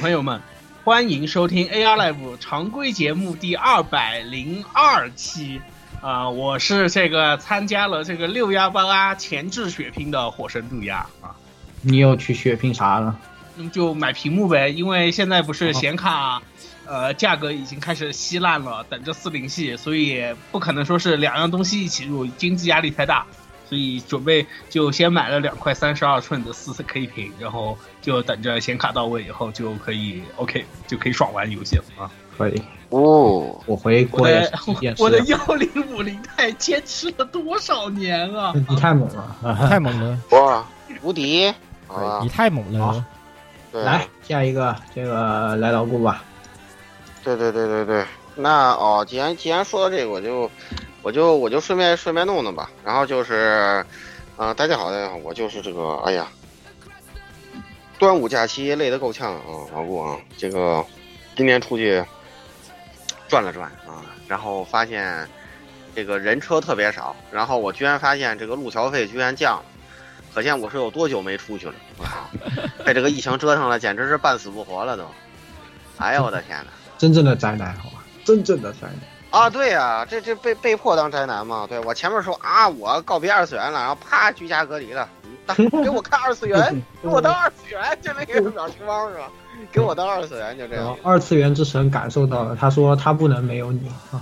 朋友们，欢迎收听 AR Live 常规节目第二百零二期。啊、我是这个参加了这个六幺八前置血拼的火神杜亚啊，你又去血拼啥了？那么就买屏幕呗，因为现在不是显卡，呃，价格已经开始稀烂了，等着四零系，所以不可能说是两样东西一起入，经济压力太大，所以准备就先买了两块三十二寸的四 K 屏，然后就等着显卡到位以后就可以 OK 就可以爽玩游戏了啊。可以，哦，我回我国也 我的幺零五零钛坚持了多少年啊！你太猛了，太猛了，哇，无敌，你，太猛了。对来下一个，这个来牢固吧。对对对对对，那哦，既然既然说到这个，我就我就我就顺便顺便弄弄吧。然后就是，啊、大家好，大家好，我就是这个，哎呀，端午假期累得够呛啊，老顾啊，这个今天出去转了转啊，然后发现这个人车特别少，然后我居然发现这个路桥费居然降了。可见我是有多久没出去了！我操，被这个疫情折腾了，简直是半死不活了都！哎呦我的天哪！真正的宅男，好吧，真正的宅男。啊，对呀、这这被被迫当宅男嘛？对我前面说啊，我告别二次元了，然后啪居家隔离了，当给我看二次元，给我当二次元，就那个表情包是吧？给我当二次元就这样然后。二次元之神感受到了，他说他不能没有你啊。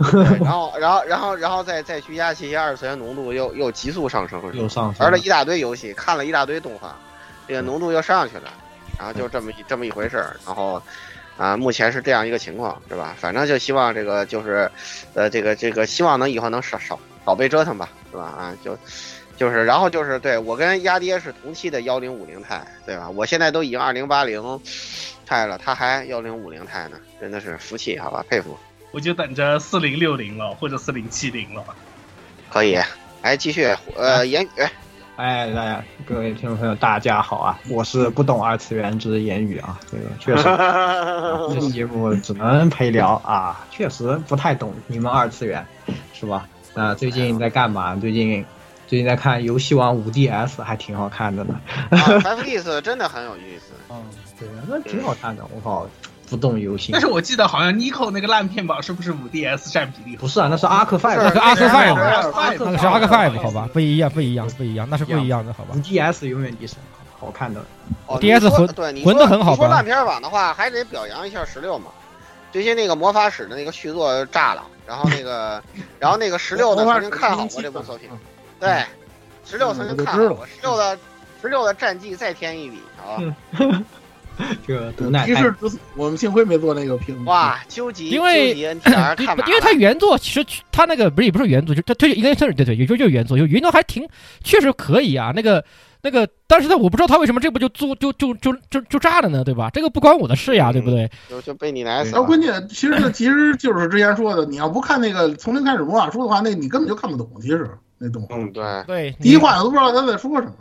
然后然后然后然后再再居家期间，二次元浓度又又急速上升，又上升玩了一大堆游戏，看了一大堆动画，这个浓度又上去了，然后就这么一这么一回事儿，然后。啊，目前是这样一个情况，是吧？反正就希望这个就是，呃，这个这个希望能以后能少少少被折腾吧，是吧？啊，就就是，然后就是对我跟鸭爹是同期的幺零五零钛，对吧？我现在都已经二零八零钛了，他还幺零五零钛呢，真的是服气，好吧，佩服。我就等着四零六零了，或者四零七零了。可以，来继续，呃，言语，哎，大家各位听众朋友，大家好啊！我是不懂二次元之言语啊，这个确实，啊 这节目只能陪聊啊，确实不太懂你们二次元，是吧？那最近在干嘛？最近最近在看《游戏王五 DS》，还挺好看的呢。啊，Five Days 真的很有意思。嗯，对，那挺好看的。我靠，不动游戏。但是我记得好像 Nico 那个烂片榜是不是五 DS 占比例？不是啊，那是阿克 Five，那个阿克 Five，那那个是阿克 Five，好吧，不一样，不一样，不一样，那是不一样的，好吧五。DS 永远第三，好看的。哦 DS 你说魂对你魂说得很好吧说烂片榜的话，还得表扬一下十六嘛。最近那个魔法使的那个续作炸了，然后那个，然后那个十六呢魔法使曾经看好过这部作品，对，十六曾经看好过，十六的十六的战绩再添一笔，好吧？这个毒奶提示之我们幸亏没做那个评。哇，究极因为因为它原作其实它那个不是也不是原作，就它它应该算是对对，也就就是原作，就原作还挺确实可以啊。那个那个，但是呢，我不知道他为什么这部就做就就就就就炸了呢，对吧？这个不关我的事呀，对不对？就就被你来死然后了。关键其实这其实就是之前说的，你要不看那个从零开始魔法书的话，那你根本就看不懂。其实那动画嗯，对，对，第一话我都不知道他在说什么。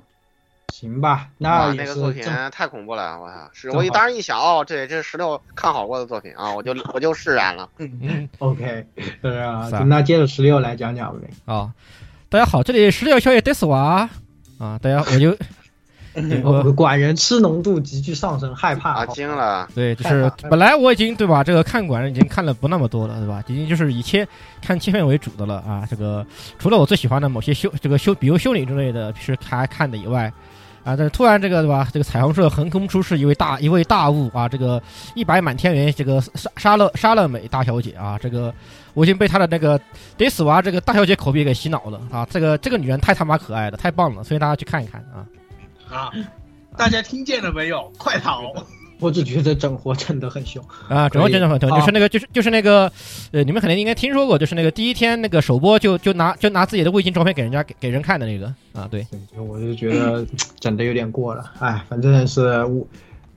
行吧，那那个作品太恐怖了，我操！是我一当时一想，哦，这，这是石榴看好过的作品啊，我就我就释然了。嗯 OK，是啊，那接着十六来讲讲呗。啊，大家好，这里十六小野德斯瓦啊，大家我就 我哦管人吃浓度急剧上升，害怕啊，惊了！对，就是本来我已经对吧，这个看管人已经看了不那么多了，对吧？已经就是以切看切片为主的了啊。这个除了我最喜欢的某些修这个修，比如修女之类的是还看的以外，啊，但是突然这个对吧，这个彩虹社横空出世一位大一位大物啊，这个一百满天元这个沙沙乐沙乐美大小姐啊，这个我已经被她的那个得死娃这个大小姐口碑给洗脑了啊。这个这个女人太他妈可爱了，太棒了，所以大家去看一看啊。啊，大家听见了没有？快逃！我只觉得整活真的很凶。啊，整活真的很疼，啊就是那个，就是就是那个，呃，你们肯定应该听说过，就是那个第一天那个首播就就拿就拿自己的卫星照片给人家给给人看的那个啊，对，我就觉得整的有点过了，哎，反正是我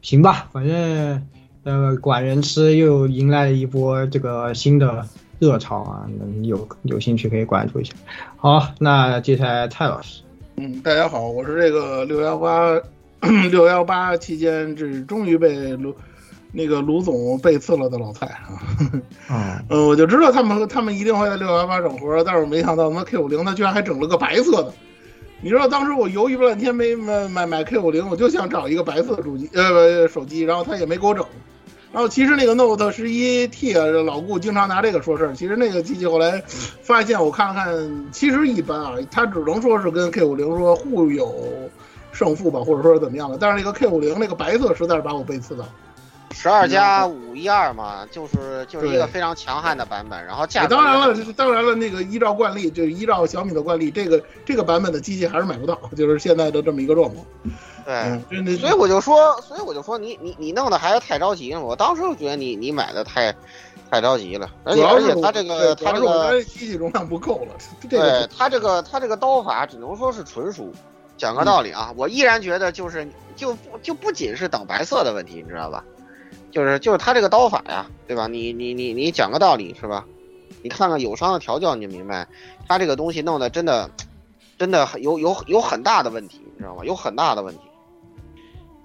行吧，反正呃管人吃又迎来了一波这个新的热潮啊，能有有兴趣可以关注一下。好，那接下来蔡老师，嗯，大家好，我是这个六幺八 六幺八期间，这终于被卢那个卢总背刺了的老蔡啊。嗯，嗯，我就知道他们他们一定会在六幺八整活，但是我没想到他妈 K 五零他居然还整了个白色的。你知道当时我犹豫半天没买买买 K 五零，我就想找一个白色主机呃手机，然后他也没给我整。然后其实那个 Note 十一 T 啊，老顾经常拿这个说事儿。其实那个机器后来发现，我看了看，其实一般啊，它只能说是跟 K 五零说互有胜负吧，或者说是怎么样的。但是那个 K 五零那个白色实在是把我背刺到。十二加五一二嘛，就是就是一个非常强悍的版本，然后价格当然了，当然了，那个依照惯例，就是依照小米的惯例，这个这个版本的机器还是买不到，就是现在的这么一个状况。对，嗯，所以我就说，所以我就说你你你弄的还是太着急了。我当时就觉得你你买的太太着急了，而且而且它这个它这个机器容量不够了，对个它这个它这个刀法只能说是纯熟。讲个道理啊，我依然觉得就是就不就不仅是等白色的问题，你知道吧？就是就是他这个刀法呀，对吧？你你你你讲个道理是吧？你看看友商的调教，你就明白，他这个东西弄的真的真的很有有有很大的问题，你知道吗？有很大的问题，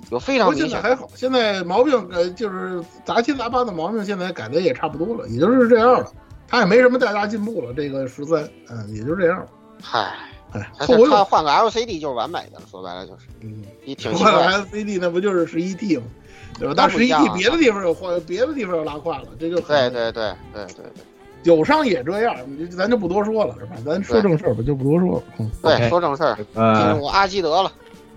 有非常。现在还好，现在毛病呃就是杂七杂八的毛病，现在改的也差不多了，也就是这样了。他也没什么太大进步了，这个十三，嗯，也就这样了。嗨，哎，它后我有它换个 LCD 就是完美的了，说白了就是，嗯，你换了。LCD 那不就是十一 T 吗？对吧？那但十一 T 啊别的地方有换，别的地方又拉胯了，这就对对对对对对友商也这样，咱就不多说了，是吧？咱说正事儿吧，就不多说了。嗯，对，说正事儿，进呃，入阿基德了。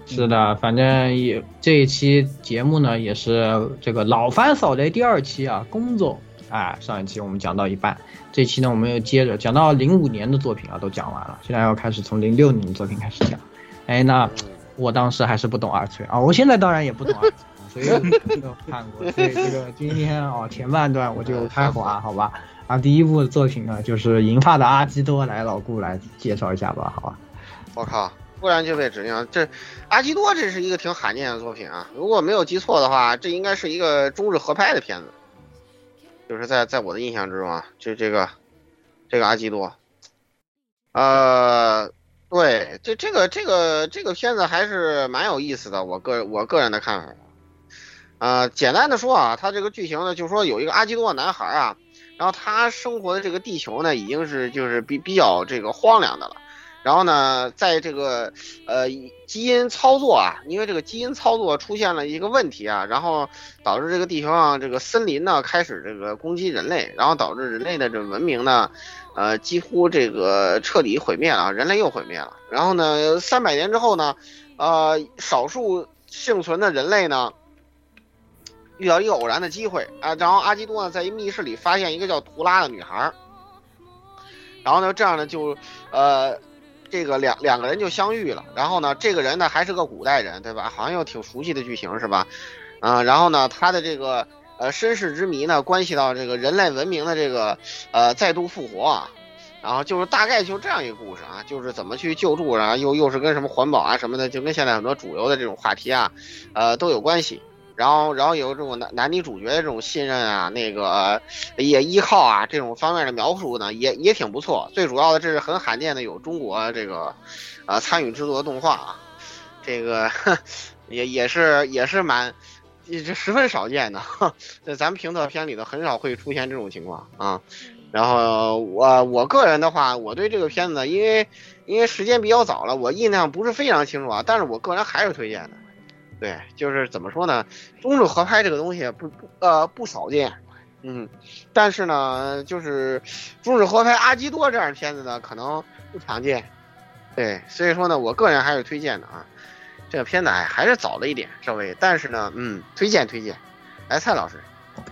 是的，反正也这一期节目呢，也是这个老番扫雷第二期啊，工作。哎，上一期我们讲到一半，这期呢我们又接着讲到零五年的作品啊，都讲完了，现在要开始从零六年的作品开始讲。哎，那我当时还是不懂二次元啊，我现在当然也不懂二次元，所以没有看过。所以这个今天啊、前半段我就开滑，好吧？啊，第一部作品呢就是《银发的阿基多》，来老顾来介绍一下吧，好吧？我靠，突然就被指定这阿基多，这是一个挺罕见的作品啊。如果没有记错的话，这应该是一个中日合拍的片子，就是在在我的印象之中啊，就这个这个阿基多，呃，对，这这个这个这个片子还是蛮有意思的，我个我个人的看法。呃，简单的说啊，它这个剧情呢，就是说有一个阿基多男孩啊，然后他生活的这个地球呢，已经是就是比比较这个荒凉的了。然后呢，在这个呃基因操作啊，因为这个基因操作出现了一个问题啊，然后导致这个地球上这个森林呢开始这个攻击人类，然后导致人类的这文明呢，呃几乎这个彻底毁灭了，人类又毁灭了。然后呢，三百年之后呢，呃少数幸存的人类呢。遇到一个偶然的机会啊，然后阿基多呢在一密室里发现一个叫图拉的女孩，然后呢这样呢就呃这个两两个人就相遇了，然后呢这个人呢还是个古代人对吧？好像又挺熟悉的剧情是吧？啊、然后呢他的这个呃身世之谜呢关系到这个人类文明的这个呃再度复活啊，然后就是大概就这样一个故事啊，就是怎么去救助，然后又又是跟什么环保啊什么的，就跟现在很多主流的这种话题啊，呃都有关系。然后，然后有这种男男女主角的这种信任啊，那个也依靠啊这种方面的描述呢，也也挺不错。最主要的，这是很罕见的有中国这个，呃参与制作的动画啊，这个 也也是也是蛮，这十分少见的。在咱们评测片里头很少会出现这种情况啊。然后我我个人的话，我对这个片子，因为因为时间比较早了，我印象不是非常清楚啊。但是我个人还是推荐的。对，就是怎么说呢？中日合拍这个东西不不呃不少见，嗯，但是呢，就是中日合拍阿基多这样的片子呢，可能不常见。对，所以说呢，我个人还是推荐的啊。这个片子哎还是早了一点，稍微，但是呢，嗯，推荐推荐。哎，蔡老师，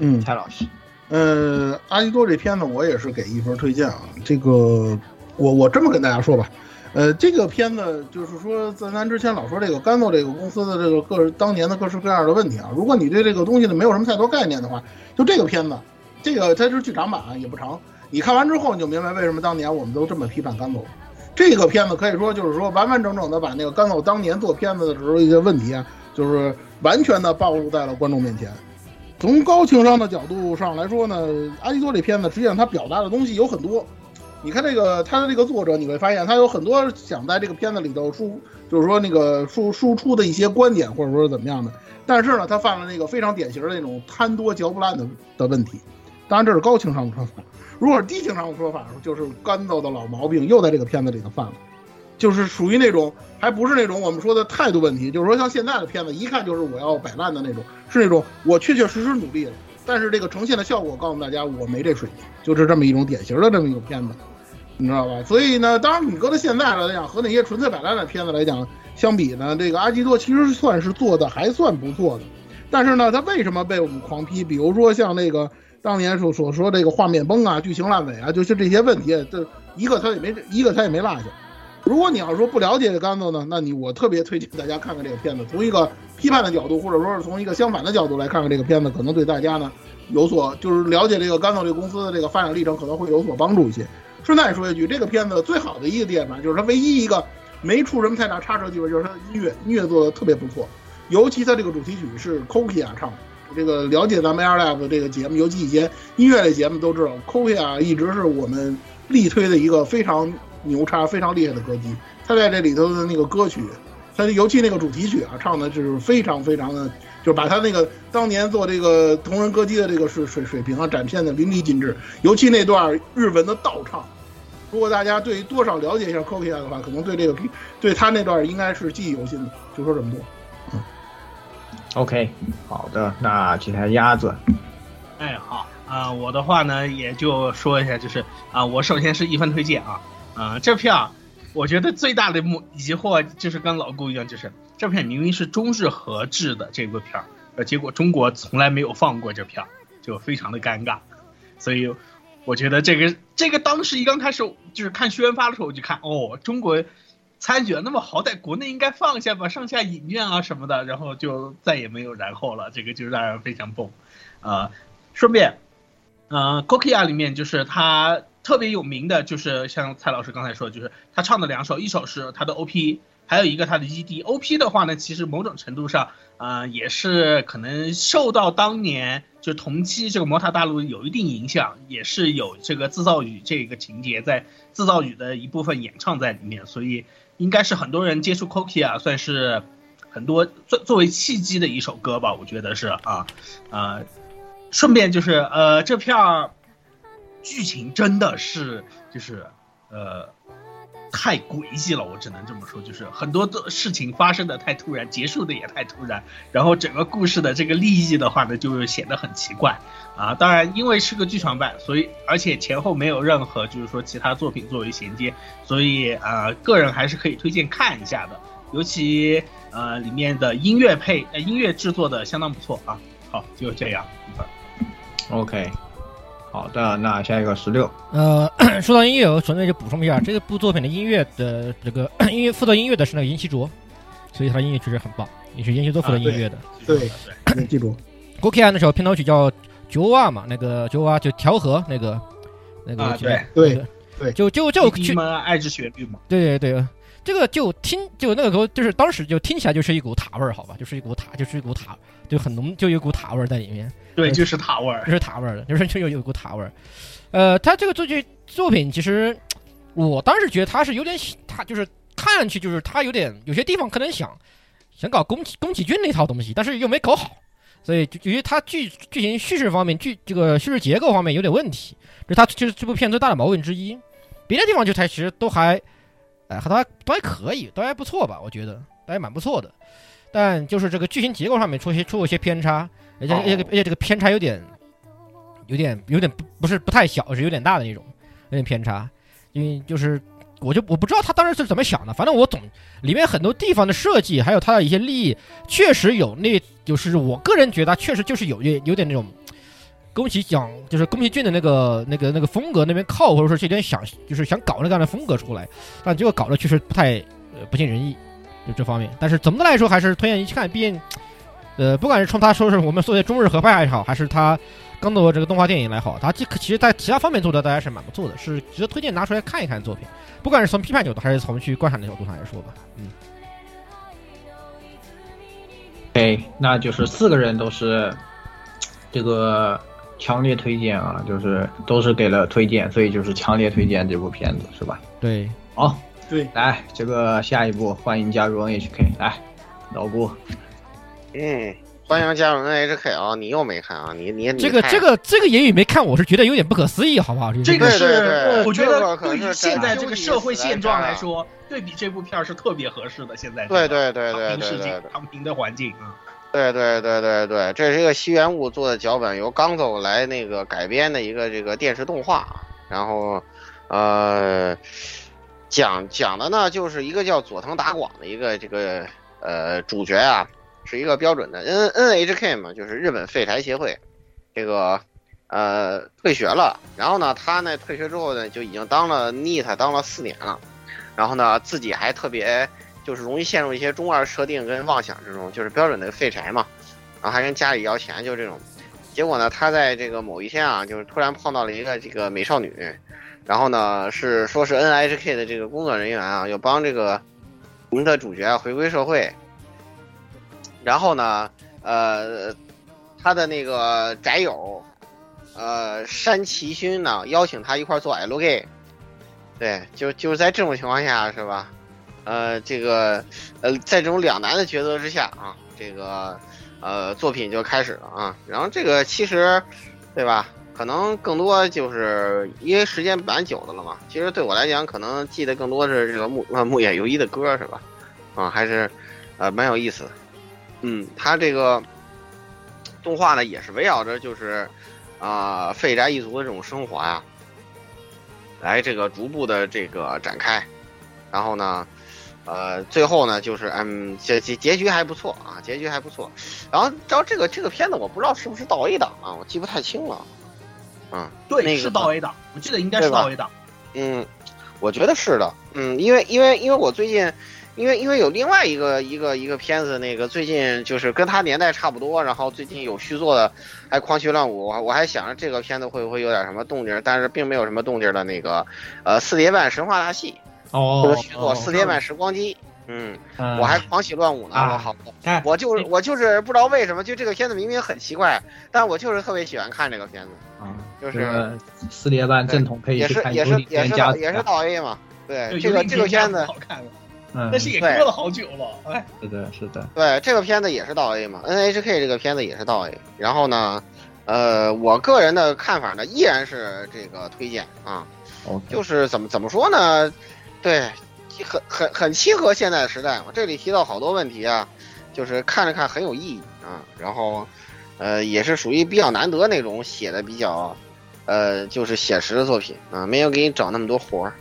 嗯，蔡老师，呃，阿基多这片子我也是给一分推荐啊。这个我我这么跟大家说吧，呃，这个片子就是说，在咱之前老说这个甘诺这个公司的这个各当年的各式各样的问题啊，如果你对这个东西呢没有什么太多概念的话，就这个片子，这个它是剧场版也不长，你看完之后你就明白为什么当年我们都这么批判甘诺。这个片子可以说就是说完完整整的把那个甘诺当年做片子的时候一些问题啊，就是完全的暴露在了观众面前。从高情商的角度上来说呢，阿基多这片子实际上它表达的东西有很多。你看这个他的这个作者，你会发现他有很多想在这个片子里头输，就是说那个输输出的一些观点，或者说怎么样的。但是呢，他犯了那个非常典型的那种贪多嚼不烂的的问题。当然这是高情商的说法，如果是低情商的说法，就是干燥的老毛病又在这个片子里头犯了，就是属于那种还不是那种我们说的态度问题，就是说像现在的片子一看就是我要摆烂的那种，是那种我确确实实努力了。但是这个呈现的效果告诉大家，我没这水平，就是这么一种典型的这么一个片子，你知道吧？所以呢，当然你搁到现在来讲，和那些纯粹摆烂的片子来讲相比呢，这个阿基多其实算是做的还算不错的。但是呢，他为什么被我们狂批？比如说像那个当年所所说这个画面崩啊、剧情烂尾啊，就是这些问题，这一个他也没一个他也没落下。如果你要说不了解甘豆呢，那你我特别推荐大家看看这个片子，从一个批判的角度，或者说是从一个相反的角度来看看这个片子，可能对大家呢有所就是了解这个甘豆这个公司的这个发展历程，可能会有所帮助一些。顺带说一句，这个片子最好的一个点吧，就是它唯一一个没出什么太大差池地方，就是它的音乐，音乐做的特别不错，尤其它这个主题曲是 Kokia 唱的。这个了解咱们 Air Live 这个节目，尤其一些音乐类节目都知道，Kokia 一直是我们力推的一个非常牛叉、非常厉害的歌姬。他在这里头的那个歌曲，他尤其那个主题曲啊，唱的就是非常非常的，就是把他那个当年做这个同人歌姬的这个水水水平啊，展现的淋漓尽致。尤其那段日文的倒唱，如果大家对多少了解一下 Kokia 的话，可能对这个对他那段应该是记忆犹新的。就说这么多。OK，好的，那接下来鸭子，哎，好啊、我的话呢，也就说一下，就是啊、我首先是一番推荐啊，啊、这片儿，我觉得最大的目疑惑就是跟老顾一样，就是这片明明是中日合制的这部片儿，呃，结果中国从来没有放过这片儿，就非常的尴尬，所以我觉得这个这个当时一刚开始就是看宣发的时候，我就看哦，中国参选，那么好歹国内应该放下吧，上下影院啊什么的，然后就再也没有然后了，这个就让人非常崩，啊、顺便，呃 k o k i a 里面就是他特别有名的，就是像蔡老师刚才说，就是他唱的两首，一首是他的 OP，还有一个他的 ED。OP 的话呢，其实某种程度上，呃，也是可能受到当年就同期这个魔塔大陆有一定影响，也是有这个自造语这个情节在自造语的一部分演唱在里面，所以应该是很多人接触 Cookie 啊算是很多作作为契机的一首歌吧，我觉得是啊，呃，顺便就是呃，这片儿剧情真的是就是呃太诡异了，我只能这么说，就是很多的事情发生的太突然，结束的也太突然，然后整个故事的这个立意的话呢，就显得很奇怪啊。当然，因为是个剧场版，所以而且前后没有任何就是说其他作品作为衔接，所以呃，个人还是可以推荐看一下的，尤其呃里面的音乐配呃音乐制作的相当不错啊。好，就这样一分。OK，好的，那下一个十六，呃，说到音乐，我纯粹就补充一下，这个部作品的音乐的这个 音乐负责音乐的是那个银崎卓，所以他的音乐确实很棒，也是岩崎卓负责音乐的。对，对记住 o k a 那首片头曲叫《九瓦》嘛，那个九瓦就调和那个那个啊对对对就就就弟弟们爱之旋律嘛。对对对，这个就听就那个时候就是当时就听起来就是一股塔味儿，好吧，就是一股塔，就是一股塔，就很浓，就有一股塔味儿在里面，对，就是塔味儿就。是塔味儿的，就是就有有一股塔味儿。呃，他这个作剧作品其实，我当时觉得他是有点，他就是看上去就是他有点有些地方可能想想搞宫崎宫崎骏那套东西，但是又没搞好，所以就由于他剧剧情叙事方面剧这个叙事结构方面有点问题，这是他就是这部片最大的毛病之一。别的地方就他其实都还，哎，和他都还可以，都还不错吧，我觉得都还蛮不错的。但就是这个剧情结构上面出现出了一些偏差，而且而且而且这个偏差有点有点有点不不是不太小，是有点大的那种，有点偏差。因为就是我就我不知道他当时是怎么想的，反正我总里面很多地方的设计，还有他的一些利益，确实有那就是我个人觉得确实就是有有有点那种。宫崎讲就是宫崎骏的那个那个那个风格那边靠，或者说是有点想就是想搞那样的风格出来，但结果搞的确实不太不尽人意，就这方面。但是总的来说还是推荐一去看，毕竟呃不管是从他说是我们所谓中日合拍也好，还是他刚做这个动画电影来好，他其其实在其他方面做的大家是蛮不错的，是值得推荐拿出来看一看作品。不管是从批判角度还是从去观赏的角度上来说吧，嗯，哎，那就是四个人都是这个强烈推荐啊，就是都是给了推荐，所以就是强烈推荐这部片子，是吧？对，好，对，来这个下一步欢迎加入 NHK，来，老顾，嗯，欢迎加入 NHK 啊！你又没看啊？你你你这个这个这个言语没看，我是觉得有点不可思议，好不好？这个对对对是我觉得对于现在这个社会现状来说，对比这部片儿是特别合适的。现在对对对对躺平世界对对对，躺平的环境啊，对对对对对，这是一个西园物做的脚本，由刚走来那个改编的一个这个电视动画，然后呃讲讲的呢就是一个叫佐藤达广的一个这个呃主角啊，是一个标准的 N NHK 嘛，就是日本废柴协会，这个呃退学了，然后呢他呢退学之后呢就已经当了 NEET 当了四年了，然后呢自己还特别。就是容易陷入一些中二设定跟妄想之中，就是标准的废柴嘛，然后还跟家里要钱，就这种。结果呢，他在这个某一天啊，就是突然碰到了一个这个美少女，然后呢是说是 NHK 的这个工作人员啊，要帮这个我们的主角啊回归社会。然后呢，呃，他的那个宅友，呃，山崎勋呢邀请他一块做 LG，对，就就是在这种情况下是吧？呃，这个呃，在这种两难的抉择之下啊，这个呃作品就开始了啊。然后这个其实，对吧？可能更多就是因为时间蛮久的了嘛。其实对我来讲，可能记得更多是这个木呃木野由一的歌是吧？啊，还是呃蛮有意思的。嗯，他这个动画呢，也是围绕着就是啊、废宅一族的这种生活呀，来这个逐步的这个展开。然后呢，呃，最后呢，就是嗯，结结结局还不错啊，结局还不错。然后，然后这个这个片子我不知道是不是到 A 档啊，我记不太清了。嗯，对，那个是到 A 档，我记得应该是对吧到 A 档。嗯，我觉得是的。嗯，因为因为因为我最近，因为因为有另外一个一个一个片子，那个最近就是跟他年代差不多，然后最近有续作的，还狂喜乱舞，我我还想着这个片子会不会有点什么动静，但是并没有什么动静的那个，呃，四叠半神话大戏，哦这个续作四叠半时光机，嗯。我还狂喜乱舞呢，啊我好，哎我就是我就是不知道为什么，就这个片子明明很奇怪，但我就是特别喜欢看这个片子，啊，就是四叠半正统可以也是也是也是也是到 A 嘛，对对这个这个片子好，看了，嗯但，是也对搁了好久了。哎，是的，是的，对这个片子也是到 A 嘛，NHK 这个片子也是到 A，然后呢，呃，我个人的看法呢依然是这个推荐啊，哦，就是怎么怎么说呢，对，很很很契合现在的时代嘛。这里提到好多问题啊，就是看着看很有意义啊。然后，呃，也是属于比较难得那种写的比较，呃，就是写实的作品啊，没有给你找那么多活儿。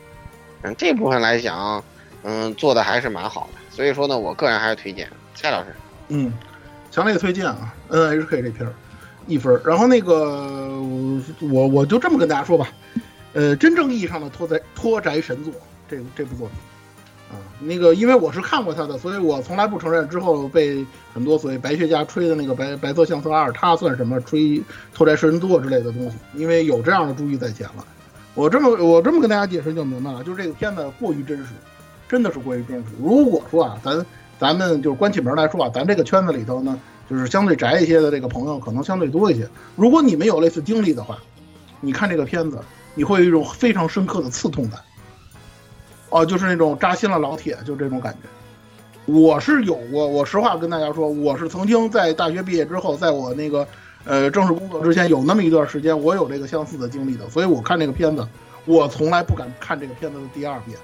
嗯，这部分来讲，嗯，做的还是蛮好的。所以说呢，我个人还是推荐蔡老师。嗯，强烈推荐啊，NHK 这片儿一分。然后那个我我就这么跟大家说吧，呃，真正意义上的脱宅脱宅神作，这这部作品啊，那个因为我是看过他的，所以我从来不承认之后被很多所谓白学家吹的那个白白色相册二，他算什么吹脱宅神作之类的东西，因为有这样的注意在前了。我这么我这么跟大家解释就明白了，就是这个片子过于真实，真的是过于真实。如果说啊，咱咱们就是关起门来说啊，咱这个圈子里头呢，就是相对宅一些的这个朋友可能相对多一些。如果你们有类似经历的话，你看这个片子，你会有一种非常深刻的刺痛感。哦，就是那种扎心了老铁，就这种感觉。我是有过，我实话跟大家说，我是曾经在大学毕业之后，在我那个呃正式工作之前，有那么一段时间，我有这个相似的经历的，所以我看这个片子，我从来不敢看这个片子的第二遍，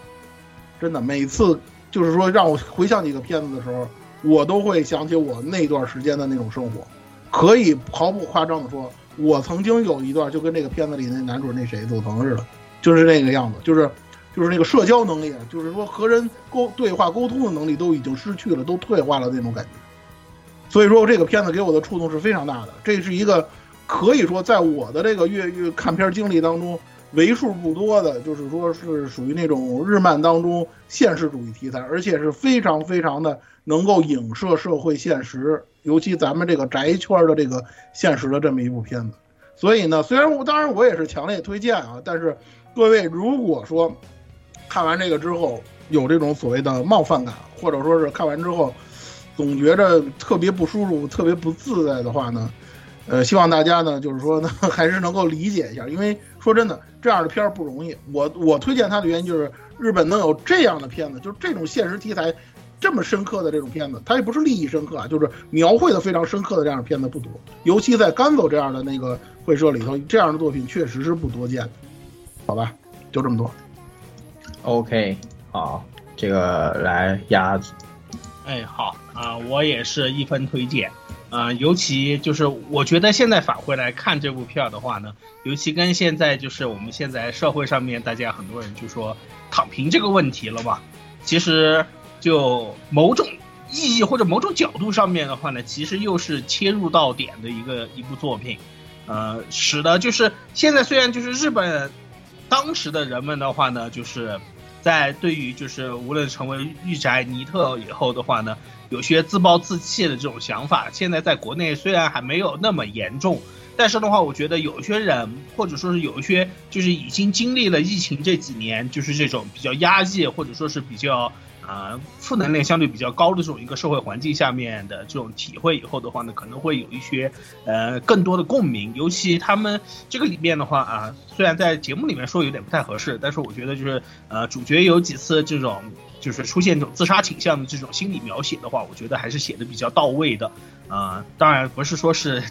真的，每次就是说让我回想起这个片子的时候，我都会想起我那段时间的那种生活，可以毫不夸张的说，我曾经有一段就跟这个片子里那男主那谁佐藤似的，就是那个样子，就是。就是那个社交能力，就是说和人沟对话沟通的能力都已经失去了，都退化了那种感觉。所以说这个片子给我的触动是非常大的。这是一个可以说在我的这个越狱看片经历当中为数不多的，就是说是属于那种日漫当中现实主义题材，而且是非常非常的能够影射社会现实，尤其咱们这个宅圈的这个现实的这么一部片子。所以呢，虽然我当然我也是强烈推荐啊，但是各位如果说。看完这个之后，有这种所谓的冒犯感，或者说是看完之后，总觉着特别不舒服、特别不自在的话呢，呃，希望大家呢，就是说呢，还是能够理解一下，因为说真的，这样的片儿不容易。我我推荐它的原因就是，日本能有这样的片子，就是这种现实题材这么深刻的这种片子，它也不是利益深刻啊，就是描绘的非常深刻的这样的片子不多，尤其在甘走这样的那个会社里头，这样的作品确实是不多见。好吧，就这么多。OK，好，这个来鸭子，哎，好啊，我也是一分推荐，啊，尤其就是我觉得现在返回来看这部片的话呢，尤其跟现在就是我们现在社会上面大家很多人就说躺平这个问题了嘛，其实就某种意义或者某种角度上面的话呢，其实又是切入到点的一个一部作品，呃，使得就是现在虽然就是日本当时的人们的话呢，就是。在对于就是无论成为御宅尼特以后的话呢，有些自暴自弃的这种想法，现在在国内虽然还没有那么严重，但是的话，我觉得有些人或者说是有一些就是已经经历了疫情这几年，就是这种比较压抑或者说是比较。啊，负能量相对比较高的这种一个社会环境下面的这种体会以后的话呢，可能会有一些呃更多的共鸣。尤其他们这个里面的话啊，虽然在节目里面说有点不太合适，但是我觉得就是呃主角有几次这种就是出现这种自杀倾向的这种心理描写的话，我觉得还是写的比较到位的。啊，当然不是说是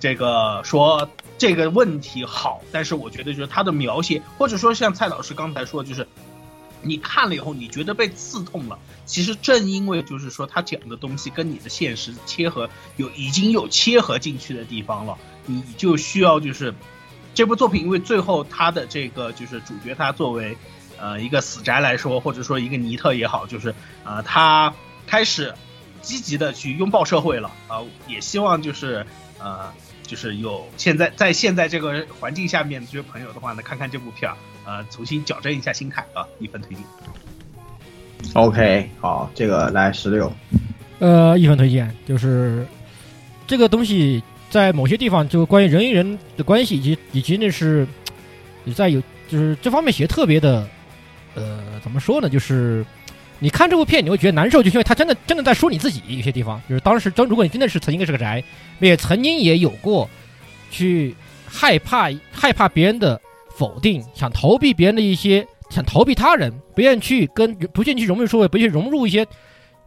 这个说这个问题好，但是我觉得就是他的描写，或者说像蔡老师刚才说就是。你看了以后，你觉得被刺痛了。其实正因为就是说他讲的东西跟你的现实切合有已经有切合进去的地方了，你就需要就是这部作品，因为最后他的这个就是主角他作为呃一个死宅来说，或者说一个尼特也好，就是呃他开始积极的去拥抱社会了啊，也希望就是呃就是有现在在现在这个环境下面这些朋友的话呢，看看这部片儿。呃，重新矫正一下心态啊，一分推荐。OK，好，这个来十六。呃，一分推荐就是这个东西，在某些地方就关于人与人的关系，以及以及那是你在有就是这方面写特别的，呃，怎么说呢？就是你看这部片，你会觉得难受，就是因为他真的真的在说你自己。有些地方就是当时真，如果你真的是曾经是个宅，也曾经也有过去害怕害怕别人的。否定，想逃避别人的一些，想逃避他人，不愿去跟，不愿意去融入社会，不愿意融入一些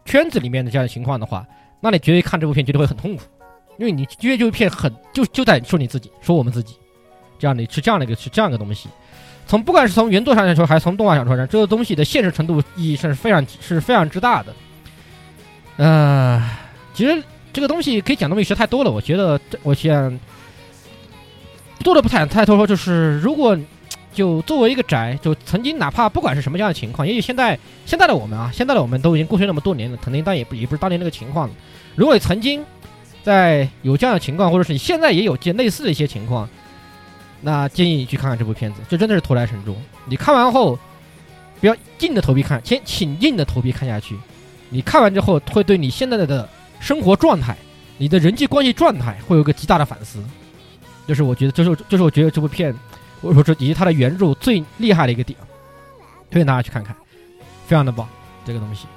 圈子里面的这样的情况的话，那你绝对看这部片绝对会很痛苦，因为你因为这部片很就就在说你自己，说我们自己，这样的是这样的一个是这样一个东西。从不管是从原作上来说，还是从动画上来说，这个东西的现实程度意义上是非常是非常之大的。呃，其实这个东西可以讲的东西实在太多了，我觉得我想。做的不太太多说，就是 如果就作为一个宅，就曾经哪怕不管是什么样的情况，也许现在现在的我们啊，现在的我们都已经过去那么多年了，肯定当也不也不是当年那个情况。如果曾经在有这样的情况，或者是你现在也有件类似的一些情况，那建议你去看看这部片子，这真的是投来神助。你看完后不要硬着头皮看，先请硬着头皮看下去。你看完之后会对你现在的生活状态、你的人际关系状态会有个极大的反思。就是我觉得，就是就是我觉得这部片或者说这以及它的原著最厉害的一个点，推荐大家去看看，非常的棒，这个东西。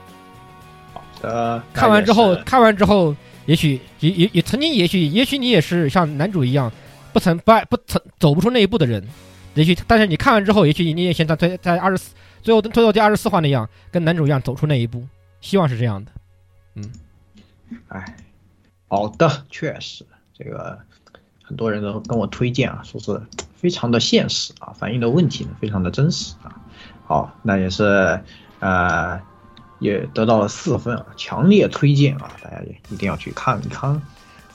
呃，看完之后，看完之后，也许也也也曾经，也许也许你也是像男主一样，不曾不爱不曾走不出那一步的人，也许但是你看完之后，也许你也像在在在二十四最后最后第二十四话那样，跟男主一样走出那一步，希望是这样的。嗯哎，好的，确实，这个很多人都跟我推荐啊，说是非常的现实啊，反映的问题呢非常的真实啊。好，那也是呃，也得到了四分啊，强烈推荐啊，大家也一定要去看一看。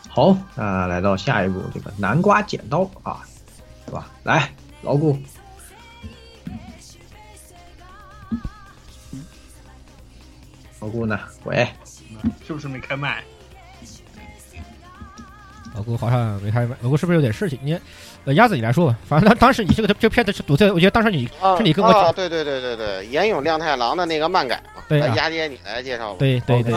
好，那、来到下一步，这个南瓜剪刀啊，对吧？来，老顾，老顾呢？喂，是不是没开麦？老郭好像没开麦，老郭是不是有点事情？你，呃，鸭子你来说吧，反正当当时你这个这片子是独特，我觉得当时你啊是你跟我讲啊，对对对对对，岩永亮太郎的那个漫改嘛，对啊鸭爹你来介绍吧。对对对，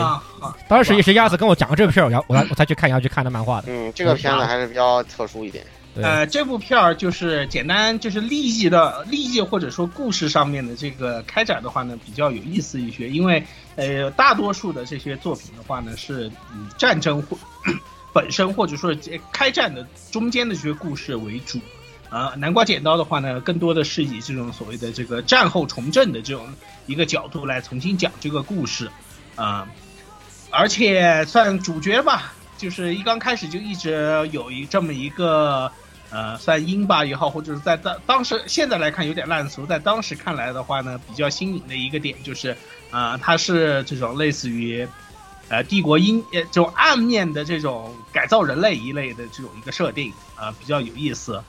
当时也是鸭子跟我讲过这个片儿，然后我才我才去看，然后去看的漫画的。嗯，这个片子还是比较特殊一点。对，呃，这部片儿就是简单，就是利益的利益或者说故事上面的这个开展的话呢，比较有意思一些。因为呃，大多数的这些作品的话呢，是以战争或本身或者说这开战的中间的这些故事为主。啊、南瓜剪刀的话呢，更多的是以这种所谓的这个战后重振的这种一个角度来重新讲这个故事，啊、而且算主角吧，就是一刚开始就一直有一这么一个呃，算鹰吧也好，或者是在当当时现在来看有点烂俗，在当时看来的话呢，比较新颖的一个点就是，啊，它是这种类似于，呃，帝国阴呃这种暗面的这种改造人类一类的这种一个设定啊、比较有意思。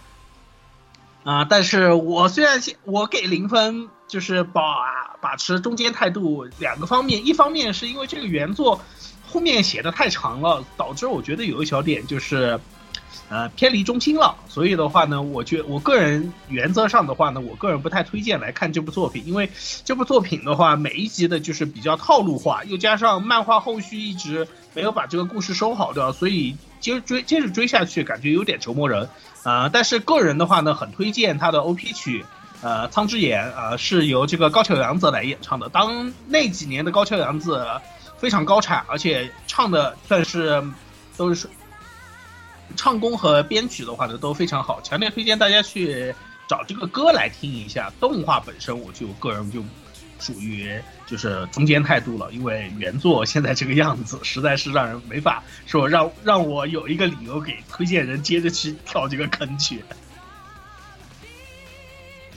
啊、但是我虽然我给零分，就是把把持中间态度两个方面，一方面是因为这个原作后面写的太长了，导致我觉得有一小点就是，呃，偏离中心了。所以的话呢，我觉我个人原则上的话呢，我个人不太推荐来看这部作品，因为这部作品的话，每一集的就是比较套路化，又加上漫画后续一直没有把这个故事收好掉，所以接追接着追下去，感觉有点折磨人。呃，但是个人的话呢，很推荐他的 OP 曲，呃，苍之眼，呃，是由这个高桥洋子来演唱的。当那几年的高桥洋子非常高产，而且唱的算是都是唱功和编曲的话呢都非常好，强烈推荐大家去找这个歌来听一下。动画本身我就个人就属于就是中间态度了，因为原作现在这个样子实在是让人没法说让让我有一个理由给推荐人接着去跳这个坑去。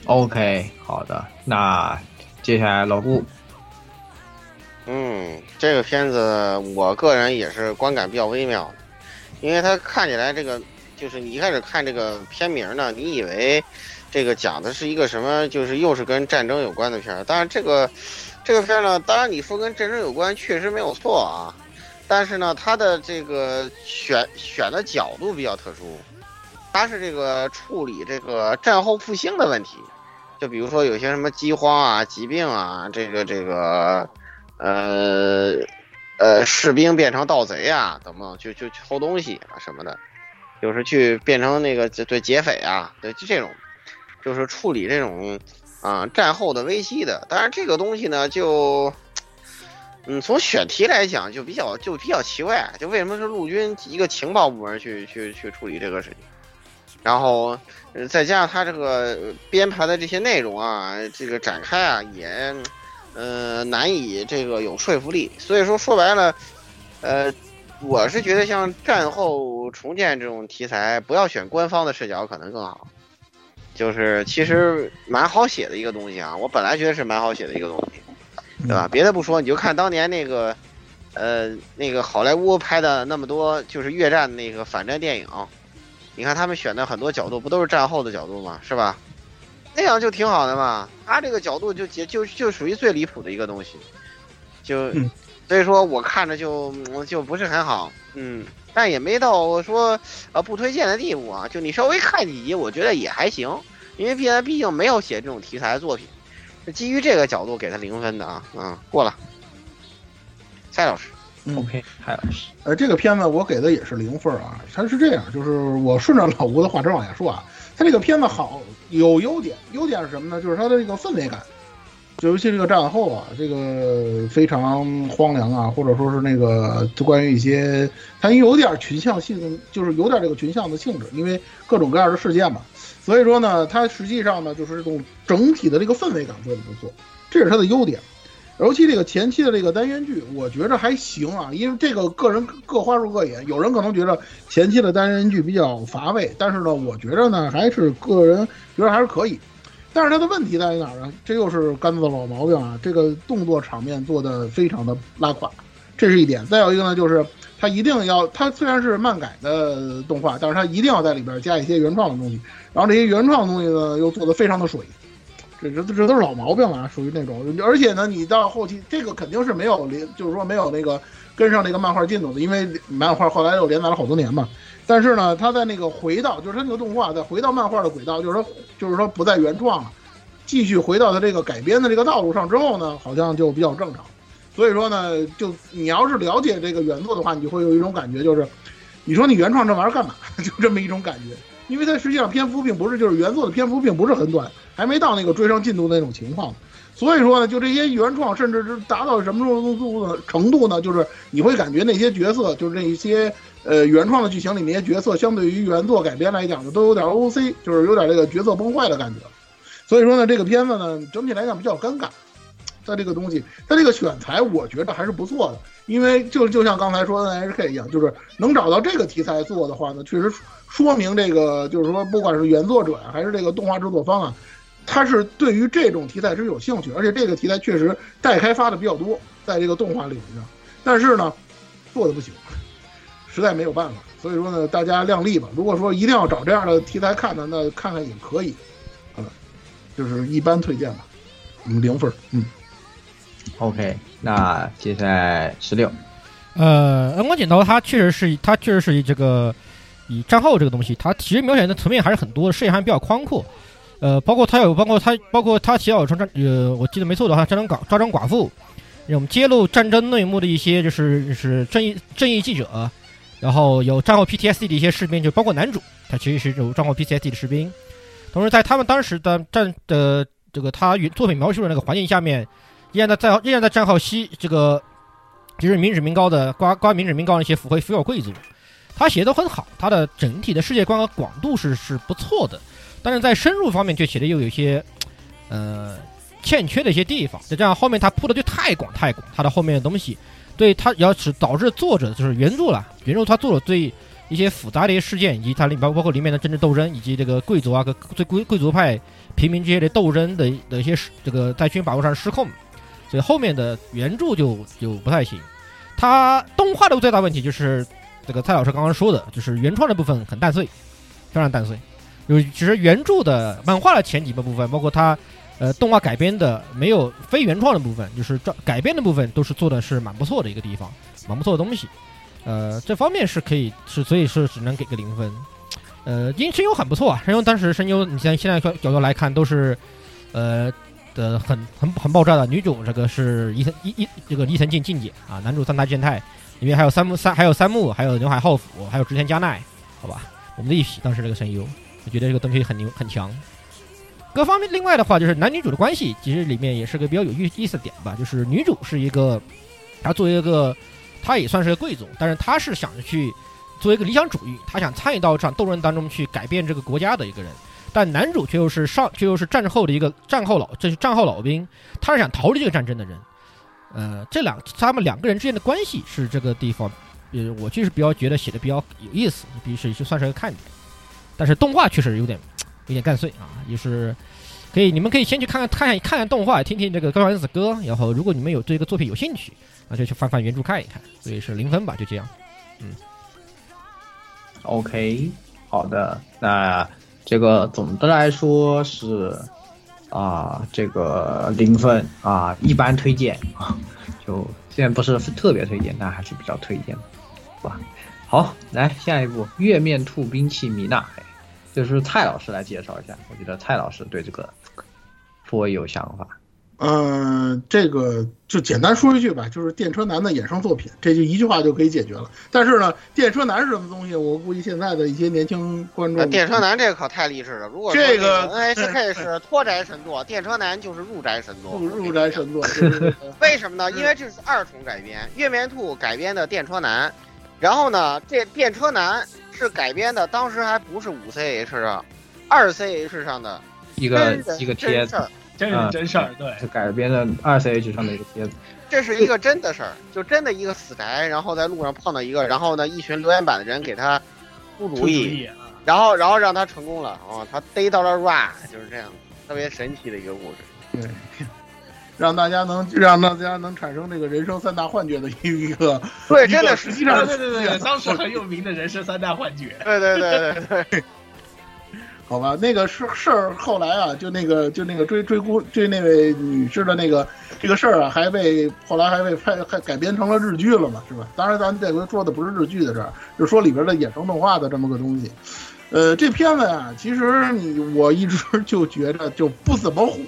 OK，好的，那接下来老顾，嗯，这个片子我个人也是观感比较微妙的，因为它看起来这个就是你一开始看这个片名呢，你以为这个讲的是一个什么，就是又是跟战争有关的片儿。当然这个这个片儿呢，当然你说跟战争有关，确实没有错啊，但是呢，它的这个选选的角度比较特殊，它是这个处理这个战后复兴的问题。就比如说有些什么饥荒啊、疾病啊，这个这个，呃，呃，士兵变成盗贼啊，怎么就就偷东西啊什么的，就是去变成那个对劫匪啊，对就这种，就是处理这种啊、战后的危机的。当然这个东西呢，就嗯从选题来讲就比较就比较奇怪，就为什么是陆军一个情报部门去去去处理这个事情，然后。再加上他这个编排的这些内容啊，这个展开啊，也，呃，难以这个有说服力。所以说说白了，呃，我是觉得像战后重建这种题材，不要选官方的视角可能更好。就是其实蛮好写的一个东西啊，我本来觉得是蛮好写的一个东西，对吧？别的不说，你就看当年那个，呃，那个好莱坞拍的那么多就是越战那个反战电影。你看他们选的很多角度，不都是战后的角度吗？是吧？那样就挺好的嘛。他这个角度就就就就属于最离谱的一个东西，就、嗯所以说我看着就嗯就不是很好，嗯，但也没到说呃不推荐的地步啊。就你稍微看几集，我觉得也还行，因为毕竟毕竟没有写这种题材的作品，是基于这个角度给他零分的啊，嗯，过了。蔡老师，嗯 OK，蔡老师，呃，这个片子我给的也是零分啊。它是这样，就是我顺着老吴的话茬往下说啊，它这个片子好有优点，优点是什么呢？就是它的这个氛围感，就尤其这个战后啊，这个非常荒凉啊，或者说是那个就关于一些它有点群像性，就是有点这个群像的性质，因为各种各样的事件嘛。所以说呢，它实际上呢，就是这种整体的这个氛围感做的不错，这是它的优点。尤其这个前期的这个单元剧，我觉着还行啊，因为这个个人各花入各眼，有人可能觉得前期的单元剧比较乏味，但是呢，我觉着呢还是个人觉得还是可以。但是它的问题在于哪儿呢？这又是杆子的老毛病啊，这个动作场面做的非常的拉垮，这是一点。再有一个呢，就是它一定要，它虽然是漫改的动画，但是它一定要在里边加一些原创的东西，然后这些原创的东西呢又做的非常的水。这这这都是老毛病了，属于那种，而且呢，你到后期这个肯定是没有连，就是说没有那个跟上那个漫画进度的，因为漫画后来又连载了好多年嘛。但是呢，他在那个回到，就是他那个动画再回到漫画的轨道，就是说，就是说不再原创了，继续回到他这个改编的这个道路上之后呢，好像就比较正常。所以说呢，就你要是了解这个原作的话，你会有一种感觉，就是你说你原创这玩意儿干嘛？就这么一种感觉。因为它实际上篇幅并不是，就是原作的篇幅并不是很短，还没到那个追上进度那种情况，所以说呢，就这些原创，甚至是达到什么程度的程度呢？就是你会感觉那些角色，就是那一些呃原创的剧情里那些角色，相对于原作改编来讲呢，都有点 OC，就是有点这个角色崩坏的感觉。所以说呢，这个片子呢，整体来讲比较尴尬。它这个东西，它这个选材，我觉得还是不错的，因为就就像刚才说的 NHK 一样，就是能找到这个题材做的话呢，确实。说明这个就是说，不管是原作者，还是这个动画制作方啊，他是对于这种题材是有兴趣，而且这个题材确实待开发的比较多，在这个动画领域上。但是呢，做的不行，实在没有办法。所以说呢，大家量力吧。如果说一定要找这样的题材看的，那看看也可以，啊，就是一般推荐吧，嗯，零分，嗯。OK，那接下来十六，呃，恩光剪刀，它确实是，它确实是以这个。以战后这个东西，它其实描写的层面还是很多，视野还比较宽阔。呃，包括他有，包括他，包括他提到战，呃，我记得没错的话，战争寡抓张寡妇，那种揭露战争内幕的一些，就是就是正义正义记者，然后有战后 PTSD 的一些士兵，就包括男主，他其实是有战后 PTSD 的士兵。同时，在他们当时的战的这个他作品描述的那个环境下面，依然在在依然在战后西这个就是民脂民膏的刮刮民脂民膏那些腐灰腐有贵族。他写的都很好，他的整体的世界观和广度是是不错的，但是在深入方面却写的又有一些，呃，欠缺的一些地方。再这样后面他铺的就太广太广，他的后面的东西，对他要是导致作者就是原著了，原著他做了对一些复杂的一些事件，以及它里包包括里面的政治斗争，以及这个贵族啊跟最贵贵族派平民这些的斗争的的一些这个在军把握上失控，所以后面的原著就就不太行。他动画的最大问题就是。这个蔡老师刚刚说的，就是原创的部分很淡碎，非常淡碎。有其实原著的漫画的前几个部分，包括它呃动画改编的没有非原创的部分，就是改编的部分都是做的是蛮不错的一个地方，蛮不错的东西。呃，这方面是可以是，所以是只能给个零分。呃，因为声优很不错啊，声优当时声优，你像现在角度来看都是呃的很很很爆炸的。女主这个是伊藤伊伊这个伊藤静静姐啊，男主三大健太。里面还有三木三，还有三木，还有刘海浩辅，还有织田加奈，好吧，我们的一批当时这个声优，觉得这个东西很牛很强。各方面，另外的话就是男女主的关系，其实里面也是个比较有意意思点吧。就是女主是一个，她作为一个，她也算是个贵族，但是她是想着去作为一个理想主义，她想参与到这场斗争当中去改变这个国家的一个人。但男主却又是上，却又是战后的一个战后老，这是战后老兵，他是想逃离这个战争的人。呃，这两他们两个人之间的关系是这个地方，呃，我就是比较觉得写的比较有意思，比是就算是个看点。但是动画确实有点 有点干碎啊，就是可以你们可以先去看看看看看动画，听听这个《高丸子歌》，然后如果你们有对这个作品有兴趣，那就去翻翻原著看一看。所以是零分吧，就这样。嗯，OK，好的，那这个总的来说是。啊，这个零分啊，一般推荐啊，就虽然不是特别推荐，但还是比较推荐的，好吧？好，来下一步，月面兔兵器米娜，就是蔡老师来介绍一下。我觉得蔡老师对这个颇有想法。嗯，这个就简单说一句吧，就是电车男的衍生作品，这就一句话就可以解决了。但是呢，电车男是什么东西？我估计现在的一些年轻观众，呃电车男这个可太励志了。如果说这个 NHK 是脱宅神作，电车男就是入宅神作。入入宅神作，为什么呢？因为这是二重改编，月面兔改编的电车男，然后呢，这电车男是改编的，当时还不是五 CH 啊，二 CH 上的一个一个帖子真是真事儿，对。是改编的二 CH 上的一个帖子。这是一个真的事儿，就真的一个死宅，然后在路上碰到一个，然后呢，一群留言板的人给他出主意！然后然后让他成功了，哦，他逮到了 ra，就是这样，特别神奇的一个故事。对，让大家能让大家能产生这个人生三大幻觉的一个，对，真的实际上对对对对，当时很有名的人生三大幻觉。对对对对对，好吧，那个事事儿后来啊，就那个就那个追追姑追那位女士的那个这个事儿啊，还被后来还被拍还改编成了日剧了嘛，是吧？当然，咱这回说的不是日剧的事儿，就说里边的衍生动画的这么个东西。呃，这片子啊、其实你我一直就觉着就不怎么火，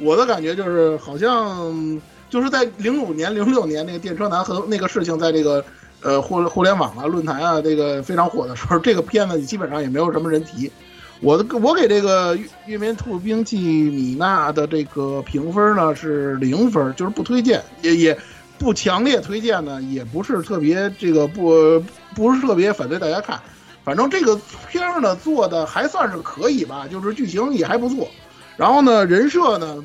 我的感觉就是好像就是在零五年、零六年那个电车男和那个事情在这个呃互互联网啊、论坛啊这个非常火的时候，这个片子基本上也没有什么人提。我的我给这个月月面兔兵器米娜的这个评分呢是零分，就是不推荐，也也不强烈推荐呢，也不是特别这个不不是特别反对大家看。反正这个片儿呢做的还算是可以吧，就是剧情也还不错。然后呢，人设呢，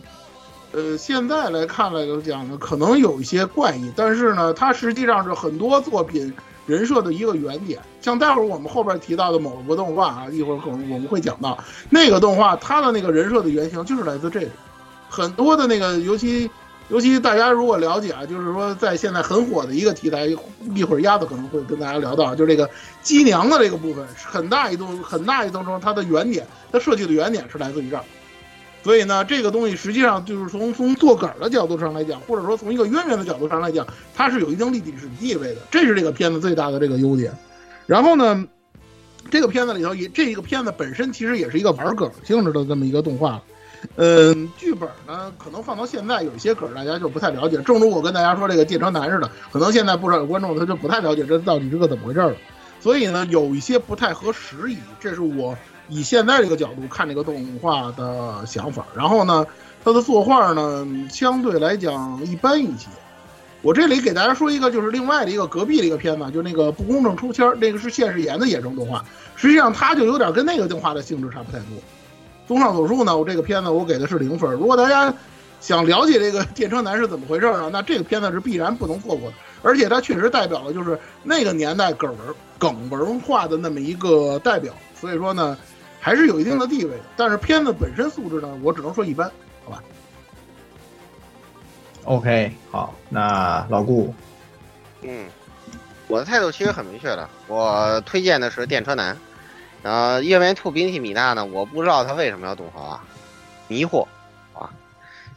呃，现在来看来讲呢，可能有一些怪异，但是呢，它实际上是很多作品人设的一个原点。像待会儿我们后边提到的某个动画啊，一会儿可能我们会讲到那个动画，它的那个人设的原型就是来自这里。很多的那个，尤其尤其大家如果了解啊，就是说在现在很火的一个题材，一会儿鸭子可能会跟大家聊到，就是这个机娘的这个部分，很大一度很大一度中它的原点，它设计的原点是来自于这儿。所以呢，这个东西实际上就是从从做梗的角度上来讲，或者说从一个渊源的角度上来讲，它是有一定历史地位的，这是这个片子最大的这个优点。然后呢，这个片子里头也这一个片子本身其实也是一个玩梗性质的这么一个动画。嗯，剧本呢，可能放到现在有一些梗大家就不太了解。正如我跟大家说这个电车男似的，可能现在不少有观众他就不太了解这到底是个怎么回事了。所以呢，有一些不太合时宜，这是我以现在这个角度看这个动画的想法。然后呢，它的作画呢相对来讲一般一些。我这里给大家说一个，就是另外的一个隔壁的一个片子，就那个不公正抽签，那个是现世言的衍生动画，实际上它就有点跟那个动画的性质差不太多。综上所述呢，我这个片子我给的是零分。如果大家想了解这个电车男是怎么回事呢，那这个片子是必然不能错过的，而且它确实代表了就是那个年代梗文梗文化的那么一个代表，所以说呢，还是有一定的地位的。但是片子本身素质呢，我只能说一般，好吧？OK，好，那老顾，嗯，我的态度其实很明确的，我推荐的是电车男。然后月面兔兵器米娜呢，我不知道他为什么要动画啊，迷惑啊，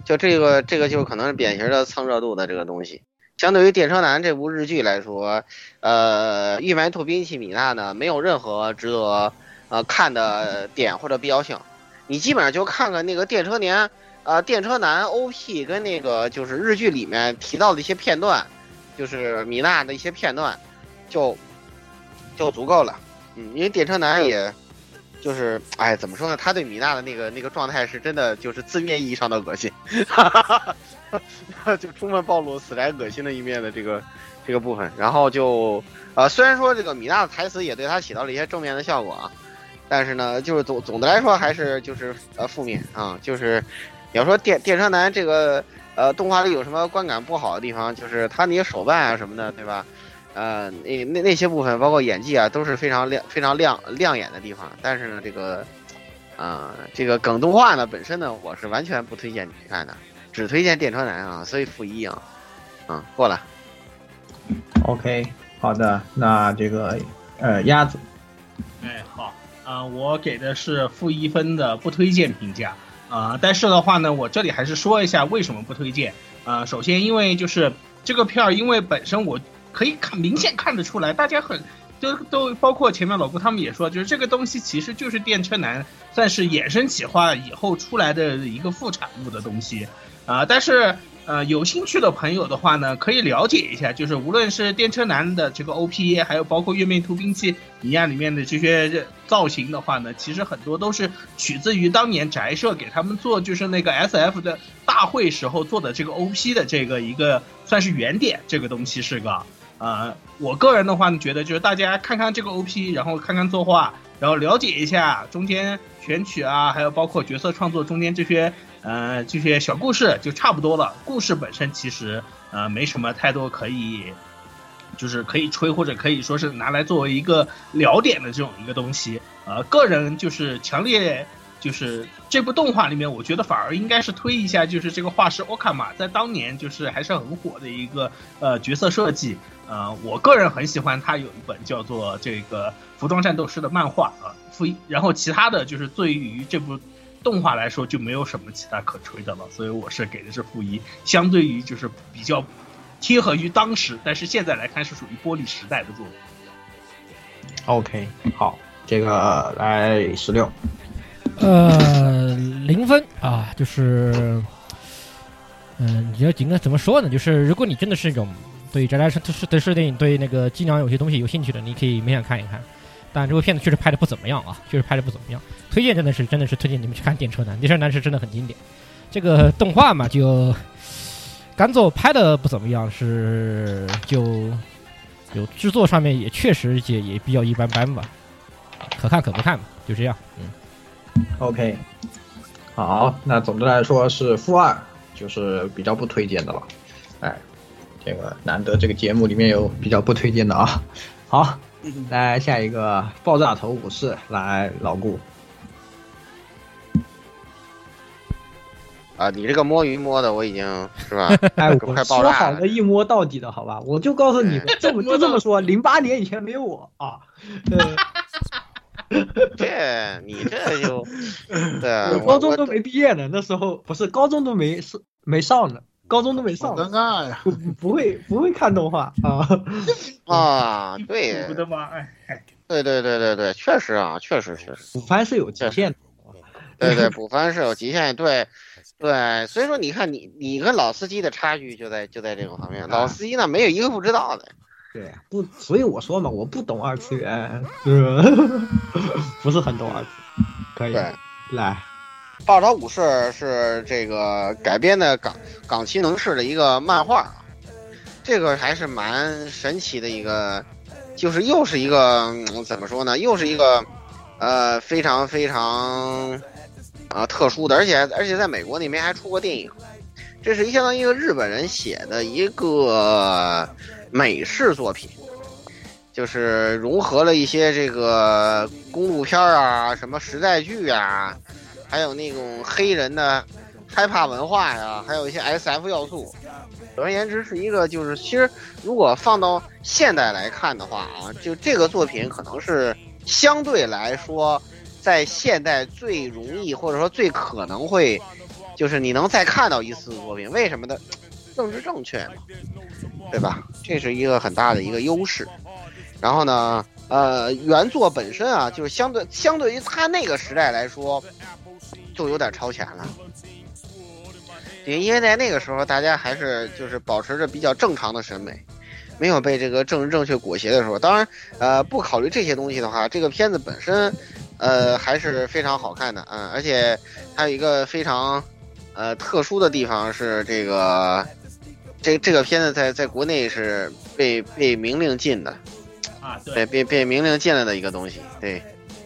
就这个这个就可能是典型的蹭热度的这个东西。相对于电车男这部日剧来说，呃，月面兔兵器米娜呢，没有任何值得呃看的点或者必要性。你基本上就看看那个电车年，呃，电车男 OP 跟那个就是日剧里面提到的一些片段，就是米娜的一些片段，就就足够了。嗯，因为电车男也，就是哎，怎么说呢？他对米娜的那个那个状态是真的，就是字面意义上的恶心，就充分暴露死宅恶心的一面的这个这个部分。然后就呃，虽然说这个米娜的台词也对他起到了一些正面的效果啊，但是呢，就是总总的来说还是就是呃负面啊，就是你要说电电车男这个呃动画里有什么观感不好的地方，就是他那些手办啊什么的，对吧？呃，那那那些部分，包括演技啊，都是非常亮、非常亮亮眼的地方。但是呢，这个，啊、这个梗动画呢本身呢，我是完全不推荐你去看的，只推荐电车男啊，所以负一啊，啊，过了。OK，好的，那这个呃鸭子，哎，好，啊、我给的是负一分的不推荐评价啊、但是的话呢，我这里还是说一下为什么不推荐。啊、首先因为就是这个片儿，因为本身我可以看明显看得出来，大家很都都包括前面老顾他们也说，就是这个东西其实就是电车男算是衍生企划以后出来的一个副产物的东西。啊、但是呃有兴趣的朋友的话呢，可以了解一下，就是无论是电车男的这个 OP，还有包括月面突兵器尼亚里面的这些造型的话呢，其实很多都是取自于当年宅社给他们做就是那个 SF 的大会时候做的这个 OP 的这个一个算是原点，这个东西是个。呃，我个人的话呢，觉得就是大家看看这个 OP，然后看看作画，然后了解一下中间选取啊，还有包括角色创作中间这些呃这些小故事就差不多了。故事本身其实呃没什么太多可以，就是可以吹或者可以说是拿来作为一个聊点的这种一个东西。呃，个人就是强烈。就是这部动画里面，我觉得反而应该是推一下，就是这个画师欧卡玛在当年就是还是很火的一个呃角色设计。呃，我个人很喜欢他有一本叫做这个《服装战斗师》的漫画啊，负一，然后其他的就是对于这部动画来说就没有什么其他可吹的了，所以我是给的是负一。相对于就是比较贴合于当时，但是现在来看是属于玻璃时代的作品。OK，好，这个来十六，呃，零分啊，就是，嗯、你要应该怎么说呢？就是如果你真的是一种对宅宅是是对是电影对那个机娘有些东西有兴趣的，你可以勉强看一看。但这部片子确实拍的不怎么样啊，确实拍的不怎么样。推荐真的是真的是推荐你们去看《电车男》，《电车男》是真的很经典。这个动画嘛，就甘做拍的不怎么样，是就有制作上面也确实也也比较一般般吧，可看可不看吧，就这样。嗯。OK，好，那总的来说是负二，就是比较不推荐的了。哎，这个难得这个节目里面有比较不推荐的啊。好，来下一个爆炸头武士，来老顾。啊，你这个摸鱼摸的我已经是吧？哎，我爆炸了说好的，一摸到底的好吧？我就告诉你们，这么就这么说，零八年以前没有我啊。呃，这你这就对啊，我 我高中都没毕业呢，那时候不是高中都没是没上呢，高中都没上尴尬呀！不不会不会看动画啊。啊，对我的妈！哎，哎对对对对对，确实啊，确实确实，补番是有极限的。对对，补番是有极限，对对，所以说你看你你跟老司机的差距就在就在这个方面，老司机呢没有一个不知道的，对，不，所以我说嘛，我不懂二次元，是吧？不是很懂二次元。可以，来，《暴岛武士》是这个改编的港港崎能士的一个漫画，这个还是蛮神奇的一个，就是又是一个、怎么说呢，又是一个呃非常非常啊、特殊的，而且而且在美国那边还出过电影，这是一相当于一个日本人写的一个美式作品。就是融合了一些这个公路片啊，什么时代剧啊，还有那种黑人的害怕文化呀，还有一些 SF 要素。总而言之，是一个就是其实如果放到现代来看的话啊，就这个作品可能是相对来说在现代最容易或者说最可能会，就是你能再看到一次作品。为什么呢？政治正确嘛，对吧？这是一个很大的一个优势。然后呢，呃，原作本身啊，就是相对相对于他那个时代来说，就有点超前了。对，因为在那个时候，大家还是就是保持着比较正常的审美，没有被这个政治正确裹挟的时候。当然，呃，不考虑这些东西的话，这个片子本身，呃，还是非常好看的，嗯，而且还有一个非常，呃，特殊的地方是这个，这这个片子在在国内是被被明令禁的。对，被被明令禁了的一个东西，对，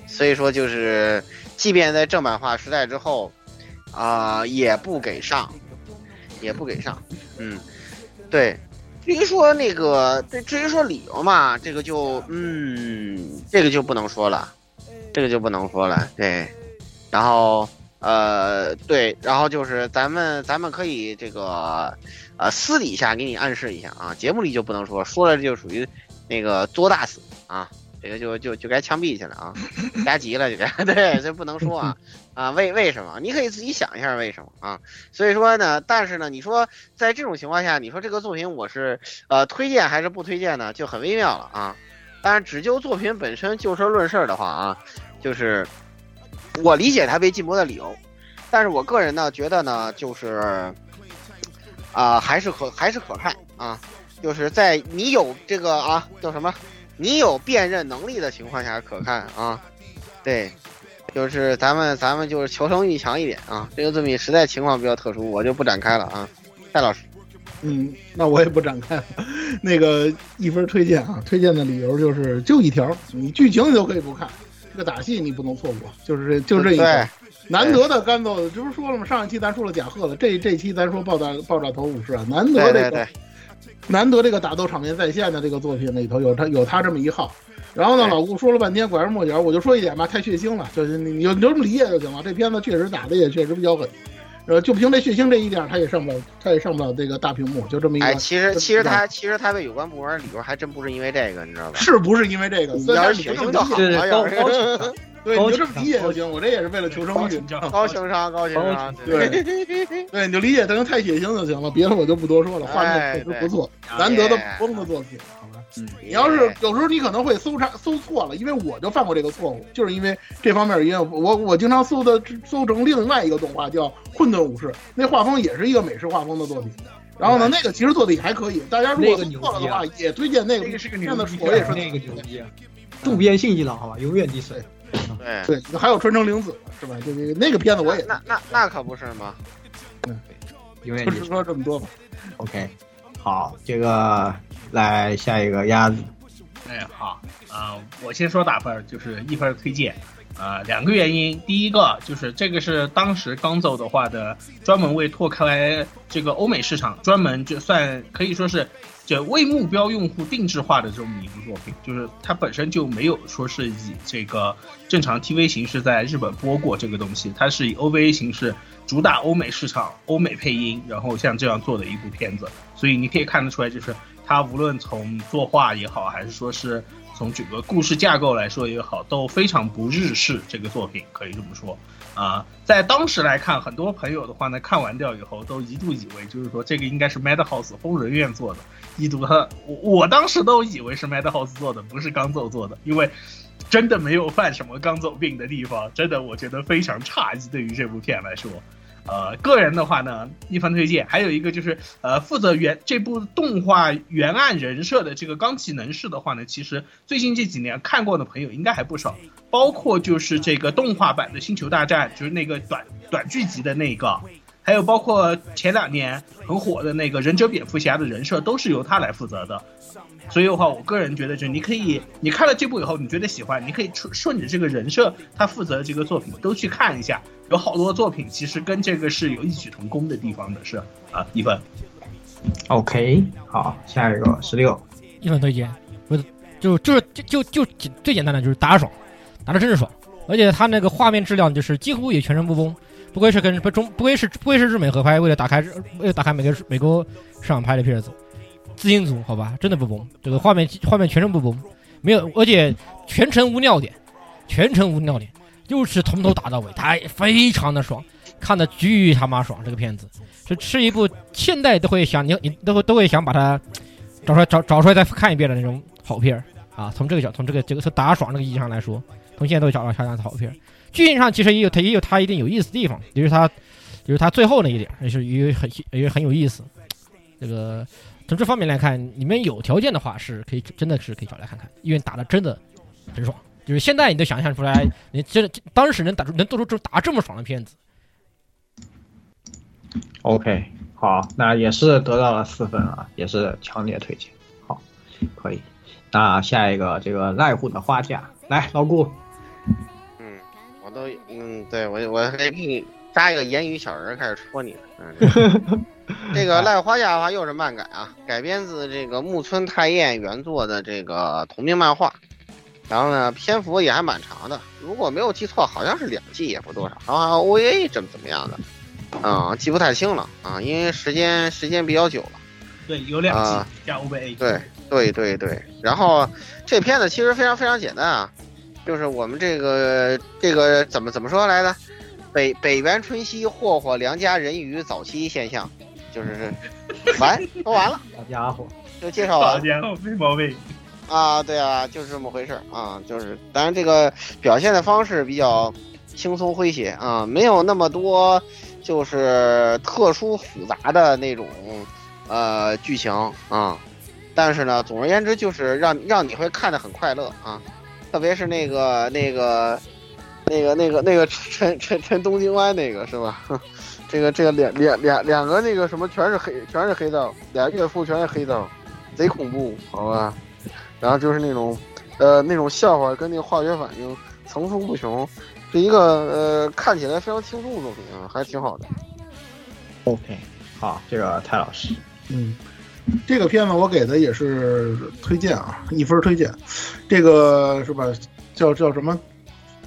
所以说就是，即便在正版化时代之后，啊、也不给上，也不给上，嗯，对。至于说那个，对，至于说理由嘛，这个就，嗯，这个就不能说了，这个就不能说了，对。然后，呃，对，然后就是咱们咱们可以这个，呃，私底下给你暗示一下啊，节目里就不能说，说了就属于那个作大死啊，这个就就就该枪毙去了啊，加急了就该，对，这不能说啊啊，为为什么？你可以自己想一下为什么啊？所以说呢，但是呢，你说在这种情况下，你说这个作品我是呃推荐还是不推荐呢？就很微妙了啊。当然，只就作品本身就事论事的话啊，就是我理解它被禁播的理由，但是我个人呢觉得呢，就是啊、还是可还是可看啊，就是在你有这个啊叫什么，你有辨认能力的情况下可看啊，对，就是咱们咱们就是求生欲强一点啊，这个作品实在情况比较特殊，我就不展开了啊，蔡老师，嗯，那我也不展开了。那个一分推荐啊，推荐的理由就是就一条，你剧情你都可以不看，这个打戏你不能错过，就是这就这一条对。难得的干奏，这不是说了吗？上一期咱说了贾贺了，这这期咱说爆炸爆炸头武士啊，难得这个对对对，难得这个打斗场面在线的这个作品里头有他有他这么一号。然后呢，老顾说了半天拐弯抹角，我就说一点吧，太血腥了，就是你你就你就这么理解就行了。这片子确实打的也确实比较狠，呃，就凭这血腥这一点，他也上不了，他也上不了这个大屏幕，就这么一个。哎，其实其实他其实他被有关部门理由还真不是因为这个，你知道吧？是不是因为这个？你要是是血腥就好了，高要是对，你就这么理解就行。我这也是为了求生欲。高情商，高情商，对对，你就理解成太血腥就行了，别的我就不多说了。画哎面确实不错，难得的不崩的作品，好吧？嗯你要是有时候你可能会搜查搜错了，因为我就犯过这个错误，就是因为这方面原因，我我经常搜的搜成另外一个动画叫《混沌武士》，那画风也是一个美式画风的作品。然后呢，那个其实做的也还可以，大家如果搜错了的话，也推荐那个。那个是个牛逼我也是那个牛逼啊！渡边信一郎，好吧，永远第三。对，对，还有传承灵子是吧？就这个那个片子我也那那那可不是吗？就永远第三。是说这么多吧。OK，好，这个来下一个鸭子。哎，好啊、我先说打分，就是一分推荐。啊、两个原因，第一个就是这个是当时刚走的话的，专门为拓开这个欧美市场，专门就算可以说是为目标用户定制化的这么一部作品，就是它本身就没有说是以这个正常 TV 形式在日本播过这个东西，它是以 OVA 形式主打欧美市场、欧美配音，然后像这样做的一部片子，所以你可以看得出来，就是它无论从作画也好，还是说是从整个故事架构来说也好，都非常不日式。这个作品可以这么说啊、在当时来看，很多朋友的话呢，看完掉以后都一度以为就是说这个应该是 Madhouse 疯人院做的，一读他我我当时都以为是 Madhouse 做的，不是刚奏做的，因为。真的没有犯什么刚奏病的地方，真的我觉得非常诧异。对于这部片来说，呃，个人的话呢，一番推荐。还有一个就是，呃，负责原这部动画原案人设的这个钢崎能士的话呢，其实最近这几年看过的朋友应该还不少，包括就是这个动画版的《星球大战》，就是那个短短剧集的那个，还有包括前两年很火的那个忍者蝙蝠侠的人设，都是由他来负责的。所以的话，我个人觉得，就是你可以，你看了这部以后，你觉得喜欢，你可以顺顺着这个人设他负责的这个作品都去看一下，有好多作品其实跟这个是有异曲同工的地方的，是啊，一分。OK，好，下一个十六。一分推荐，不是就就是就就就最简单的就是打爽，打的真是爽，而且他那个画面质量就是几乎也全程不崩，不愧是跟不中不愧是不愧是日美合拍，为了打开日为了打开美国美国市场拍的片子，自行组好吧，真的不崩，这个画面画面全程不崩，没有，而且全程无尿点，全程无尿点，就是从头打到尾，太非常的爽，看的巨他妈爽，这个片子是是一部现代都会想你你都会都会想把它找出来找找出来再看一遍的那种好片儿啊。从这个角从这个这个从打爽这个意义上来说，从现在都找到下的好片儿。剧情上其实也有它也有它一定有意思的地方，就是它就是它最后那一点也是也很也很有意思。这个从这方面来看，你们有条件的话是可以真的是可以找来看看，因为打的真的很爽。就是现在你都想象出来，你真的当时能打出能做出这打这么爽的片子，OK，好，那也是得到了四分啊，也是强烈推荐。好，可以。那下一个这个濑户的花嫁，来老顾，都嗯，对我我还给你扎一个言语小人儿开始戳你。嗯，这个《赖花嫁》的话又是漫改啊，改编自这个木村太彦原作的这个同名漫画。然后呢，篇幅也还蛮长的，如果没有记错，好像是两季也不多少。然后还有 OVA 怎么怎么样的，啊、记不太清了啊，因为时间时间比较久了。对，有两季啊加 OVA。对对对对，然后这片子其实非常非常简单啊，就是我们这个这个怎么怎么说来的，北北原春熙霍霍良家人鱼早期现象，就是完说完了，好家伙，就介绍完了。好家伙，没毛病。啊，对啊，就是这么回事啊，就是当然这个表现的方式比较轻松诙谐啊，没有那么多就是特殊复杂的那种呃剧情啊。但是呢，总而言之就是让让你会看得很快乐啊，特别是那个那个那个那个那个陈陈陈东京湾那个是吧？这个这个两两两两个那个什么全是黑全是黑道，俩岳父全是黑道，贼恐怖，好吧？然后就是那种呃那种笑话跟那个化学反应层出不穷，是一个呃看起来非常轻松的作品啊，还挺好的。OK，好，这个泰老师，嗯，这个片子我给的也是推荐啊，一分推荐。这个是吧？叫叫什么？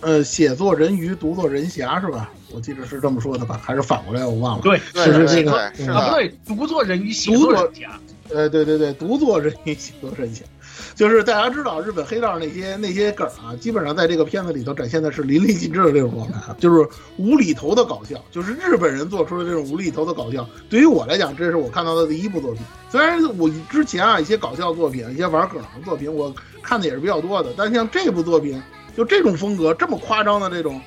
呃，写作人鱼，读作人侠是吧？我记得是这么说的吧？还是反过来？我忘了。对，是是这个对是啊，不的，对，独作人鱼，写独作作人侠，呃，对对对，独作人鱼，写作人侠，就是大家知道日本黑道那些那些梗啊，基本上在这个片子里头展现的是淋漓尽致的这种状态，就是无厘头的搞笑，就是日本人做出的这种无厘头的搞笑。对于我来讲，这是我看到的第一部作品。虽然我之前啊一些搞笑作品、一些玩梗的作品，我看的也是比较多的，但像这部作品，就这种风格这么夸张的这种，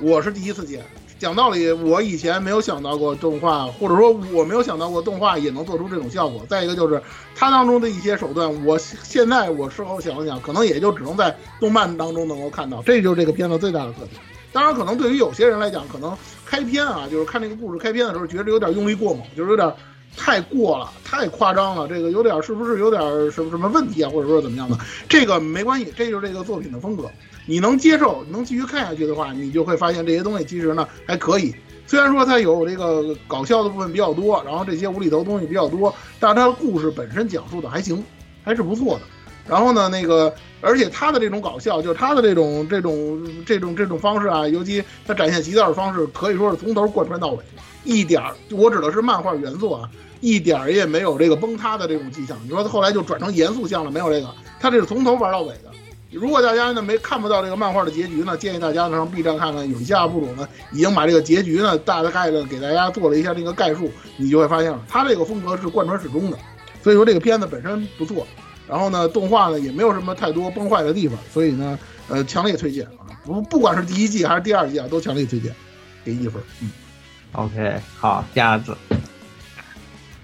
我是第一次见。讲道理，我以前没有想到过动画，或者说我没有想到过动画也能做出这种效果。再一个就是它当中的一些手段，我现在我事后想了想，可能也就只能在动漫当中能够看到，这就是这个片子最大的特点。当然，可能对于有些人来讲，可能开篇啊，就是看这个故事开篇的时候，觉得有点用力过猛，就是有点太过了，太夸张了。这个有点是不是有点什么什么问题啊，或者说怎么样的？这个没关系，这就是这个作品的风格。你能接受，能继续看下去的话，你就会发现这些东西其实呢还可以。虽然说它有这个搞笑的部分比较多，然后这些无厘头东西比较多，但是它的故事本身讲述的还行，还是不错的。然后呢，那个而且他的这种搞笑，就是他的这种这种这种这种方式啊，尤其他展现极道的方式，可以说是从头贯穿到尾，一点儿我指的是漫画原作啊，一点儿也没有这个崩塌的这种迹象。你说他后来就转成严肃向了，没有这个，他这是从头玩到尾的。如果大家呢没看不到这个漫画的结局呢，建议大家呢上 B 站看看，有一些 UP 主呢已经把这个结局呢大概的给大家做了一下这个概述，你就会发现了，他这个风格是贯穿始终的，所以说这个片子本身不错，然后呢动画呢也没有什么太多崩坏的地方，所以呢呃强烈推荐啊，不不管是第一季还是第二季啊，都强烈推荐，给一分，嗯，OK，好，鸭子，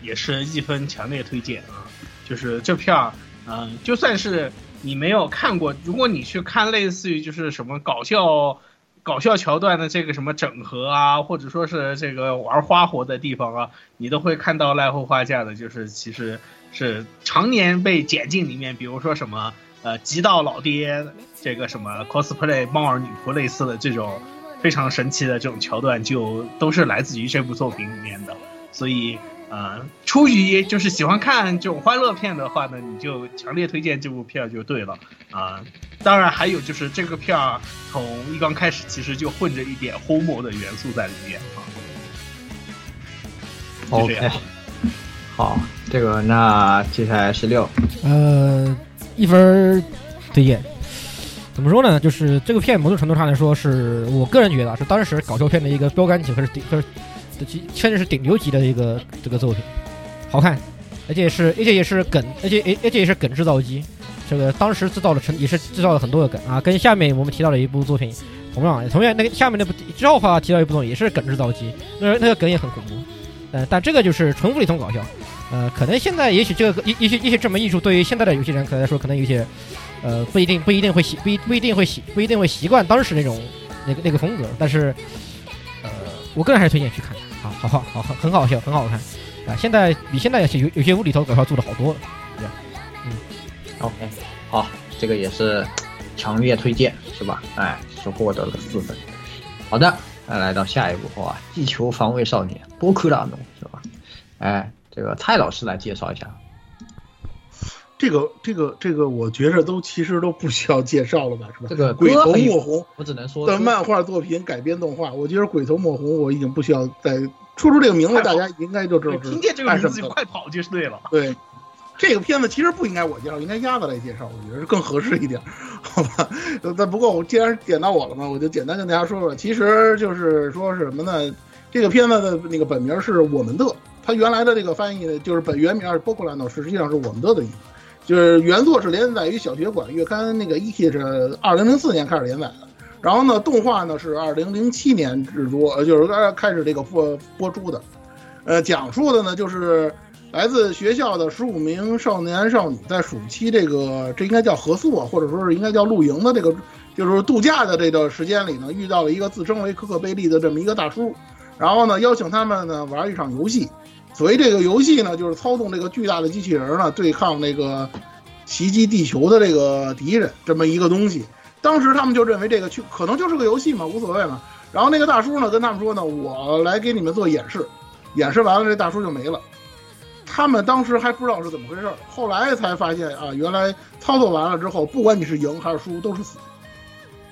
也是一分强烈推荐啊！就是这片儿，嗯、就算是你没有看过，如果你去看类似于就是什么搞笑、搞笑桥段的这个什么整合啊，或者说是这个玩花活的地方啊，你都会看到濑户画架的，就是其实是常年被剪进里面，比如说什么呃极道老爹这个什么 cosplay 猫耳女仆类似的这种非常神奇的这种桥段，就都是来自于这部作品里面的，所以。呃，出于就是喜欢看这种欢乐片的话呢，你就强烈推荐这部片儿就对了啊、当然还有就是这个片儿从一刚开始其实就混着一点 homo 的元素在里面啊。就这样 OK，好，这个那接下来十六，呃，一分推荐。怎么说呢？就是这个片某种程度上来说，是我个人觉得啊是当时搞笑片的一个标杆级，或者顶，或者甚至是顶流级的一个这个作品，好看，而且是而且也是梗，而且而且也是梗制造机。这个当时制造了成也是制造了很多的梗啊，跟下面我们提到的一部作品同样，同样那个下面那部之后的话提到一部作品也是梗制造机，那那个梗也很恐怖。呃，但这个就是纯无厘头搞笑。呃，可能现在也许这个也也许也许这门艺术对于现在的游戏人可能来说，可能有些呃不一定不一定会习不一不一定会习不一定会习惯当时那种那个那个风格，但是呃，我个人还是推荐去看看，好好好好很好笑，很好看啊！现在比现在有些有些无厘头搞笑做的好多了。嗯 OK，好，这个也是强烈推荐，是吧？哎，是获得了四分。好的，那来到下一步哇，地球防卫少年波克拉诺是吧？哎，这个蔡老师来介绍一下。这个这个这个，我觉着都其实都不需要介绍了吧，是吧？这个鬼头歌很莫红我只能说的漫画作品改编动画，我觉得鬼头莫红我已经不需要再说出这个名字，大家应该就知道是听见这个名字就快跑就是对了。对，这个片子其实不应该我介绍，应该鸭子来介绍，我觉得是更合适一点，好吧？呃但不过我既然点到我了嘛，我就简单跟大家说说，其实就是说是什么呢？这个片子的那个本名是我们的，它原来的这个翻译呢，就是本原名是波库兰诺，实际上是我们的的意思。就是原作是连载于小学馆月刊那个一 k 是二零零四年开始连载的，然后呢，动画呢是二零零七年制作，呃，就是开开始这个播播出的，呃，讲述的呢就是来自学校的十五名少年少女在暑期这个这应该叫合宿啊，或者说是应该叫露营的这个就是度假的这段时间里呢，遇到了一个自称为可可贝利的这么一个大叔，然后呢邀请他们呢玩一场游戏。所谓这个游戏呢，就是操纵这个巨大的机器人呢，对抗那个袭击地球的这个敌人这么一个东西。当时他们就认为这个去可能就是个游戏嘛，无所谓嘛。然后那个大叔呢跟他们说呢，我来给你们做演示，演示完了这大叔就没了。他们当时还不知道是怎么回事，后来才发现啊，原来操作完了之后，不管你是赢还是输，都是死。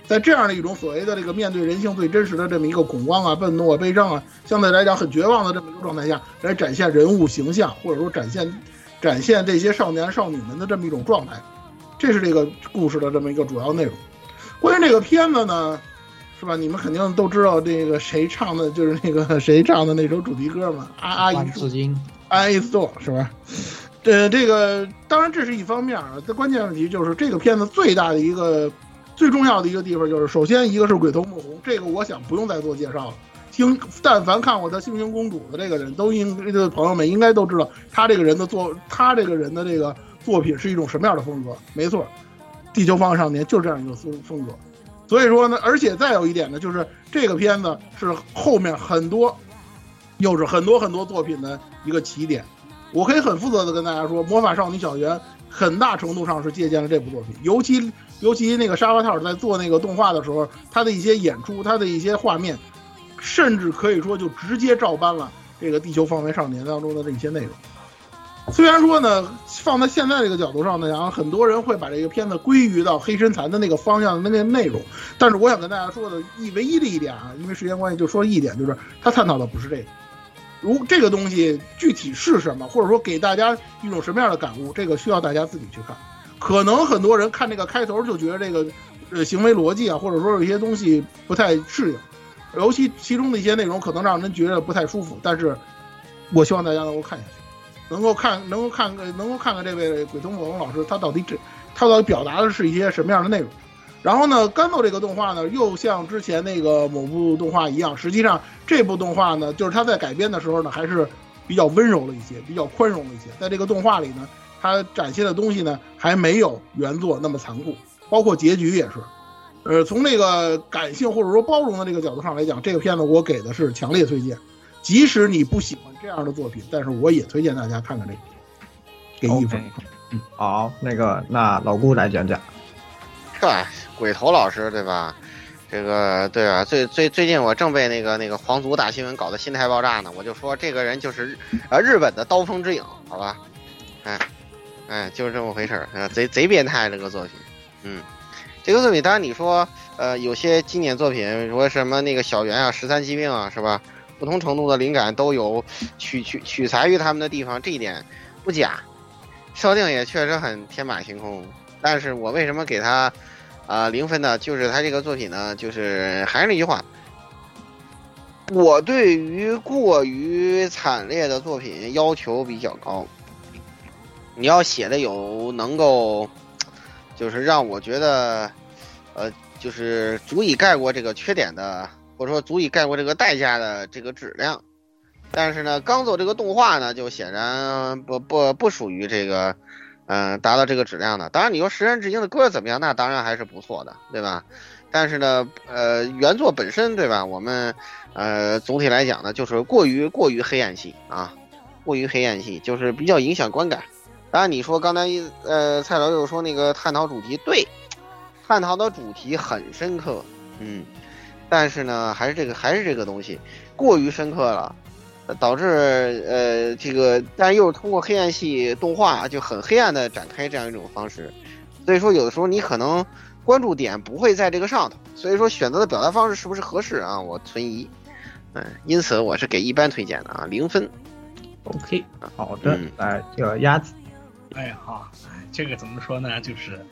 在这样的一种所谓的这个面对人性最真实的这么一个恐慌啊、愤怒啊、悲伤啊，相对来讲很绝望的这么一个状态下，来展现人物形象，或者说展现展现这些少年少女们的这么一种状态，这是这个故事的这么一个主要内容。关于这个片子呢，是吧？你们肯定都知道这个谁唱的，就是那个谁唱的那首主题歌嘛，阿阿姨至今安 A Store 是吧？呃，这个当然这是一方面啊，这关键问题就是这个片子最大的一个。最重要的一个地方就是，首先一个是鬼头木红，这个我想不用再做介绍了。听，但凡看过他《星星公主》的这个人都应，这朋友们应该都知道，他这个人的作，他这个人的这个作品是一种什么样的风格？没错，《地球方向少年》就是这样一个风风格。所以说呢，而且再有一点呢，就是这个片子是后面很多，又是很多很多作品的一个起点。我可以很负责的跟大家说，《魔法少女小圆》很大程度上是借鉴了这部作品，尤其。尤其那个沙发套在做那个动画的时候，他的一些演出，他的一些画面，甚至可以说就直接照搬了这个《地球防卫少年》当中的这些内容。虽然说呢，放在现在这个角度上呢，然后很多人会把这个片子归于到黑身残的那个方向的那个内容，但是我想跟大家说的一唯一的一点啊，因为时间关系就说一点，就是他探讨的不是这个。如这个东西具体是什么，或者说给大家一种什么样的感悟，这个需要大家自己去看。可能很多人看这个开头就觉得这个，呃，行为逻辑啊，或者说有一些东西不太适应，尤其其中的一些内容可能让人觉得不太舒服。但是，我希望大家能够看下去，能够看，能够看，能够看看这位鬼头木龙老师他到底这，他到底表达的是一些什么样的内容。然后呢，干豆这个动画呢，又像之前那个某部动画一样，实际上这部动画呢，就是他在改编的时候呢，还是比较温柔了一些，比较宽容了一些，在这个动画里呢。它展现的东西呢，还没有原作那么残酷，包括结局也是。呃，从那个感性或者说包容的这个角度上来讲，这个片子我给的是强烈推荐。即使你不喜欢这样的作品，但是我也推荐大家看看这个，给一分。嗯，好，那个那老顾来讲讲。吧？鬼头老师对吧？这个对啊，最最最近我正被那个那个皇族大新闻搞得心态爆炸呢，我就说这个人就是呃日本的刀锋之影，好吧？哎。哎，就是这么回事儿啊，贼贼变态这个作品，嗯，这个作品当然你说，呃，有些经典作品，说什么那个小圆啊、十三疾病啊，是吧？不同程度的灵感都有取取取材于他们的地方，这一点不假。设定也确实很天马行空，但是我为什么给他啊零分呢？就是他这个作品呢，就是还是那句话，我对于过于惨烈的作品要求比较高。你要写的有能够，就是让我觉得，呃，就是足以盖过这个缺点的，或者说足以盖过这个代价的这个质量。但是呢，刚做这个动画呢，就显然不不不属于这个，嗯，达到这个质量的。当然，你说《十人之鹰》的歌怎么样？那当然还是不错的，对吧？但是呢，呃，原作本身，对吧？我们，呃，总体来讲呢，就是过于过于黑暗系啊，过于黑暗系，就是比较影响观感。当然，你说刚才呃，蔡老又说那个探讨主题，对，探讨的主题很深刻，嗯，但是呢，还是这个还是这个东西过于深刻了，导致呃这个，但又通过黑暗系动画就很黑暗的展开这样一种方式，所以说有的时候你可能关注点不会在这个上头，所以说选择的表达方式是不是合适啊？我存疑，嗯，因此我是给一般推荐的啊，零分。OK，好的，来这个鸭子。哎呀，这个怎么说呢？就是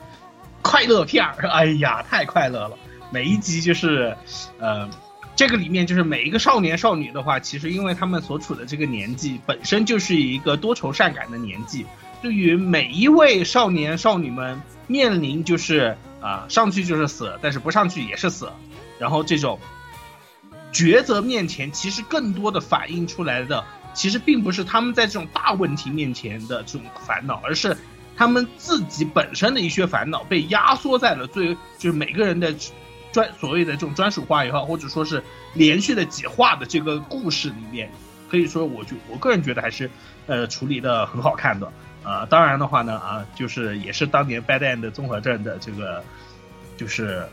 快乐片儿，哎呀，太快乐了！每一集就是，呃，这个里面就是每一个少年少女的话，其实因为他们所处的这个年纪本身就是一个多愁善感的年纪，对于每一位少年少女们面临就是啊、上去就是死，但是不上去也是死，然后这种抉择面前，其实更多的反映出来的，其实并不是他们在这种大问题面前的这种烦恼，而是他们自己本身的一些烦恼被压缩在了最就是每个人的专所谓的这种专属化也好，或者说是连续的几话的这个故事里面，可以说我就我个人觉得还是呃处理的很好看的。呃，当然的话呢，啊，就是也是当年 Bad End 综合症的这个，就是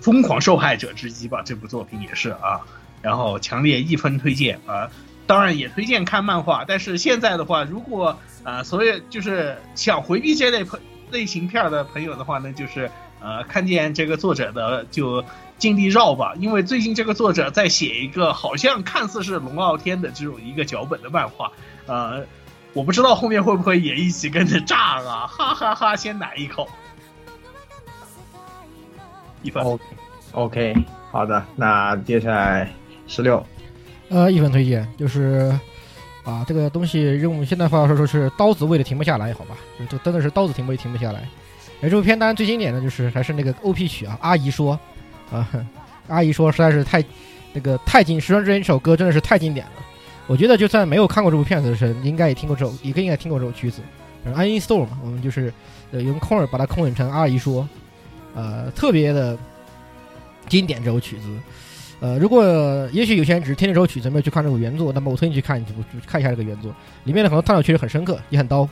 疯狂受害者之一吧。这部作品也是啊，然后强烈一分推荐啊。当然也推荐看漫画，但是现在的话，如果呃，所有就是想回避这类朋类型片的朋友的话呢，就是呃，看见这个作者的就尽力绕吧，因为最近这个作者在写一个好像看似是龙傲天的这种一个脚本的漫画，呃，我不知道后面会不会也一起跟着炸啊，哈哈哈先奶一口，一分。OK OK，好的，那接下来十六，呃，一分推荐就是啊，这个东西用现代话说说是刀子喂的停不下来，好吧？就这真的是刀子停不停不下来。哎，这部片当然最经典的就是还是那个 OP 曲啊，阿姨说啊，阿姨说实在是太那个太经《时光之眼》这首歌真的是太经典了。我觉得就算没有看过这部片子的人，应该也听过这首，也更应该听过这首曲子。嗯，Unstorm 嘛，我们就是呃用空耳把它空引成阿姨说，呃，特别的经典这首曲子。呃，如果也许有些人只是听这首曲子，没有去看这个原作，那么我推荐去看这部，看一下这个原作，里面的很多探讨确实很深刻，也很刀，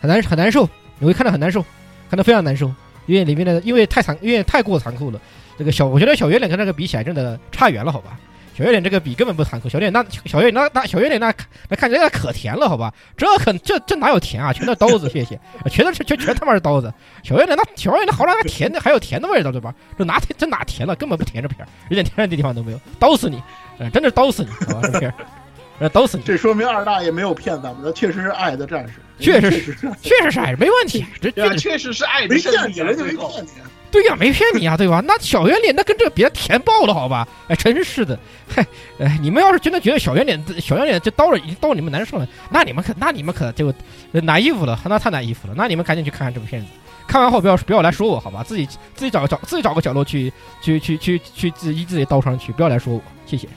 很难很难受，你会看得很难受，看得非常难受，因为里面的因为太残，因为太过残酷了。这个小，我觉得小圆脸跟那个比起来，真的差远了，好吧？小圆脸这个比根本不残酷，小圆脸那小圆脸那那小圆脸那那看起来可甜了，好吧？这可这这哪有甜啊？全都刀子，谢谢，全都是全全他妈是刀子。小圆脸那小圆脸好歹还甜的，还有甜的味道，对吧？这哪甜这哪甜了？根本不甜这片儿，一点甜的地方都没有，刀死你！呃真的是刀死你，好吧？这片儿，呃，刀死你！这说明二大爷没有骗咱们，他确实是爱的战士，确实是，确实是爱，没问题。这这确实是爱的没骗你，人家没骗你。对呀，没骗你啊，对吧？那小圆脸那跟这个比，甜爆了，好吧？哎，真是的，嗨，哎，你们要是真的觉得小圆脸小圆脸这刀了已经刀你们难受了，那你们可那你们可就难衣服了，那太难衣服了，那你们赶紧去看看这部片子。看完后不要不要来说我，好吧？自己自己找个找自己找个角落去去去去去自己自己刀上去，不要来说我，谢谢。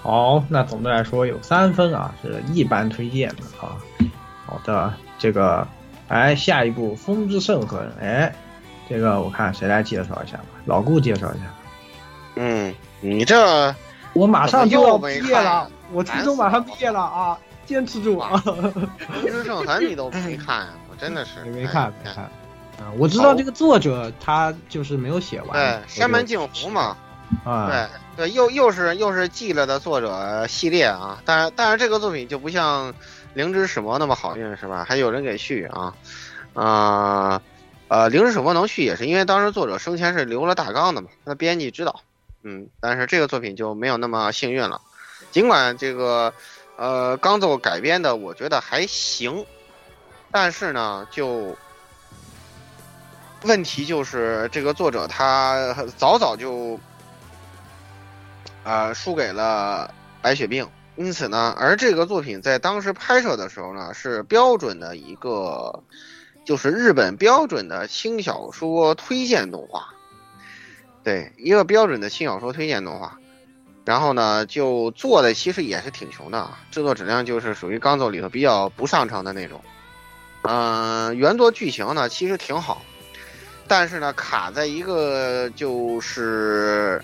好，那总的来说有三分啊，是一般推荐的啊。好的，这个，哎，下一步《风之圣痕》，哎，这个我看谁来介绍一下吧？老顾介绍一下。嗯，你这我马上就要毕业了，我初中马上毕业了啊，坚持住啊！《风之圣痕》你都没看啊？我真的是没看没看。啊，我知道这个作者他就是没有写完。对，山门镜湖嘛，啊，对对，又又是又是记了的作者系列啊，但是但是这个作品就不像《灵之使魔》那么好运是吧？还有人给续啊，啊呃，《灵之使魔》能续也是因为当时作者生前是留了大纲的嘛，那编辑知道，嗯，但是这个作品就没有那么幸运了，尽管这个呃刚做改编的我觉得还行，但是呢就。问题就是这个作者他早早就，呃，输给了白血病，因此呢，而这个作品在当时拍摄的时候呢，是标准的一个，就是日本标准的轻小说推荐动画，对，一个标准的轻小说推荐动画，然后呢，就做的其实也是挺穷的啊，制作质量就是属于刚走里头比较不上乘的那种，嗯、原作剧情呢其实挺好。但是呢，卡在一个就是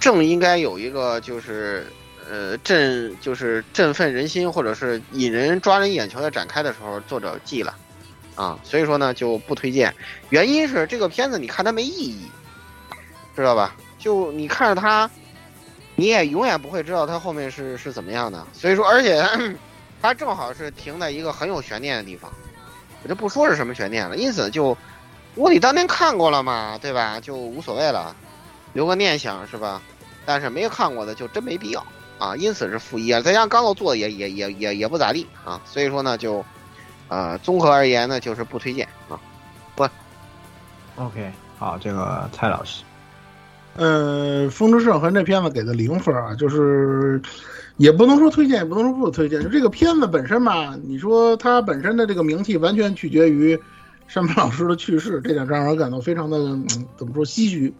正应该有一个就是呃振就是振奋人心或者是引人抓人眼球的展开的时候，作者记了啊，所以说呢就不推荐。原因是这个片子你看它没意义，知道吧？就你看着它，你也永远不会知道它后面是是怎么样的。所以说，而且 它正好是停在一个很有悬念的地方，我就不说是什么悬念了，因此就。我你当年看过了嘛，对吧？就无所谓了，留个念想是吧？但是没看过的就真没必要啊，因此是负一啊。再加上刚刚做的也也也也也不咋地啊，所以说呢就，呃，综合而言呢就是不推荐啊。不 OK，好，这个蔡老师，呃，《风之圣痕》这片子给的零分啊，就是也不能说推荐，也不能说不推荐。就这个片子本身吧，你说它本身的这个名气完全取决于山本老师的去世，这点让人感到非常的、嗯、怎么说唏嘘。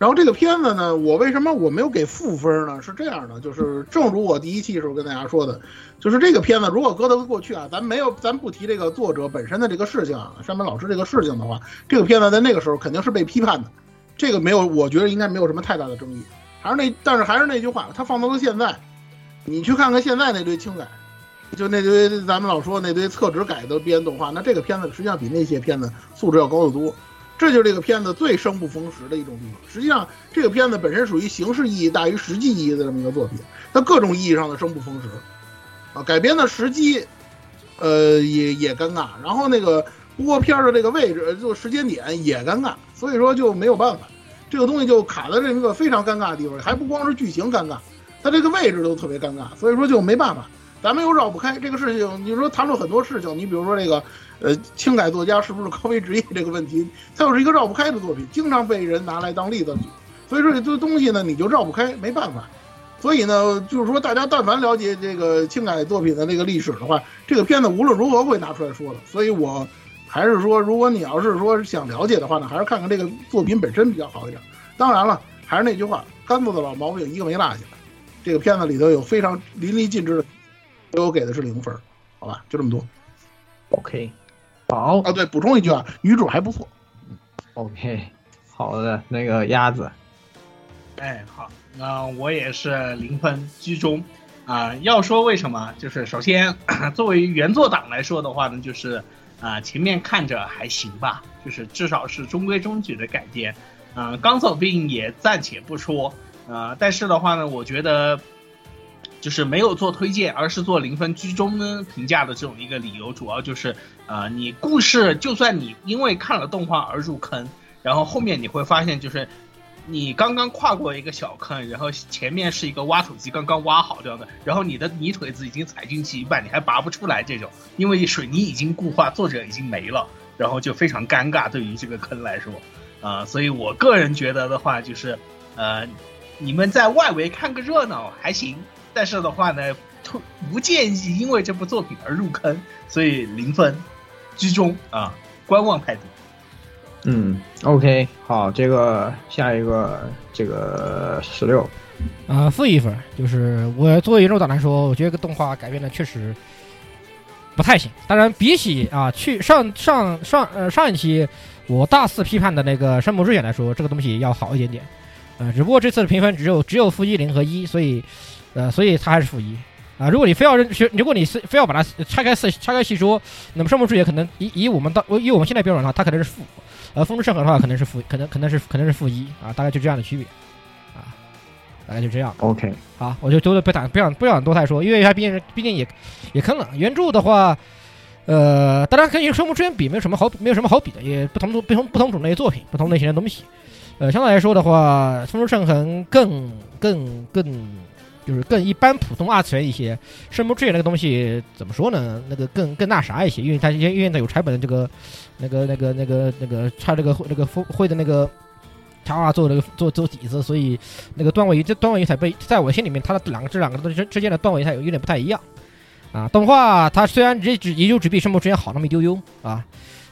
然后这个片子呢，我为什么我没有给负分呢？是这样的，就是正如我第一期时候跟大家说的，就是这个片子如果搁到过去啊，咱没有咱不提这个作者本身的这个事情啊，山本老师这个事情的话，这个片子在那个时候肯定是被批判的。这个没有，我觉得应该没有什么太大的争议。还是那，但是还是那句话，它放到了现在，你去看看现在那堆轻改，就那堆咱们老说那堆厕纸改的编动画，那这个片子实际上比那些片子素质要高得多。这就是这个片子最生不逢时的一种地方。实际上，这个片子本身属于形式意义大于实际意义的这么一个作品，它各种意义上的生不逢时，啊，改编的时机，呃，也也尴尬。然后那个播片的这个位置，就时间点也尴尬，所以说就没有办法，这个东西就卡在这么一个非常尴尬的地方，还不光是剧情尴尬，它这个位置都特别尴尬，所以说就没办法，咱们又绕不开这个事情。你说谈论很多事情，你比如说这个。呃，清改作家是不是高危职业这个问题，它又是一个绕不开的作品，经常被人拿来当例子举。所以说这东西呢，你就绕不开，没办法。所以呢，就是说大家但凡了解这个清改作品的那个历史的话，这个片子无论如何会拿出来说的。所以我还是说，如果你要是说想了解的话呢，还是看看这个作品本身比较好一点。当然了，还是那句话，干做的老毛病一个没落下。这个片子里头有非常淋漓尽致的，都给的是零分，好吧，就这么多。OK。好啊，对，补充一句啊，女主还不错。OK，好的，那个鸭子，哎，好，那我也是零分居中啊、要说为什么，就是首先 作为原作党来说的话呢，就是啊、前面看着还行吧，就是至少是中规中矩的改编。嗯、刚走病也暂且不说，呃，但是的话呢，我觉得就是没有做推荐，而是做零分居中呢评价的这种一个理由，主要就是呃，你故事就算你因为看了动画而入坑，然后后面你会发现就是。你刚刚跨过一个小坑，然后前面是一个挖土机刚刚挖好这样的，然后你的泥腿子已经踩进去一半，你还拔不出来这种，因为水泥已经固化，作者已经没了，然后就非常尴尬对于这个坑来说，啊、所以我个人觉得的话就是，呃，你们在外围看个热闹还行，但是的话呢，不不建议因为这部作品而入坑，所以零分居中啊，观望态度。嗯，OK，好，这个下一个这个十六，啊，负一分，就是我作为原著党来说，我觉得这个动画改编的确实不太行。当然，比起啊去上上上呃上一期我大肆批判的那个《山姆之眼》来说，这个东西要好一点点。呃，只不过这次的评分只有只有负一零和一，所以呃，所以它还是负一。啊，如果你非要认，如果你是非要把它拆开细拆开细说，那么《山姆之眼》可能以以我们到以我们现在标准的话，它可能是负。呃，风之圣痕的话可能是负，可能可能是可能是负一啊，大概就这样的区别，啊，大概就这样。OK，好，我就多的不打不想不想多太说，因为它毕竟毕竟也也坑了。原著的话，呃，当然跟《生物之源》比没有什么好没有什么好比的，也不同不同不同种类作品，不同类型的东西。呃，相对来说的话，《风之圣痕》更更更就是更一般普通二次元一些。圣母之眼那个东西怎么说呢？那个更更那啥一些，因为它因为它有柴本的这个那个那个那个那个插这个那个会的那个插画做这个做做底子，所以那个段位这段位才被在我心里面，它的两个这两个之之间的段位它有有点不太一样啊。动画它虽然只只也就只比圣魔之眼好那么一丢丢啊，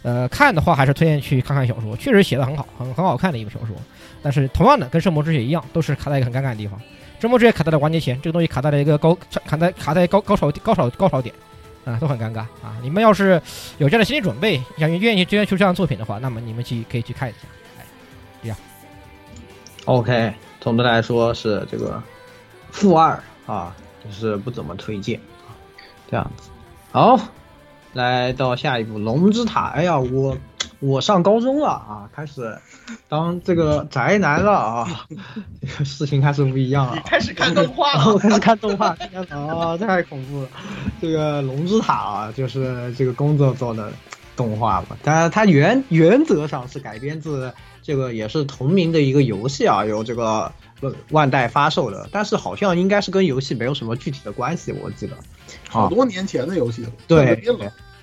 呃，看的话还是推荐去看看小说，确实写的很好，很很好看的一部小说。但是同样的，跟圣魔之血一样，都是卡在一个很尴尬的地方。圣魔之血卡在了完结前，这个东西卡在了一个高卡在卡在高高潮高潮高潮点，啊，都很尴尬啊。你们要是有这样的心理准备，想愿意愿意去这样作品的话，那么你们去可以去看一下。哎，这样。OK，总的来说是这个负二啊，就是不怎么推荐啊，这样子。好，来到下一步《龙之塔》。哎呀，我我上高中了啊，开始当这个宅男了啊，这个事情开始不一样了。你开始看动画了，开始看动画，啊，太恐怖了！这个《龙之塔》啊，就是这个工作做的动画嘛，当然它原原则上是改编自这个也是同名的一个游戏啊，由这个万万代发售的，但是好像应该是跟游戏没有什么具体的关系，我记得。好多年前的游戏了，对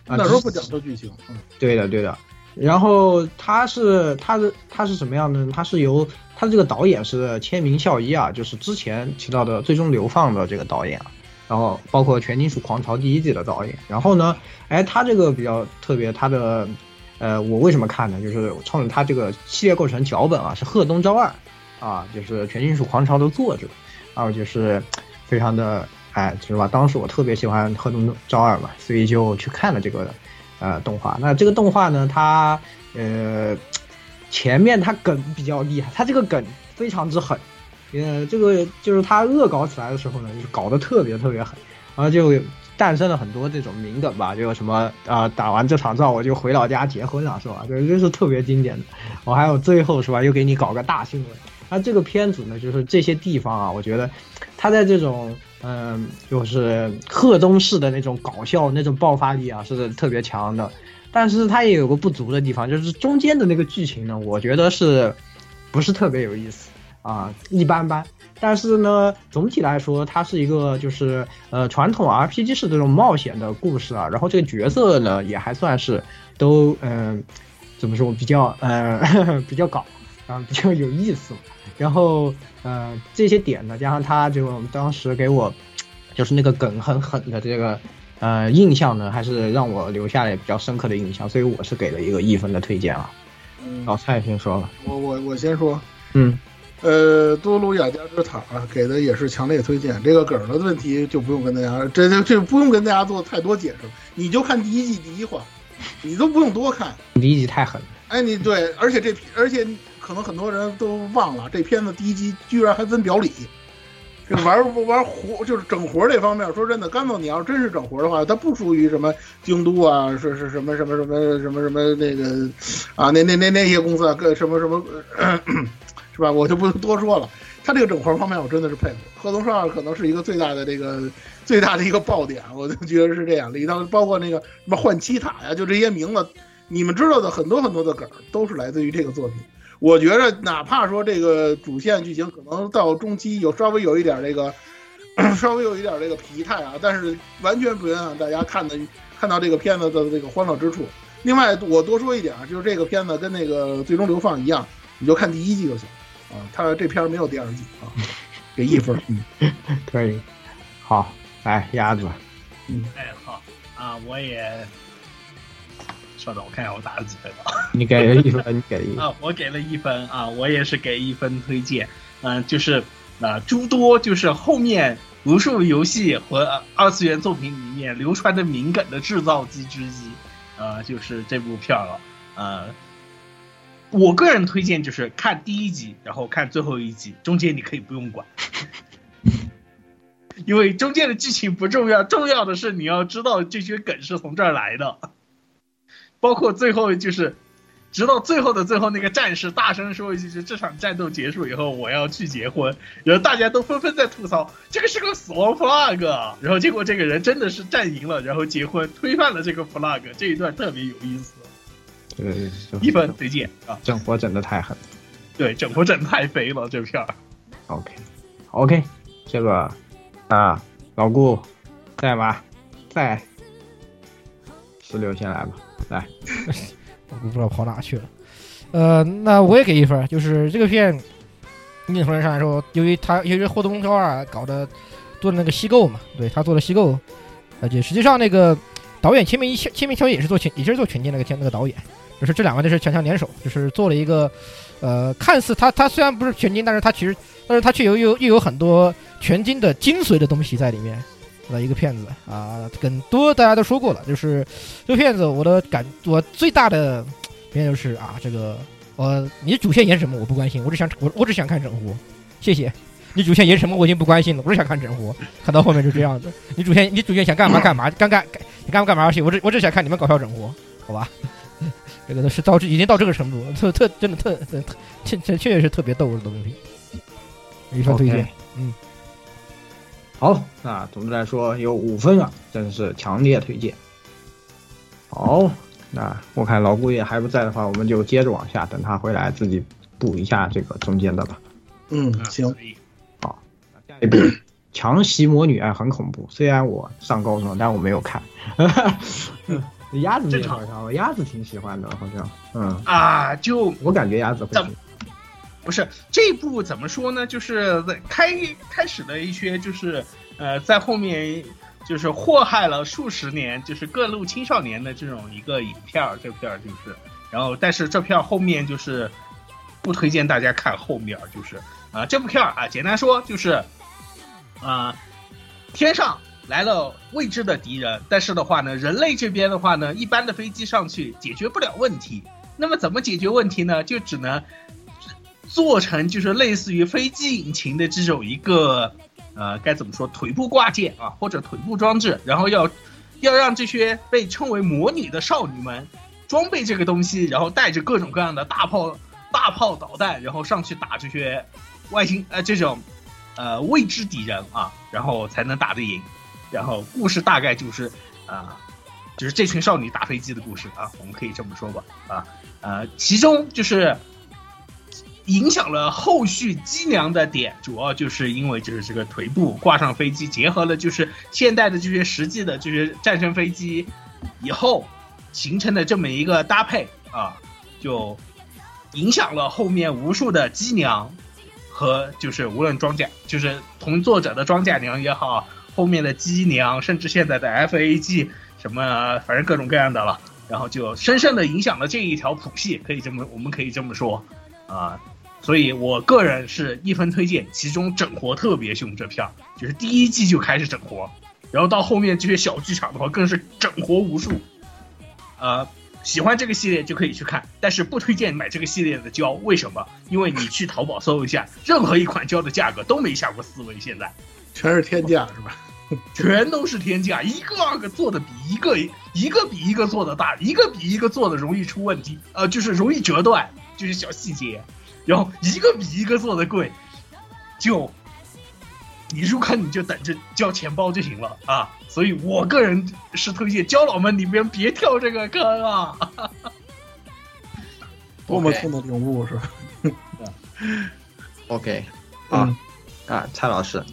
那时候不讲究剧情，嗯，对的，对的。然后他是他的他是什么样的呢？他是由他这个导演是千明孝一啊，就是之前提到的《最终流放》的这个导演啊，然后包括《全金属狂潮》第一季的导演。然后呢，哎，他这个比较特别，他的呃，我为什么看呢？就是冲着他这个系列构成脚本啊，是贺东昭二啊，就是《全金属狂潮》的作者，啊就是非常的哎，是吧？当时我特别喜欢贺东昭二嘛，所以就去看了这个呃动画。那这个动画呢，它呃前面它梗比较厉害，它这个梗非常之狠，呃，这个就是它恶搞起来的时候呢，就是搞得特别特别狠，然后就诞生了很多这种名梗吧，就什么啊、打完这场仗我就回老家结婚了，是吧？这这是特别经典的。我、还有最后是吧，又给你搞个大新闻。那这个片子呢，就是这些地方啊，我觉得它在这种嗯、就是贺东式的那种搞笑、那种爆发力啊，是特别强的。但是它也有个不足的地方，就是中间的那个剧情呢，我觉得是不是特别有意思啊，一般般。但是呢，总体来说，它是一个就是呃传统 RPG 式的这种冒险的故事啊。然后这个角色呢，也还算是都嗯、怎么说比较呃 比较搞啊，比较有意思。然后呃这些点呢，加上他就当时给我就是那个梗很狠的这个呃印象呢，还是让我留下了比较深刻的印象，所以我是给了一个一分的推荐啊。嗯，老蔡先说了，我我我先说，嗯，呃，多鲁雅加之塔啊给的也是强烈推荐。这个梗的问题就不用跟大家，这这这不用跟大家做太多解释，你就看第一季第一话，你都不用多看。第一集太狠了，哎，你对，而且这而且可能很多人都忘了，这片子第一集居然还分表里。这玩玩活就是整活这方面，说真的，干总你要真是整活的话，它不属于什么京都啊，是是什么什么什么什么什么那个啊，那那那那些公司啊，跟什么什么，是吧？我就不多说了。他这个整活方面，我真的是佩服。贺东少二可能是一个最大的这个最大的一个爆点，我就觉得是这样。里头包括那个什么换七塔呀，就这些名字，你们知道的很多很多的梗都是来自于这个作品。我觉得哪怕说这个主线剧情可能到中期有稍微有一点这个，稍微有一点这个疲态啊，但是完全不影响大家看的看到这个片子的这个欢乐之处。另外，我多说一点啊，就是这个片子跟那个《最终流放》一样，你就看第一季就行啊。它这片儿没有第二季啊，给一分。嗯，可以，好，来鸭子，嗯哎，好啊，我也，稍等，我看一下我打了几分啊。你给了一分，你给了一分，啊，我给了一分啊，我也是给一分推荐。嗯、就是啊、诸多就是后面无数游戏和呃二次元作品里面流传的名梗的制造机之一，呃，就是这部片儿了。呃，我个人推荐就是看第一集，然后看最后一集，中间你可以不用管。因为中间的剧情不重要，重要的是你要知道这些梗是从这儿来的，包括最后就是直到最后的最后，那个战士大声说一句：“这场战斗结束以后，我要去结婚。”然后大家都纷纷在吐槽，这个是个死亡 flag。然后结果这个人真的是战赢了，然后结婚，推翻了这个 flag。这一段特别有意思，对对对，一分推荐啊！整活整的太狠对，整活整太肥了这片儿。，OK，OK，这个啊，老顾在吗？在，石榴先来吧，来，我不知道跑哪去了。呃，那我也给一分，就是这个片，硬核上来说，由于他由于霍东昭二搞的做的那个虚构嘛，对他做的虚构，而且实际上那个导演千明一千明乔也是做全也是做全金那个天那个导演，就是这两个就是强强联手，就是做了一个呃，看似他他虽然不是全金，但是他其实但是他却有有又有很多全金的精髓的东西在里面。的一个片子啊，跟多大家都说过了，就是这个片子我的感我最大的片就是啊，这个呃，你主线演什么我不关心，我只想我我只想看整活，谢谢。你主线演什么我已经不关心了，我只想看整活，看到后面就这样子。你主线你主线想干嘛干嘛，干干你干嘛干嘛去，我只我只想看你们搞笑整活，好吧？这个都是到这已经到这个程度，特特真的特特特确确确实是特别逗的东西。一份推荐 OK 好，那总的来说有五分啊，真是强烈推荐。好，那我看老姑爷还不在的话，我们就接着往下，等他回来自己补一下这个中间的吧。嗯，行，好下一步《强袭魔女》哎，很恐怖。虽然我上高中，但我没有看。鸭子你正常也好像，鸭子挺喜欢的，好像，嗯，啊，就我感觉鸭子会怎么喜不是这一部怎么说呢？就是在开开始的一些就是呃，在后面就是祸害了数十年，就是各路青少年的这种一个影片儿，这片儿就是，然后但是这片儿后面就是不推荐大家看后面，就是啊、这部片儿啊，简单说就是啊、天上来了未知的敌人，但是的话呢，人类这边的话呢，一般的飞机上去解决不了问题。那么怎么解决问题呢？就只能做成就是类似于飞机引擎的这种一个呃该怎么说腿部挂件啊，或者腿部装置，然后要要让这些被称为魔女的少女们装备这个东西，然后带着各种各样的大炮、大炮导弹，然后上去打这些外星呃这种呃未知敌人啊，然后才能打得赢。然后故事大概就是啊、就是这群少女打飞机的故事啊，我们可以这么说吧啊。呃，其中就是影响了后续机娘的点，主要就是因为就是这个腿部挂上飞机，结合了就是现代的这些实际的这些战争飞机以后形成的这么一个搭配啊，就影响了后面无数的机娘和就是无论装甲，就是同作者的装甲娘也好，后面的机娘，甚至现在的 FAG 什么，反正各种各样的了。然后就深深的影响了这一条谱系，可以这么，我们可以这么说，啊、所以我个人是一分推荐，其中整活特别凶，这片儿就是第一季就开始整活，然后到后面这些小剧场的话更是整活无数，呃，喜欢这个系列就可以去看，但是不推荐买这个系列的胶，为什么？因为你去淘宝搜一下，任何一款胶的价格都没下过四位，现在。全是天价是吧？全都是天价，一个二个做的比一个一个比一个做的大，一个比一个做的容易出问题，呃，就是容易折断，就是小细节，然后一个比一个做的贵，就你入坑你就等着交钱包就行了啊！所以我个人是推荐胶老们你们别跳这个坑啊！多么痛的领悟是吧？OK，啊嗯啊，蔡老师，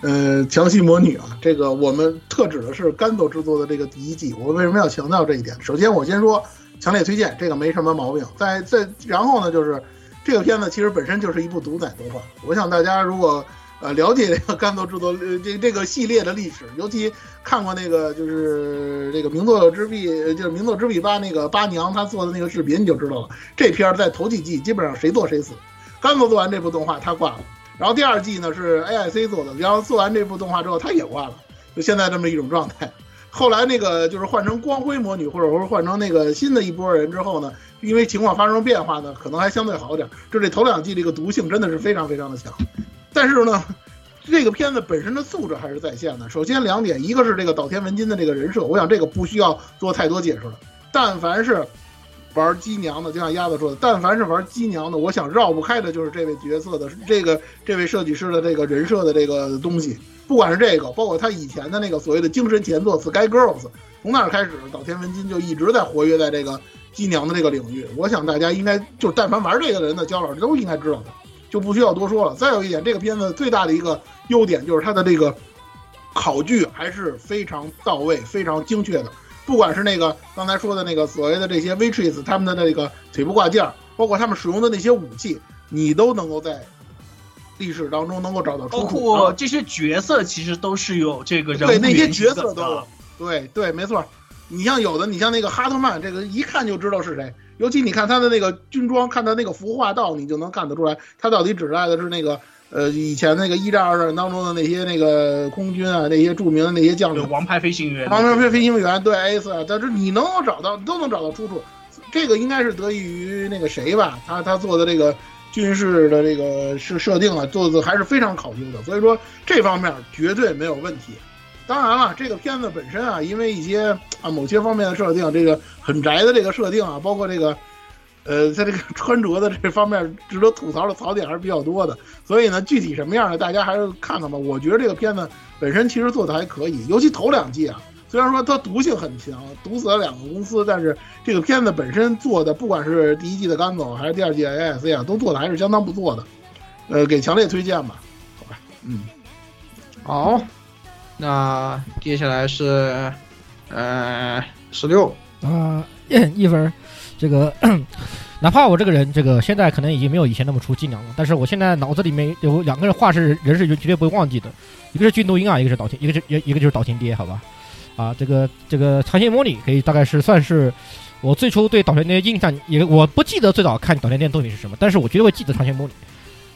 呃，强袭魔女啊，这个我们特指的是干豆制作的这个第一季。我为什么要强调这一点？首先，我先说强烈推荐，这个没什么毛病。再再然后呢，就是这个片子其实本身就是一部独宰动画。我想大家如果呃了解这个干豆制作呃这这个系列的历史，尤其看过那个就是这个名作之壁，就是名作之壁八那个八娘她做的那个视频，你就知道了。这片在头几季基本上谁做谁死。干豆做完这部动画，他挂了。然后第二季呢是 AIC 做的，然后做完这部动画之后，他也挂了，就现在这么一种状态。后来那个就是换成光辉魔女，或者说换成那个新的一波人之后呢，因为情况发生变化呢，可能还相对好点。就这头两季这个毒性真的是非常非常的强，但是呢，这个片子本身的素质还是在线的。首先两点，一个是这个岛田文金的这个人设，我想这个不需要做太多解释了。但凡是玩机娘的，就像鸭子说的，但凡是玩机娘的，我想绕不开的就是这位角色的这个这位设计师的这个人设的这个东西。不管是这个，包括他以前的那个所谓的精神前作《Sky Girls》，从那儿开始，岛田文金就一直在活跃在这个机娘的这个领域。我想大家应该就但凡玩这个的人的焦老师都应该知道的，就不需要多说了。再有一点，这个片子最大的一个优点就是它的这个考据还是非常到位、非常精确的。不管是那个刚才说的那个所谓的这些 waitress 他们的那个腿部挂件，包括他们使用的那些武器，你都能够在历史当中能够找到包出处。括这些角色其实都是有这个对那些角色都有，对对，没错。你像有的，你像那个哈特曼，这个一看就知道是谁。尤其你看他的那个军装，看他那个服化道，你就能看得出来，他到底指代的是那个呃以前那个一战、二战当中的那些那个空军啊，那些著名的那些将领，王牌飞行员，王牌飞飞行员对 A 四啊，但是你能够找到，都能找到出处。这个应该是得益于那个谁吧，他他做的这个军事的这个是设定啊，做的还是非常考究的，所以说这方面绝对没有问题。当然了，这个片子本身啊，因为一些啊某些方面的设定，这个很宅的这个设定啊，包括这个呃，在这个穿着的这方面值得吐槽的槽点还是比较多的。所以呢，具体什么样的，大家还是看看吧。我觉得这个片子本身其实做的还可以，尤其头两季啊，虽然说它毒性很强，毒死了两个公司，但是这个片子本身做的，不管是第一季的甘总还是第二季的 AIC 啊，都做的还是相当不错的。呃，给强烈推荐吧。好吧，嗯，好，那接下来是呃十六啊、一分，这个哪怕我这个人这个现在可能已经没有以前那么出伎俩了，但是我现在脑子里面有两个人话是人是绝对不会忘记的，一个是俊都英啊，一个是岛田，一个是一一个就是岛田爹，好吧？啊，这个这个长线模拟可以大概是算是我最初对岛田的印象，也我不记得最早看岛田电的作品是什么，但是我绝对会记得长线模拟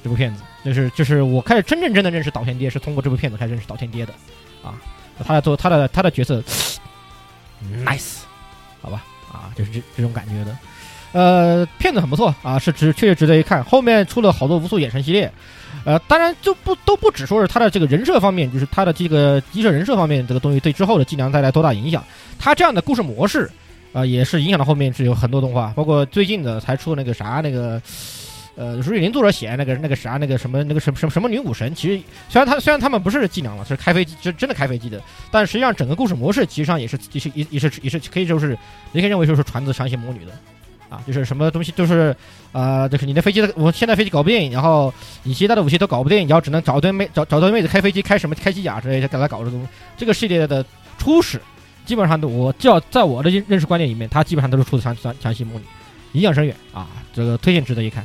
这部片子，就是就是我开始真正真的认识岛田爹是通过这部片子开始认识岛田爹的，啊，他的做他的他的角色 nice，好吧，啊，就是这这种感觉的。呃，片子很不错啊，是值确实值得一看。后面出了好多无数衍生系列，呃，当然就不都不只说是他的这个人设方面，就是他的这个机设人设方面这个东西对之后的伎俩带来多大影响。他这样的故事模式，啊、也是影响到后面是有很多动画，包括最近的才出那个啥那个。呃，瑞林作者写那个那个啥那个什么那个什么什么什么女武神，其实虽然他虽然他们不是伎俩了，是开飞机真真的开飞机的，但实际上整个故事模式其实上也是也是也是也是可以说是也可以认为说是传自长血魔女的。啊，就是什么东西就是，呃，就是你的飞机的，我现在飞机搞不定，然后你其他的武器都搞不定，然后只能找一堆妹找找堆妹子开飞机，开什么开机甲之类的，给他搞这东。这个系列的初始，基本上都我叫在我的认识观念里面，它基本上都是出自强强强袭模拟，影响深远啊，这个推荐值得一看。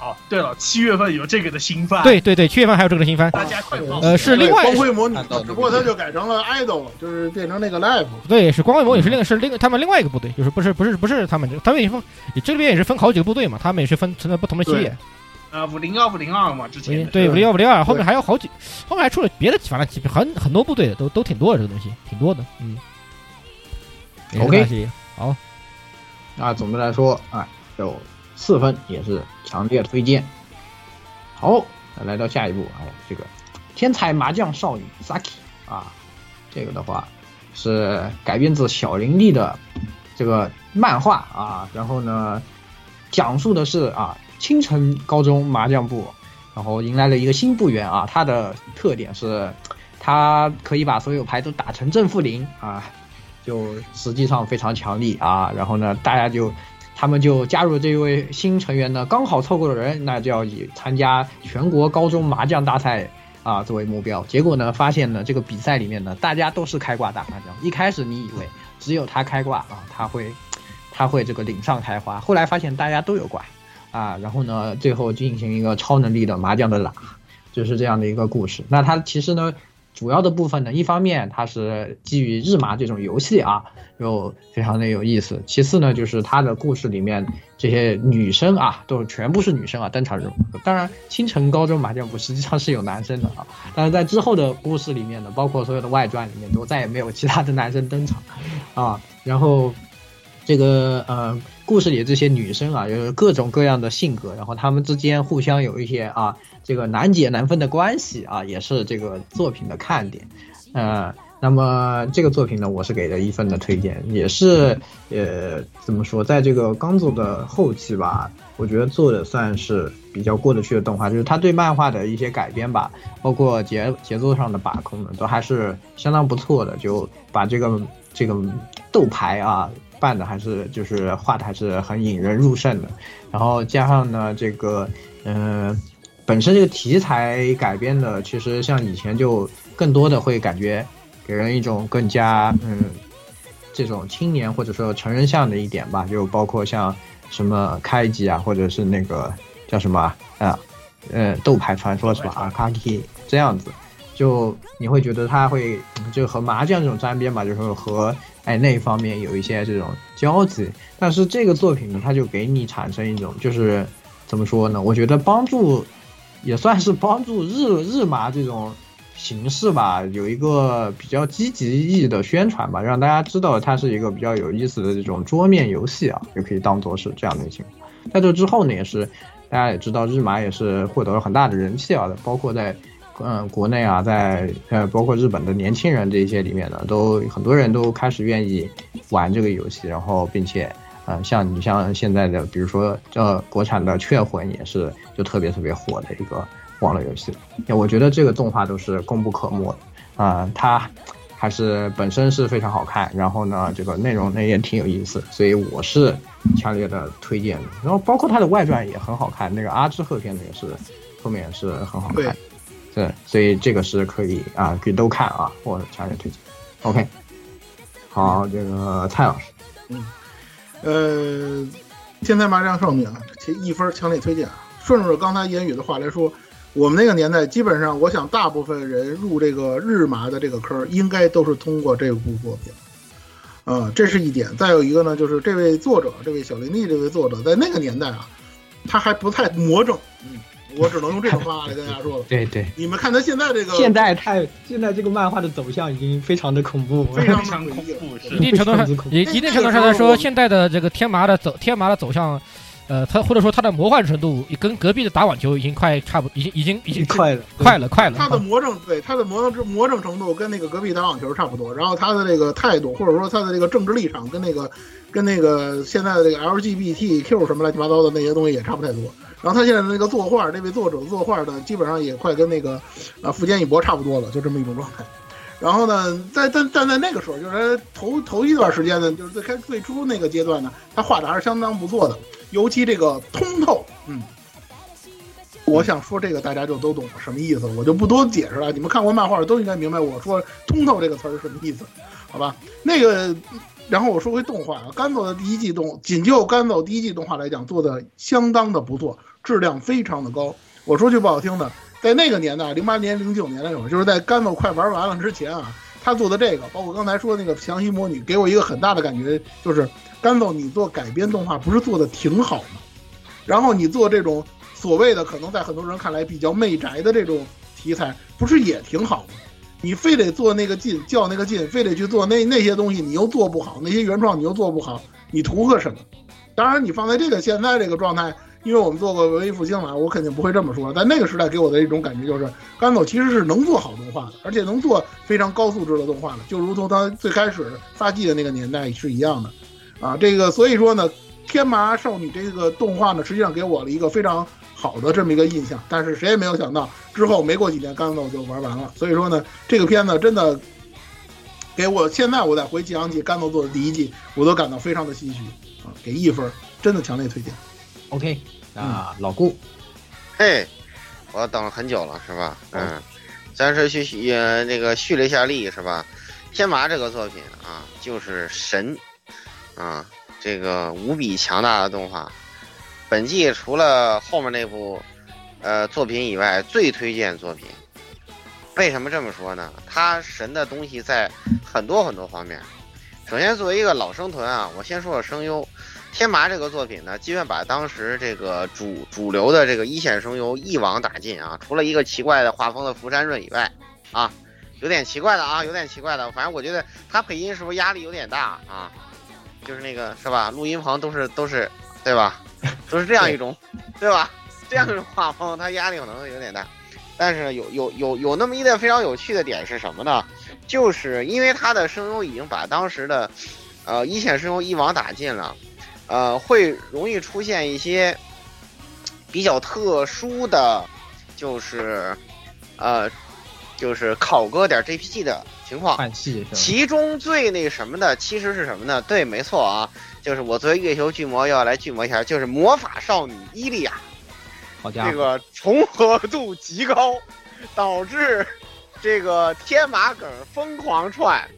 哦，对了，七月份有这个的新番，对对对，七月份还有这个的新番，大家快报。呃，是另外光辉魔女只不过它就改成了 idol 了，就是变成那个 live。对，是光辉魔女是另个是另他们另外一个部队，就是不是不是不是他们这他们也分，这边也是分好几个部队嘛，他们也是分存在不同的系列。呃，五零幺五零二嘛，之前对五零幺五零二，后面还有好几，后面还出了别的，反正很很多部队的，都都挺多的这个东西，挺多的，嗯。OK 好，那总的来说哎，有四分，也是强烈推荐。好，来到下一步，哎，这个天才麻将少女 Saki 啊，这个的话是改编自小林丽的这个漫画啊，然后呢，讲述的是啊青城高中麻将部，然后迎来了一个新部员啊，它的特点是他可以把所有牌都打成正负零啊，就实际上非常强力啊。然后呢，大家就他们就加入这位新成员呢，刚好凑够了人，那就要以参加全国高中麻将大赛啊作为目标。结果呢，发现呢这个比赛里面呢，大家都是开挂打麻将。一开始你以为只有他开挂啊，他会 他会这个领上开花，后来发现大家都有挂啊，然后呢，最后进行一个超能力的麻将的打，就是这样的一个故事。那它其实呢，主要的部分呢，一方面它是基于日麻这种游戏啊，又非常的有意思。其次呢，就是它的故事里面这些女生啊，都全部是女生啊登场人物。当然，青城高中麻将部实际上是有男生的啊，但是在之后的故事里面呢，包括所有的外传里面，都再也没有其他的男生登场啊。然后这个呃，故事里这些女生啊，有各种各样的性格，然后她们之间互相有一些啊，这个难解难分的关系啊，也是这个作品的看点。呃，那么这个作品呢，我是给了一分的推荐，也是呃，怎么说，在这个刚做的后期吧，我觉得做的算是比较过得去的动画，就是他对漫画的一些改编吧，包括节节奏上的把控呢，都还是相当不错的，就把这个这个斗牌啊。办的还是就是画的还是很引人入胜的，然后加上呢这个，嗯、本身这个题材改编的，其实像以前就更多的会感觉给人一种更加嗯这种青年或者说成人向的一点吧，就包括像什么开机啊，或者是那个叫什么啊，呃斗牌传说是吧？阿卡基这样子，就你会觉得它会就和麻将这种沾边吧，就是和哎那一方面有一些这种交集，但是这个作品呢，它就给你产生一种就是怎么说呢？我觉得帮助也算是帮助日日麻这种形式吧，有一个比较积极意义的宣传吧，让大家知道它是一个比较有意思的这种桌面游戏啊，也可以当做是这样的情况。在这之后呢，也是大家也知道日麻也是获得了很大的人气啊，包括在。嗯，国内啊，在呃，包括日本的年轻人这些里面呢，都很多人都开始愿意玩这个游戏，然后并且，呃，像你像现在的，比如说呃，国产的《雀魂》也是就特别特别火的一个网络游戏。我觉得这个动画都是功不可没的啊、它还是本身是非常好看，然后呢，这个内容呢也挺有意思，所以我是强烈的推荐的。然后包括它的外传也很好看，那个阿之鹤篇的也是后面也是很好看对。所以这个是可以啊，可以都看啊，我强烈推荐。OK，好，这个蔡老师，嗯呃，天才麻将少女啊，其一分强烈推荐啊。顺着刚才言语的话来说，我们那个年代基本上，我想大部分人入这个日麻的这个坑，应该都是通过这部作品。啊、这是一点。再有一个呢，就是这位作者，这位小林丽这位作者，在那个年代啊，他还不太魔怔。嗯，我只能用这种方法来跟大家说了。对对，你们看他现在这个，现在太现在这个漫画的走向已经非常的恐怖，非常非常恐怖，是一定程度上一一定程度上来说，现在的这个天麻的走天麻的走向，呃，它或者说它的魔幻程度，跟隔壁的打网球已经快差不，已经已经已经快了，快了快了。他的魔怔，对他的魔怔魔怔程度跟那个隔壁打网球差不多，然后他的这个态度或者说他的这个政治立场跟那个跟那个现在的这个 LGBTQ 什么乱七八糟的那些东西也差不太多。然后他现在的那个作画，这位作者作画的基本上也快跟那个啊富坚义博差不多了，就这么一种状态。然后呢，在但但在那个时候，就是他头头一段时间呢，就是最开最初那个阶段呢，他画的还是相当不错的，尤其这个通透，嗯，我想说这个大家就都懂了什么意思，我就不多解释了。你们看过漫画都应该明白我说“通透”这个词是什么意思，好吧？那个，然后我说回动画啊，甘走的第一季动，仅就甘走第一季动画来讲，做的相当的不错，质量非常的高。我说句不好听的，在那个年代，零八年、零九年那会儿，就是在甘走快玩完了之前啊，他做的这个，包括刚才说的那个强袭魔女，给我一个很大的感觉，就是甘走你做改编动画不是做的挺好吗？然后你做这种所谓的可能在很多人看来比较媚宅的这种题材，不是也挺好吗？你非得做那个劲，较那个劲，非得去做那那些东西，你又做不好，那些原创你又做不好，你图个什么？当然，你放在这个现在这个状态，因为我们做过文艺复兴嘛，我肯定不会这么说。但那个时代给我的一种感觉就是，甘走其实是能做好动画的，而且能做非常高素质的动画的，就如同他最开始发迹的那个年代是一样的。啊，这个所以说呢，天麻少女这个动画呢，实际上给我了一个非常好的这么一个印象。但是谁也没有想到，之后没过几年，甘走就玩完了。所以说呢，这个片子真的给我现在我再回想起甘走做的第一季，我都感到非常的唏嘘啊，给一分，真的强烈推荐。OK，那老顾，嘿，我等了很久了，是吧？嗯，咱是去续呃那个蓄了一下力，是吧？天麻这个作品啊，就是神啊，这个无比强大的动画。本季除了后面那部呃作品以外，最推荐作品。为什么这么说呢？它神的东西在很多很多方面。首先，作为一个老生团啊，我先说说声优。天麻这个作品呢，基本把当时这个主主流的这个一线声优一网打尽啊，除了一个奇怪的画风的福山润以外，啊，有点奇怪的啊，有点奇怪的。反正我觉得他配音是不是压力有点大啊？就是那个是吧？录音棚都是都是对吧？都是这样一种，对吧？这样一种画风，他压力可能有点大。但是有有有有那么一点非常有趣的点是什么呢？就是因为他的声优已经把当时的呃一线声优一网打尽了。呃，会容易出现一些比较特殊的，就是呃，就是考割点 JPG 的情况。其中最那什么的，其实是什么呢？对，没错啊，就是我作为月球巨魔要来巨魔一下，就是魔法少女伊利亚，好家伙，这个重合度极高，导致这个天马梗疯狂串，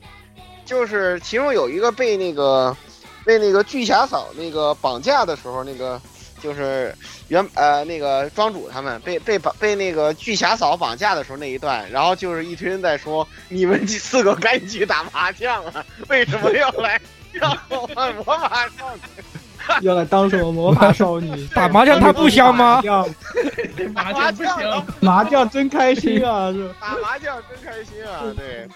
就是其中有一个被那个。被那个巨侠嫂那个绑架的时候，那个就是原呃那个庄主他们被被绑被那个巨侠嫂绑架的时候那一段，然后就是一堆人在说你们四个赶紧去打麻将啊，为什么要来让我玩魔法少女？要来当什么魔法少女？打麻将它不香吗？麻将不行，麻将真开心啊！是打麻将真开心啊！对。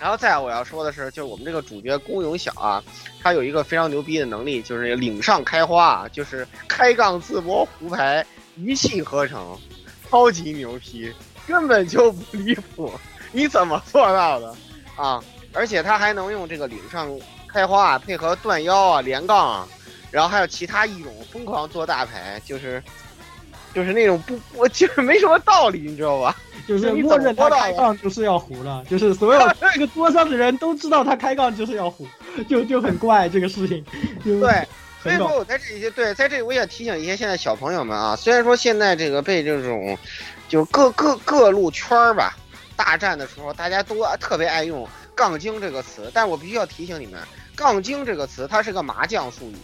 然后再我要说的是，就是我们这个主角宫永晓啊，他有一个非常牛逼的能力，就是岭上开花，就是开杠自摸胡牌一气呵成，超级牛批，根本就不离谱。你怎么做到的啊？而且他还能用这个岭上开花啊，配合断腰啊、连杠啊，然后还有其他一种疯狂做大牌，就是就是那种不我就是没什么道理，你知道吧？就是默认他开杠就是要胡了，就是所有 这个桌上的人都知道他开杠就是要胡，就就很怪这个事情。对，所以说我在这里对，在这里我也提醒一些现在小朋友们啊，虽然说现在这个被这种就各各各路圈儿吧大战的时候，大家都特别爱用杠精这个词，但我必须要提醒你们，杠精这个词它是个麻将术语，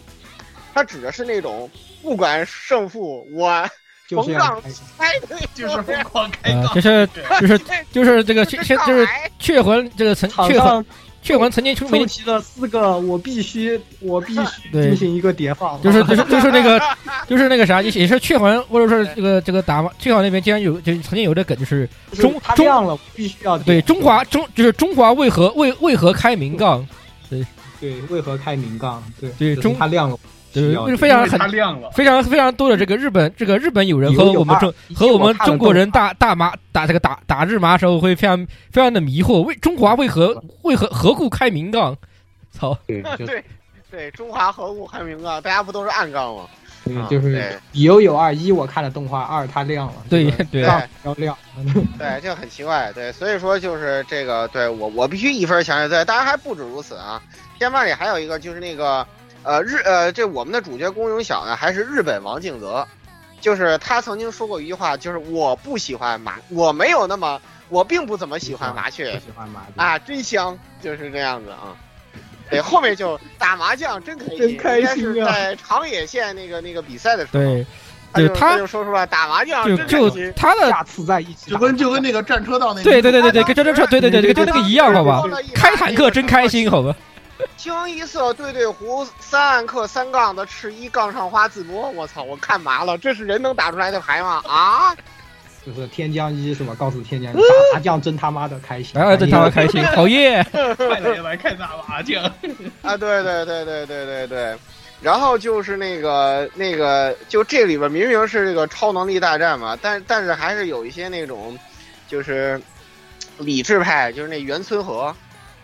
它指的是那种不管胜负我就是要开 就是疯狂开呃，杠，就是就是就是这个不是现现就是雀魂这个曾雀魂雀魂曾经出名凑齐了四个，我必须我必须 对进行一个叠放，就是 就是就是那个就是那个啥，也也是雀魂或者说这个这个打雀魂那边竟然有就曾经有的梗就是中中他亮了，必须要对中华中就是中华为何为为何开明杠，对。对为何开明杠？对就是对中他亮了，对非常很亮了。非常非常多的这个日本这个日本友人和我们中和我们中国人动打打麻打这个打打日麻时候会非常非常的迷惑，为中华为何为何何故开明杠？操！对，对对，中华何故开明杠，大家不都是暗杠吗？对啊就是对有有二一，我看了动画二，它亮了，对对要亮，对，这个很奇怪，对，所以说就是这个，对我我必须一分强烈对，当然还不止如此啊，片漫里还有一个就是那个呃日呃这我们的主角宫永晓呢，还是日本王敬泽，就是他曾经说过一句话，就是我不喜欢麻，我没有那么，我并不怎么喜欢麻雀不喜欢麻将，啊，真香，就是这样子啊。对，后面就打麻将真开心，真开心啊应该是在长野县那个那个比赛的时候，对，他就对他就说出来打麻将就真开就心。他的下次在一起就跟就跟那个战车道那对对对对对，跟这这这对对对，跟就那个一样，好吧？开坦克真开心，好吧？清一色对对胡三暗刻三杠的赤一杠上花自摸，我操！我看麻了，这是人能打出来的牌吗？啊！就是天降一是吧？告诉天降一，打麻将真他妈的开心，哎，真他妈开心，好耶！快来来看打麻将，啊，对对对对对对对。然后就是那个那个，就这里边明明是这个超能力大战嘛，但但是还是有一些那种，就是理智派，就是那袁村和，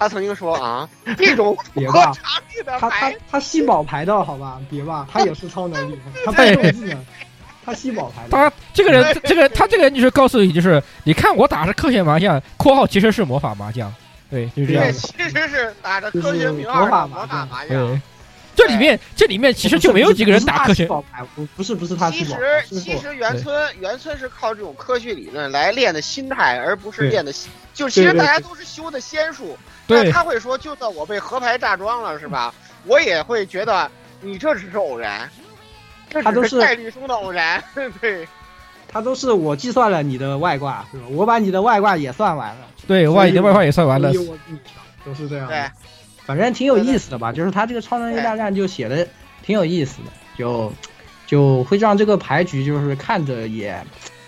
他曾经说啊，这种别吧他他，他吸宝牌的好吧？别吧，他也是超能力，他对不技能，他吸宝牌的。他这个人，这个他这个人就是告诉你，就是你看我打的是科学麻将（括号其实是魔法麻将），对，就是这样。其实是打的科学名魔法号的魔法麻将对。，这里面这里面其实就没有几个人打科学，宝牌，不不是不是他其吸宝牌，实其实原村原村是靠这种科学理论来练的心态，而不是练的，就其实大家都是修的仙术。对那他会说，就算我被河牌炸装了，是吧？我也会觉得你这只是偶然，这只他都是是概率中的偶然。对他都是我计算了你的外挂，是吧？我把你的外挂也算完了，对，外你的外挂也算完了都是这样。对反正挺有意思的吧，就是他这个超能力大战就写的挺有意思的，就就会让这个牌局就是看着也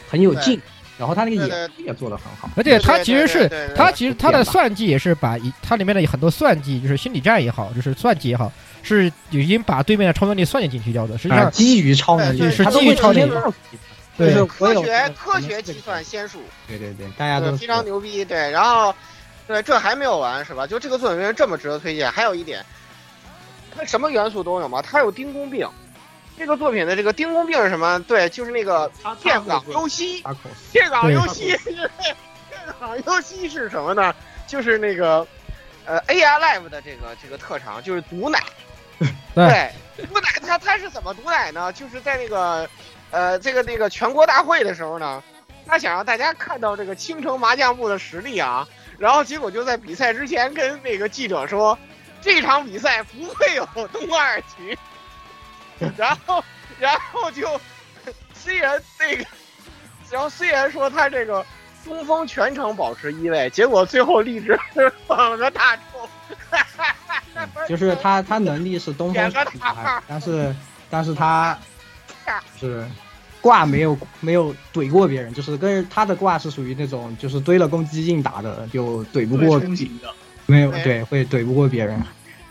很有劲，然后他那个对演出也做得很好。而且他其实是他其实他的算计也是把一他里面的很多算计，就是心理战也好，就是算计也好，是已经把对面的超能力算计进去掉的。实际啊，上，基于超能力，对是他都会基于超能力对就是科学科学计算，仙术，对对对，大家都，非常牛逼。对，然后对这还没有完是吧？就这个作品为什么这么值得推荐？还有一点，它什么元素都有嘛，它有丁公病。这个作品的这个丁公病是什么？对，就是那个电港游戏。电港对游戏，电港游戏是什么呢？就是那个呃 AI Live 的这个这个特长，就是毒奶。对毒奶他他是怎么毒奶呢？就是在那个呃这个那个全国大会的时候呢，他想让大家看到这个青城麻将部的实力啊，然后结果就在比赛之前跟那个记者说，这场比赛不会有东二局。然后，然后就 虽然那个，然后虽然说他这个中锋全程保持一位，结果最后励志放个大冲，就是他他能力是东风但是但是他是挂没有没有怼过别人，就是跟他的挂是属于那种就是堆了攻击硬打的，就怼不过，没有对对会怼不过别人。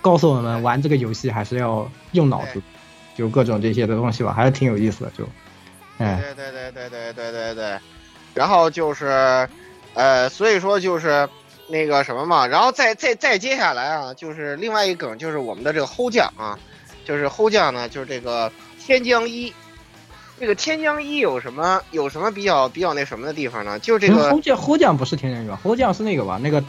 告诉我们玩这个游戏还是要用脑子，就各种这些的东西吧，还是挺有意思的。就，哎，对对对对对对对对，然后就是，呃，所以说就是那个什么嘛，然后再再再接下来啊，就是另外一个梗，就是我们的这个齁将啊，就是齁将呢，就是这个天将一。这个天将一有什么有什么比较比较那什么的地方呢？就这个侯将侯将不是天人吧？侯将是那个吧？那个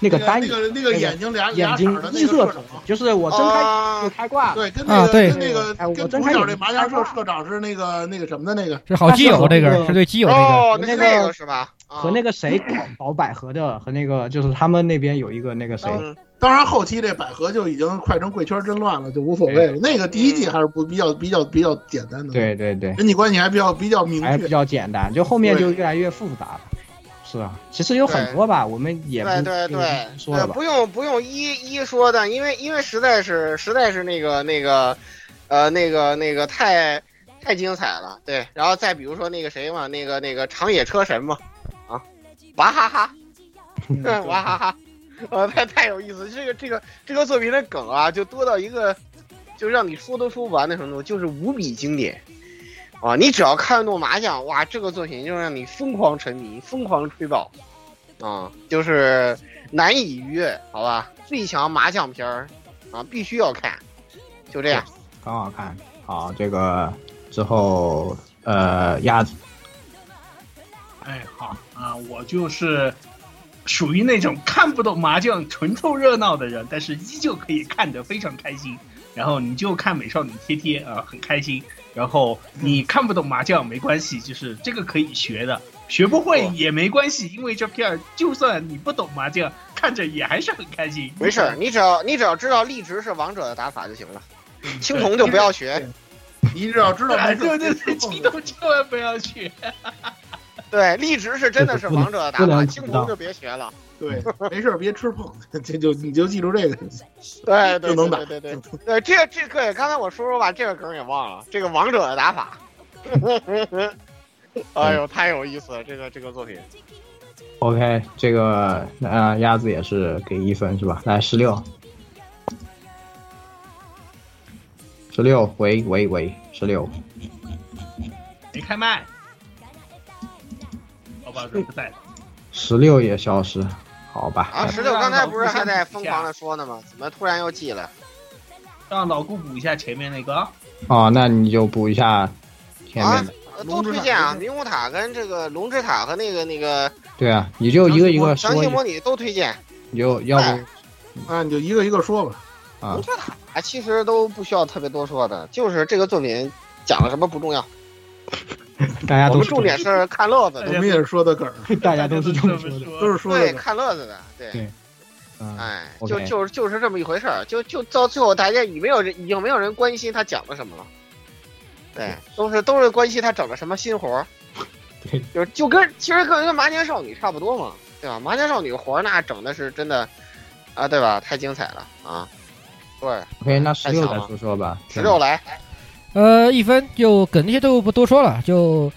那个单那个那个眼睛俩眼睛儿的那个一色就是我睁开啊就开挂。对，跟那个啊对跟那个跟从小睁开眼这麻将社社长是那个那个什么的那个，是好基友那个，但是是对基友那个。哦，那个那个是吧？啊和那个谁搞搞百合的，和那个就是他们那边有一个那个谁，嗯当然后期这百合就已经快成贵圈真乱了，就无所谓了。那个第一季还是不比较比较比较简单的，，对对对，人际关系还比较比较明确。还比较简单，就后面就对越来越复杂了。是啊，其实有很多吧，我们也不对对对不，说了呃，吧不。用不用一一说的，因为因为实在是实在是那个那个，呃，那个那个太太精彩了，对。然后再比如说那个谁嘛，那个那个长野车神嘛，啊，娃哈哈，娃哈哈，呃，太太有意思，这个这个这个作品的梗啊，就多到一个，就让你说都说不完的程度，就是无比经典。啊，你只要看得懂麻将，哇，这个作品就让你疯狂沉迷，疯狂吹爆，啊，就是难以逾越，好吧？最强麻将片儿，啊，必须要看，就这样。很好看。好，这个之后呃鸭子，哎，好啊，我就是属于那种看不懂麻将、纯凑热闹的人，但是依旧可以看得非常开心。然后你就看美少女贴贴啊、很开心。然后你看不懂麻将没关系，就是这个可以学的，学不会也没关系，因为这片儿就算你不懂麻将，看着也还是很开心。没事儿，你只要你只要知道立直是王者的打法就行了，青铜就不要学。你只要知道对对对，青铜千万不要学。对，立直是真的是王者的打法，青铜就别学了。对，没事儿别吃碰，这就你就记住这个。对对就能打对对对对对，这个这个刚才我说说吧，这个梗也忘了，这个王者的打法。哎呦，太有意思了，这个这个作品。OK，这个呃鸭子也是给一分是吧？来十六，十六，喂喂喂，十六，没开麦，好吧，人不在。十六也消失，好吧？啊，石榴刚才不是还在疯狂的说呢吗？怎么突然又记了？让老顾补一下前面那个。哦，那你就补一下前面的。呃都推荐啊，明武塔跟这个龙之塔和那个那个对啊，你就一个一个详说一下，细模拟都推荐。你就要不啊，你就一个一个说吧。啊龙之塔啊其实都不需要特别多说的，就是这个作品讲了什么不重要，大家都我们重点是看乐子的。我们也是说的梗儿，大家都是这么说的。都是说的对，看乐子的，对，哎，就就是就是这么一回事儿，就就到最后，大家已没有人已经没有人关心他讲了什么了，对，都是都是关心他整了什么新活儿，对，就就跟其实跟跟麻将少女差不多嘛，对吧？麻将少女活儿那整的是真的啊，对吧？太精彩了啊！对，OK，那十六再太强了说说吧。十六来，呃，一分就梗那些都不多说了，就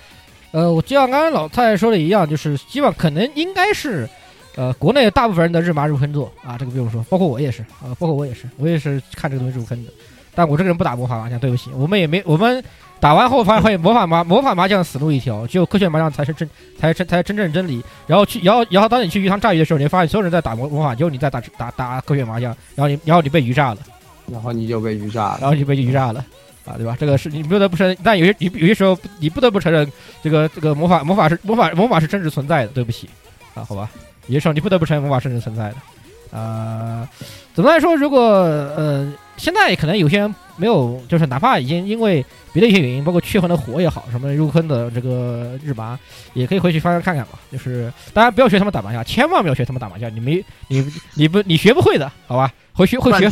呃，我就像刚刚老蔡说的一样，就是希望可能应该是呃国内大部分人的日麻入坑作啊，这个不用说，包括我也是啊、包括我也是，我也是看这个东西入坑的。但我这个人不打魔法麻将，对不起，我们也没我们打完后发现魔法麻魔法麻将死路一条，只有科学麻将才是真才是真才是真正真理。然后去然后然后当你去鱼塘炸鱼的时候，你会发现所有人在打魔魔法，只有你在打打打科学麻将，然后你然后你被鱼炸了。然后你就被鱼炸了。然后你被鱼炸了，啊，对吧？这个是你不得不承认，但有些有有些时候你不得不承认，这个这个魔法魔法是魔法魔法是真实存在的，对不起，啊，好吧，有些时候你不得不承认魔法是真实存在的，啊，总的来说，如果呃现在可能有些人没有，就是哪怕已经因为别的一些原因，包括去魂的火也好，什么入坑的这个日麻，也可以回去翻翻看看嘛。就是大家不要学他们打麻将，千万不要学他们打麻将，你没你你不你学不会的，好吧？会学会学，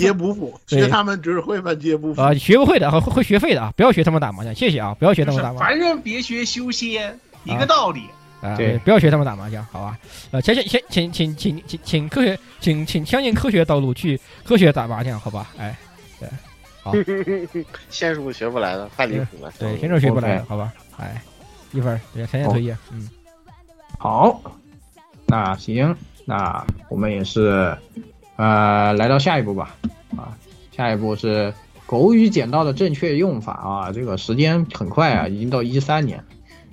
学他们只会万劫不复啊！学不会的，会会学废的啊！不要学他们打麻将，谢谢啊！不要学他们打麻将，反正别学修仙一个道理啊！对，不要学他们打麻将，好吧？呃，请请请请请请请科学，请请相信科学道路去科学打麻将，好吧？哎。仙术学不来的，太离谱了。对，先生学不来好吧？哎，一分儿，对，强烈推荐，嗯，好，那行，那我们也是，呃，来到下一步吧。啊，下一步是狗语捡到的正确用法啊，这个时间很快啊，已经到一三年，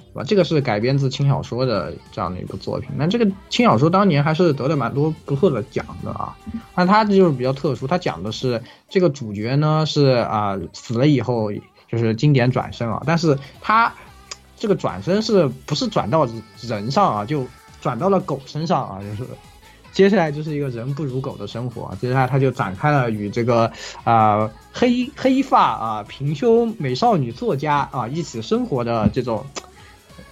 是吧？这个是改编自轻小说的这样的一部作品。那这个轻小说当年还是得了蛮多不错的奖的啊。那它就是比较特殊，它讲的是这个主角呢是啊、死了以后就是经典转身啊，但是他这个转身是不是转到人上啊，就转到了狗身上啊，就是接下来就是一个人不如狗的生活。接下来他就展开了与这个啊、黑黑发啊平胸美少女作家啊一起生活的这种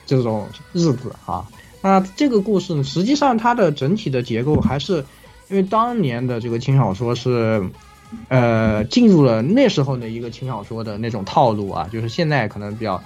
这种日子啊。那这个故事呢，实际上它的整体的结构还是因为当年的这个轻小说是。呃，进入了那时候的一个轻小说的那种套路啊，就是现在可能比较，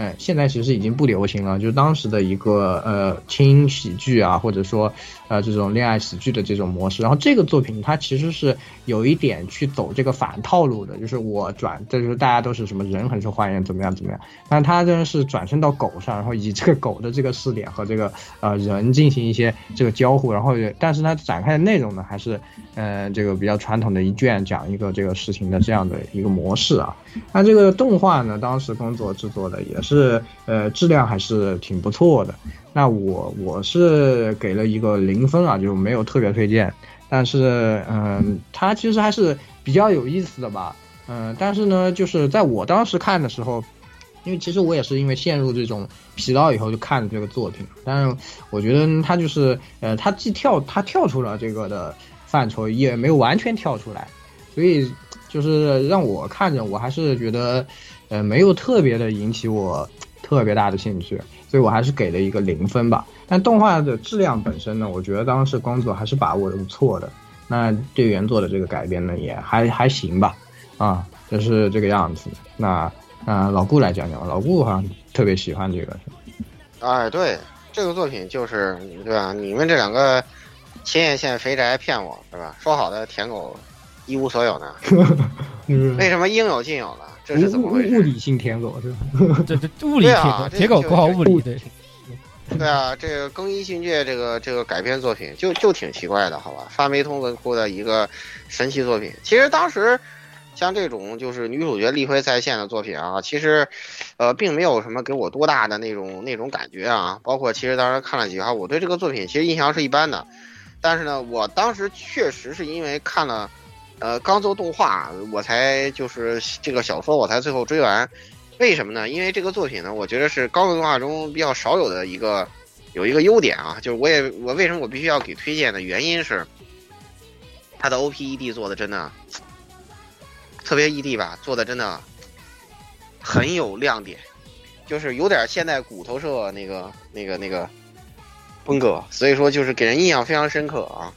呃，现在其实已经不流行了，就是当时的一个呃轻喜剧啊，或者说呃这种恋爱喜剧的这种模式。然后这个作品它其实是有一点去走这个反套路的，就是我转，这就是大家都是什么人很受欢迎，怎么样怎么样，但他真的是转身到狗上，然后以这个狗的这个视点和这个呃人进行一些这个交互，然后但是它展开的内容呢还是呃这个比较传统的一卷讲一个这个事情的这样的一个模式啊。那这个动画呢，当时工作制作的也是呃质量还是挺不错的。那我我是给了一个零分啊，就没有特别推荐。但是嗯，它其实还是比较有意思的吧。嗯，但是呢，就是在我当时看的时候，因为其实我也是因为陷入这种疲劳以后就看了这个作品，但是我觉得它就是呃，它既跳它跳出了这个的范畴，也没有完全跳出来，所以就是让我看着我还是觉得呃没有特别的引起我特别大的兴趣，所以我还是给了一个零分吧。但动画的质量本身呢，我觉得当时工作还是把握的不错的。那对原作的这个改编呢，也还还行吧，啊，就是这个样子。那啊，老顾来讲讲吧，老顾好像特别喜欢这个，哎，对，这个作品就是对吧？你们这两个青叶县肥宅骗我，是吧？说好的舔狗一无所有呢？嗯，为什么应有尽有呢？这是怎么回事？物理性舔狗是吧？这这物理对啊铁铁狗这括号物理对，对啊，这个更衣训诫这个这个改编作品就就挺奇怪的，好吧？发霉通文库的一个神奇作品。其实当时像这种就是女主角力挥在线的作品啊，其实呃并没有什么给我多大的那种那种感觉啊。包括其实当时看了几话，我对这个作品其实印象是一般的。但是呢，我当时确实是因为看了呃刚做动画，我才就是这个小说我才最后追完。为什么呢？因为这个作品呢，我觉得是高动画中比较少有的一个有一个优点啊，就是我也我为什么我必须要给推荐的原因是，它的 OPED 做的真的特别 ED 吧，做的真的很有亮点，就是有点现代骨头社那个那个那个风格，所以说就是给人印象非常深刻啊。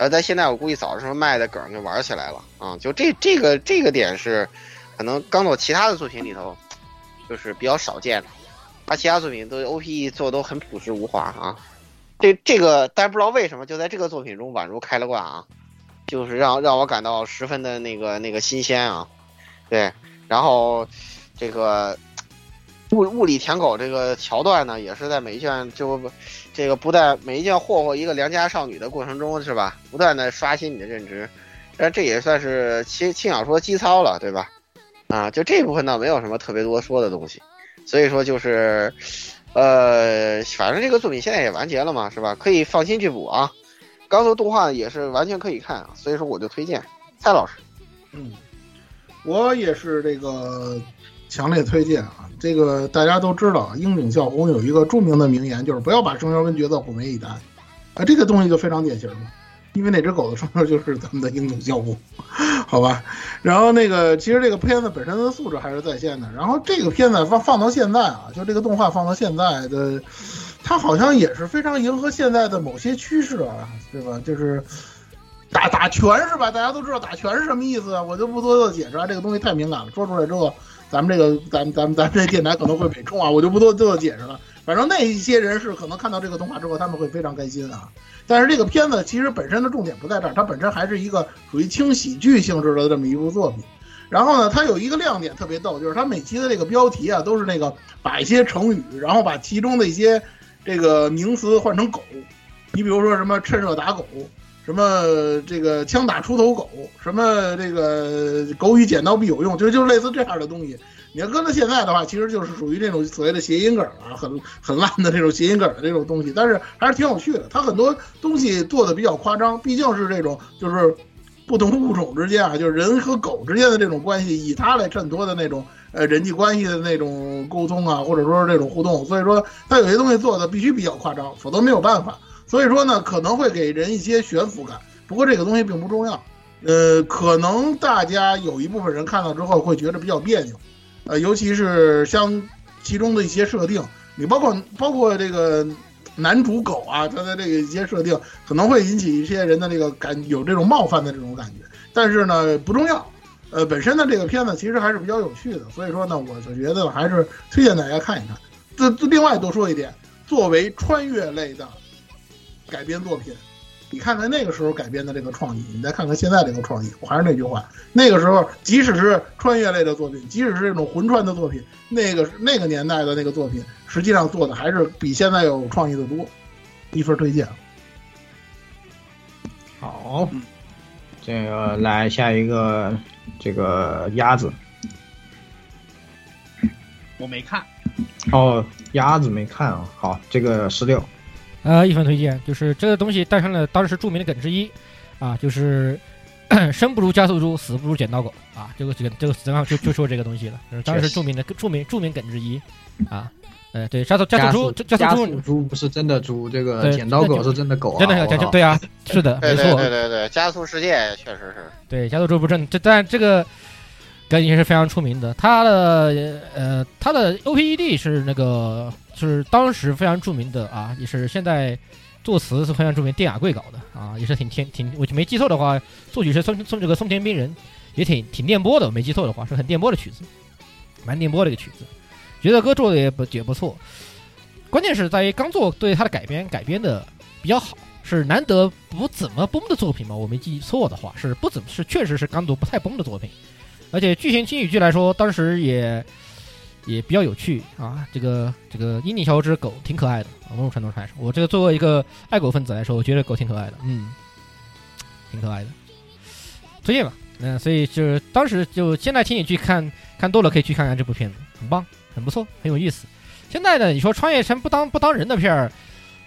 然后在现在我估计早上卖的梗就玩起来了啊，就这这个这个点是可能刚走其他的作品里头。就是比较少见的，他其他作品都 OPE 做都很朴实无华啊。这这个，但不知道为什么就在这个作品中宛如开了挂啊，就是让让我感到十分的那个那个新鲜啊。对，然后这个物物理舔狗这个桥段呢，也是在每一卷就这个不但每一卷霍霍一个良家少女的过程中是吧，不断的刷新你的认知，但这也算是轻轻小说基操了，对吧？啊，就这部分倒没有什么特别多说的东西，所以说就是，呃，反正这个作品现在也完结了嘛，是吧？可以放心去补啊。刚做动画也是完全可以看，所以说我就推荐蔡老师。嗯，我也是这个强烈推荐啊。这个大家都知道，啊，樱井孝宏有一个著名的名言，就是不要把声优跟角色混为一谈啊。这个东西就非常典型了。因为那只狗的声优就是咱们的樱井孝宏，好吧。然后那个，其实这个片子本身的素质还是在线的。然后这个片子放放到现在啊，就这个动画放到现在的，它好像也是非常迎合现在的某些趋势啊，对吧？就是打打拳是吧？大家都知道打拳是什么意思，我就不多做解释啊，这个东西太敏感了，说出来之后，咱们这个咱咱咱这电台可能会被冲啊，我就不多做解释了。反正那一些人是可能看到这个动画之后，他们会非常开心啊。但是这个片子其实本身的重点不在这儿，它本身还是一个属于轻喜剧性质的这么一部作品。然后呢，它有一个亮点特别逗，就是它每期的这个标题啊，都是那个把一些成语，然后把其中的一些这个名词换成狗。你比如说什么趁热打狗，什么这个枪打出头狗，什么这个狗与剪刀必有用，就就类似这样的东西。你要搁到现在的话，其实就是属于这种所谓的谐音梗啊，很很烂的这种谐音梗的这种东西，但是还是挺有趣的。它很多东西做的比较夸张，毕竟是这种就是不同物种之间啊，就是人和狗之间的这种关系，以它来衬托的那种呃人际关系的那种沟通啊，或者说是这种互动。所以说，它有些东西做的必须比较夸张，否则没有办法。所以说呢，可能会给人一些悬浮感。不过这个东西并不重要，呃，可能大家有一部分人看到之后会觉得比较别扭，呃，尤其是像其中的一些设定，你包括包括这个男主狗啊，他的这个一些设定可能会引起一些人的这个感有这种冒犯的这种感觉，但是呢不重要，呃，本身呢这个片子其实还是比较有趣的，所以说呢，我就觉得还是推荐大家看一看。这这另外多说一点，作为穿越类的改编作品。你看看那个时候改编的这个创意，你再看看现在这个创意，我还是那句话，那个时候即使是穿越类的作品，即使是这种魂穿的作品，那个那个年代的那个作品，实际上做的还是比现在有创意的多。一分推荐。好，这个来下一个这个鸭子。我没看。哦，鸭子没看啊。好，这个十六。呃，一分推荐就是这个东西诞生了当时著名的梗之一，啊，就是 生不如加速猪，死不如剪刀狗啊，这个这个这个实际上就就说这个东西了，当时著名的著名著名梗之一啊，呃，对，加速加速猪加速猪猪不是真的猪，这个剪刀狗是真的狗，真的加速对啊，是的，没错，对对对，加速世界确实是，对，加速猪不正，这但这个梗也是非常出名的，它的呃它的 OPED 是那个。是当时非常著名的啊，也是现在作词是非常著名，电雅贵搞的啊，也是挺挺挺，我就没记错的话，作曲是松松这个松田冰人，也挺挺电波的，没记错的话是很电波的曲子，蛮电波的一个曲子，觉得歌做的也不也不错，关键是在于刚做对他的改编改编的比较好，是难得不怎么崩的作品嘛，我没记错的话是不怎么是确实是刚做不太崩的作品，而且剧情轻语剧来说，当时也。也比较有趣啊，这个这个伊尼小只狗挺可爱的啊，某种程度上来说，我这个作为一个爱狗分子来说，我觉得狗挺可爱的，嗯，挺可爱的，推荐吧，嗯，所以就是当时就现在请你去看看多了，可以去看看这部片子，很棒，很不错，很有意思。现在呢，你说穿越成不当不当人的片儿，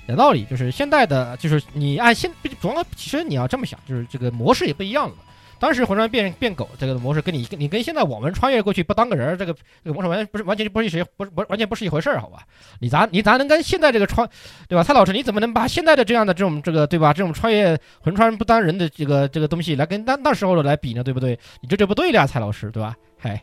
有道理，就是现在的就是你按现主要其实你要这么想，就是这个模式也不一样了。当时魂穿变变狗这个模式，跟你你跟现在我们穿越过去不当个人这个这个模式完全不是完全不是一回不是不完全不是一回事儿，好吧？你咋你咋能跟现在这个穿对吧？蔡老师，你怎么能把现在的这样的这种这个对吧？这种穿越魂穿不当人的这个这个东西来跟那那时候的来比呢？对不对？你这这不对了呀，蔡老师，对吧？嗨。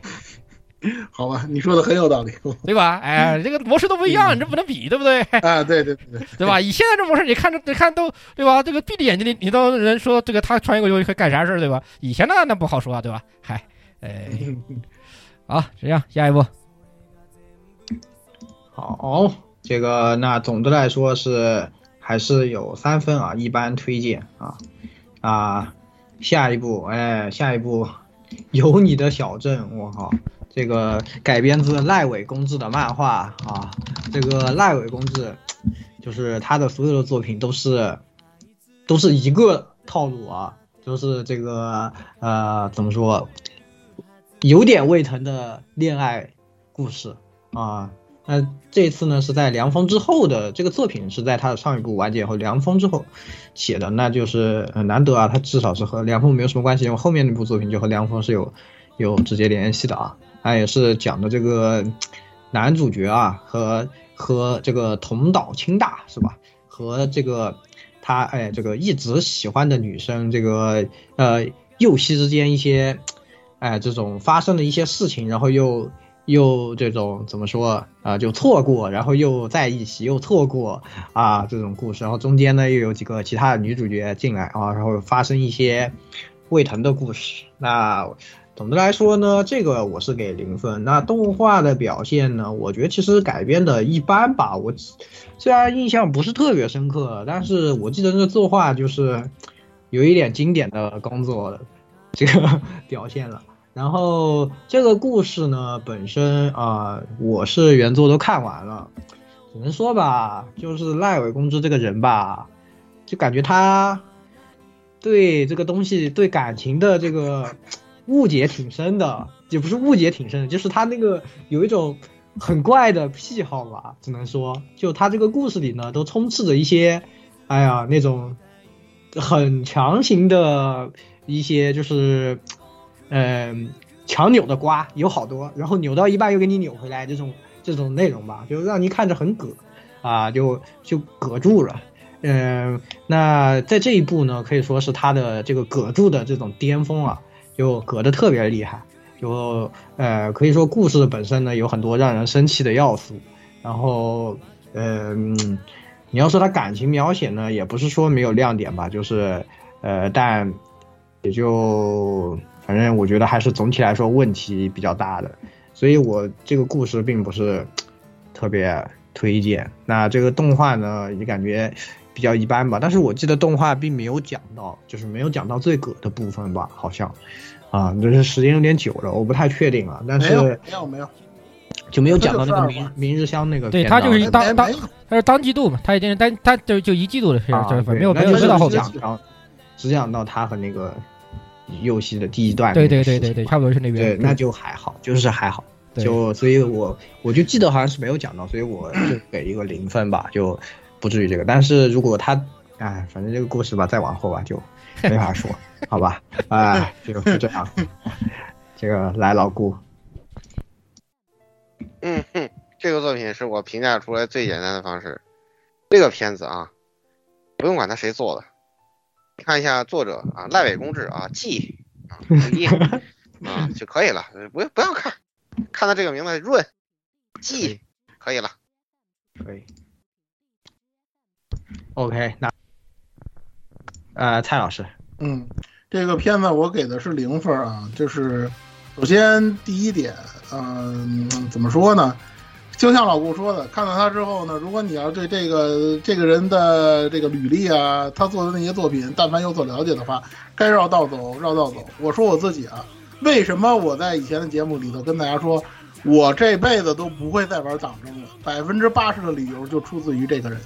好吧，你说的很有道理，对吧？哎，这个模式都不一样，你这不能比，对不对？啊，对对对，对吧？以现在这模式，你看着你看都对吧？这个闭着眼睛，你你都人说这个他穿越过去会干啥事儿，对吧？以前那那不好说，对吧？嗨，哎，好，这样下一步。好，这个那总的来说是还是有三分啊，一般推荐啊啊，下一步，哎，下一步有你的小镇，我靠。这个改编自赖尾公治的漫画啊，这个赖尾公治，就是他的所有的作品都是，都是一个套路啊，就是这个呃怎么说，有点胃疼的恋爱故事啊。那这次呢是在凉风之后的这个作品是在他的上一部完结后凉风之后写的，那就是很难得啊，他至少是和凉风没有什么关系，因为后面那部作品就和凉风是有有直接联系的啊。他也是讲的这个男主角啊，和和这个同岛清大是吧？和这个他哎，这个一直喜欢的女生，这个呃幼期之间一些哎这种发生的一些事情，然后又又这种怎么说啊？就错过，然后又在一起，又错过啊这种故事。然后中间呢又有几个其他的女主角进来啊，然后发生一些胃疼的故事。那。总的来说呢，这个我是给零分。那动画的表现呢，我觉得其实改编的一般吧。我虽然印象不是特别深刻，但是我记得那个作画就是有一点经典的工作这个 表现了。然后这个故事呢，本身啊，我是原作都看完了，只能说吧，就是赖尾公之这个人吧，就感觉他对这个东西，对感情的这个。误解挺深的，也不是误解挺深的，就是他那个有一种很怪的癖好吧，只能说，就他这个故事里呢，都充斥着一些，哎呀，那种很强行的一些，就是，嗯，强扭的瓜有好多，然后扭到一半又给你扭回来，这种这种内容吧，就让你看着很葛，啊，就就葛住了。嗯、那在这一部呢，可以说是他的这个葛住的这种巅峰啊，就葛的特别厉害，就呃可以说故事本身呢有很多让人生气的要素，然后嗯、你要说他感情描写呢，也不是说没有亮点吧，就是呃但也就反正我觉得还是总体来说问题比较大的，所以我这个故事并不是特别推荐。那这个动画呢，也感觉比较一般吧。但是我记得动画并没有讲到，就是没有讲到最葛的部分吧，好像啊，就是时间有点久了，我不太确定了。但没有是没有没有，就没有讲到那个明明日香那个对他就是一当当他是当季度嘛，他已经是单他就就一季度的事，啊，就是对没有没有那就是没有到后边只。讲到他和那个右戏的第一段对那个对对对对，差不多是那边。对，那就还好，就是还好。对就所以我我就记得好像是没有讲到，所以我就给一个零分吧，就不至于这个。但是如果他，哎，反正这个故事吧，再往后吧就没法说，好吧？哎，就就这样。这个来老顾，嗯哼，这个作品是我评价出来最简单的方式。这个片子啊，不用管他谁做的，看一下作者啊，赖伟公治啊，记啊，一啊就可以了，不不要看，看到这个名字润记可以了。可以。OK，那呃，蔡老师，嗯，这个片子我给的是零分啊，就是首先第一点，嗯、怎么说呢？就像老顾说的，看到他之后呢，如果你要对这个这个人的这个履历啊，他做的那些作品，但凡有所了解的话，该绕道走绕道走。我说我自己啊，为什么我在以前的节目里头跟大家说，我这辈子都不会再玩党争了？百分之八十的理由就出自于这个人，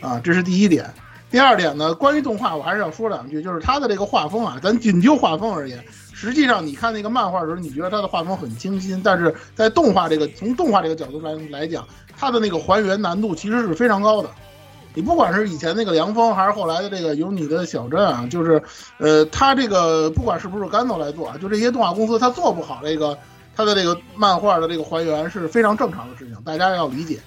啊，这是第一点。第二点呢，关于动画，我还是要说两句，就是它的这个画风啊，咱仅就画风而言，实际上你看那个漫画的时候，你觉得它的画风很清新，但是在动画这个从动画这个角度来来讲，它的那个还原难度其实是非常高的。你不管是以前那个凉风，还是后来的这个有你的小镇啊，就是，呃，它这个不管是不是甘头来做啊，就这些动画公司它做不好这个它的这个漫画的这个还原是非常正常的事情，大家要理解。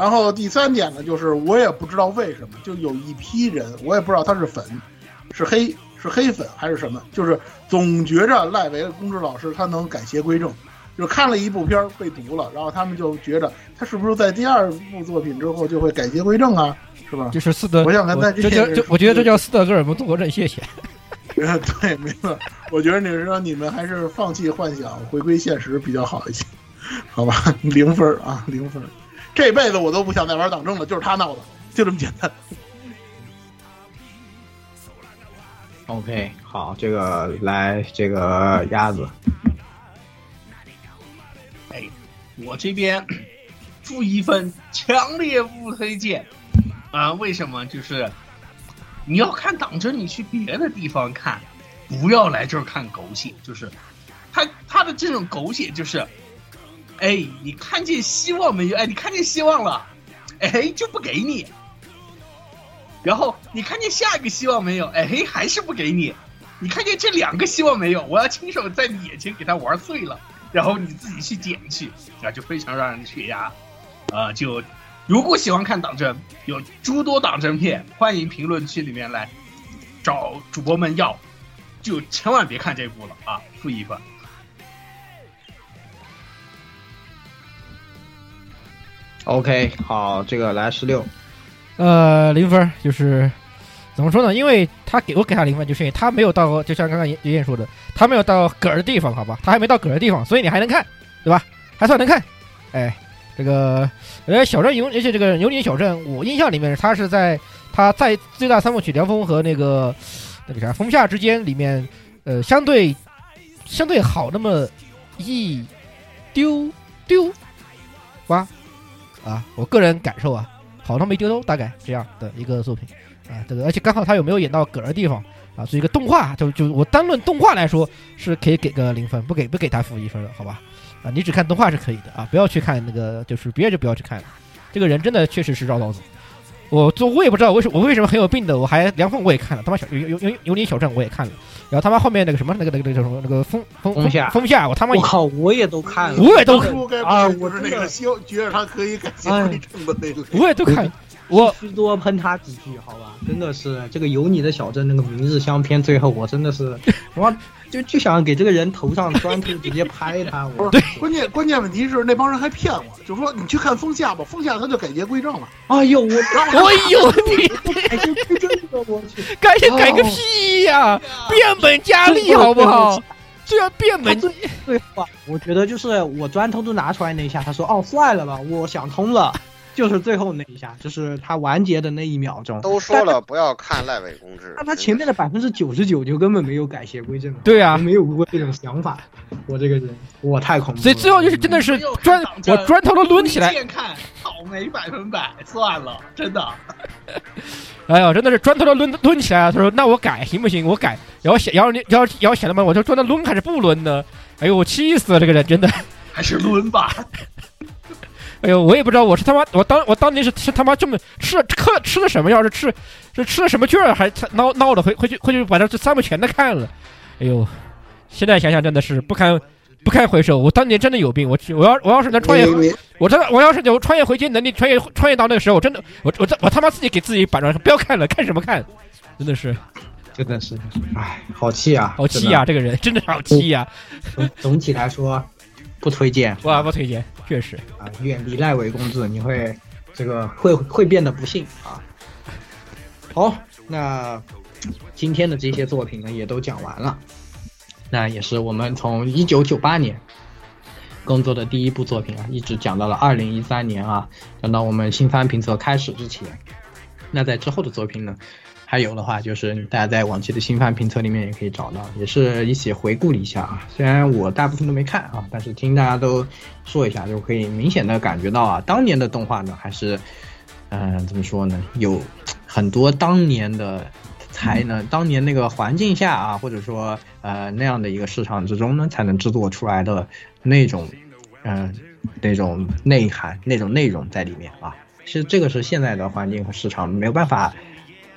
然后第三点呢，就是我也不知道为什么，就有一批人，我也不知道他是粉，是黑是黑粉还是什么，就是总觉着赖维公治老师他能改邪归正，就是看了一部片儿被毒了，然后他们就觉着他是不是在第二部作品之后就会改邪归正啊，是吧？就是斯德，我想跟他这叫这，我觉得这叫斯德哥尔摩综合症，谢谢。呃，对，没错，我觉得你是说你们还是放弃幻想，回归现实比较好一些，好吧？零分啊，零分儿，这辈子我都不想再玩党政了，就是他闹的，就这么简单。OK，好，这个来这个鸭子，哎，我这边 负一分，强烈不推荐。啊、为什么？就是你要看党争，你去别的地方看，不要来这儿看狗血。就是他他的这种狗血，就是，哎，你看见希望没有？哎，你看见希望了，哎，就不给你。然后你看见下一个希望没有？哎，还是不给你。你看见这两个希望没有？我要亲手在你眼前给它玩碎了，然后你自己去捡去，啊，就非常让人血压。啊、就如果喜欢看党争，有诸多党争片，欢迎评论区里面来找主播们要，就千万别看这部了啊，负一分。OK，好，这个来十六，呃，零分就是怎么说呢？因为他给我给他零分，就是因为他没有到，就像刚刚爷爷说的，他没有到葛儿的地方，好吧？他还没到葛儿的地方，所以你还能看，对吧？还算能看。哎，这个呃小镇游，而且这个游林小镇，我印象里面他是在他在最大三部曲《凉风》和那个那个啥《风夏》之间里面，呃，相对相对好那么一丢丢哇啊，我个人感受啊，好到没丢丢，大概这样的一个作品啊，这个而且刚好他有没有演到嗝的地方啊，所以一个动画就就我单论动画来说是可以给个零分，不给不给他负一分的，好吧？啊，你只看动画是可以的啊，不要去看那个，就是别人就不要去看了。这个人真的确实是绕道走。我就我也不知道为什么我为什么很有病的，我还凉风我也看了，他妈小有有有有点小镇我也看了，然后他妈后面那个什么那个那个那个叫什么那个风风风下风下我他妈也我靠，我也都看了，我也都当初该啊我是那个希觉得他可以改邪归正的那个。我也都看。了，我必须多喷他几句，好吧？真的是这个有你的小镇那个明日香篇，最后我真的是，我就就想给这个人头上砖头直接拍他，我不是关键关键问题是那帮人还骗我，就说你去看风夏吧，风夏他就改邪归正了。哎呦我，哎呦你改邪归正了，我 去，改改个屁呀、变本加厉好不好？这要变本对话，我觉得就是我砖头都拿出来那一下，他说哦算了吧，我想通了，就是最后那一下，就是他完结的那一秒钟。都说了不要看赖尾公知，那他前面的百分之九十九就根本没有改邪归正，对啊没有过这种想法。我这个人，我太恐怖。所以最后就是真的是砖，我砖头都抡起来，见看倒霉百分百，算了，真的。哎呦，真的是砖头都抡抡起来了。他说：“那我改行不行？我改。”然后想，然后你，然后然后想了嘛，我就砖头抡还是不抡呢？哎呦，我气死了，这个人真的。还是抡吧。哎呦，我也不知道我是他妈，我当我当年是是他妈这么吃了嗑吃了什么药？是吃是吃了什么劲儿？还闹闹的回回去回去把这这三部全都看了。哎呦，现在想想真的是不堪不堪回首。我当年真的有病。我我要我要是能穿越，我真的我要是有穿越回去能力，穿越穿越到那个时候，我真的我我我他妈自己给自己板砖，不要看了，看什么看？真的是，真的是，哎，好气啊，好气啊！这个人真的好气啊、总总体来说，不推荐，我，不推荐，确实啊，远离赖伟公子，你会这个会会变得不幸啊。好，那今天的这些作品呢，也都讲完了。那也是我们从一九九八年工作的第一部作品啊，一直讲到了二零一三年啊，讲到我们新番评测开始之前。那在之后的作品呢，还有的话就是大家在往期的新番评测里面也可以找到，也是一起回顾了一下啊。虽然我大部分都没看啊，但是听大家都说一下，就可以明显的感觉到啊，当年的动画呢，还是，嗯、怎么说呢，有很多当年的才能，当年那个环境下啊，或者说呃那样的一个市场之中呢，才能制作出来的那种，嗯、那种内涵、那种内容在里面啊。其实这个是现在的环境和市场没有办法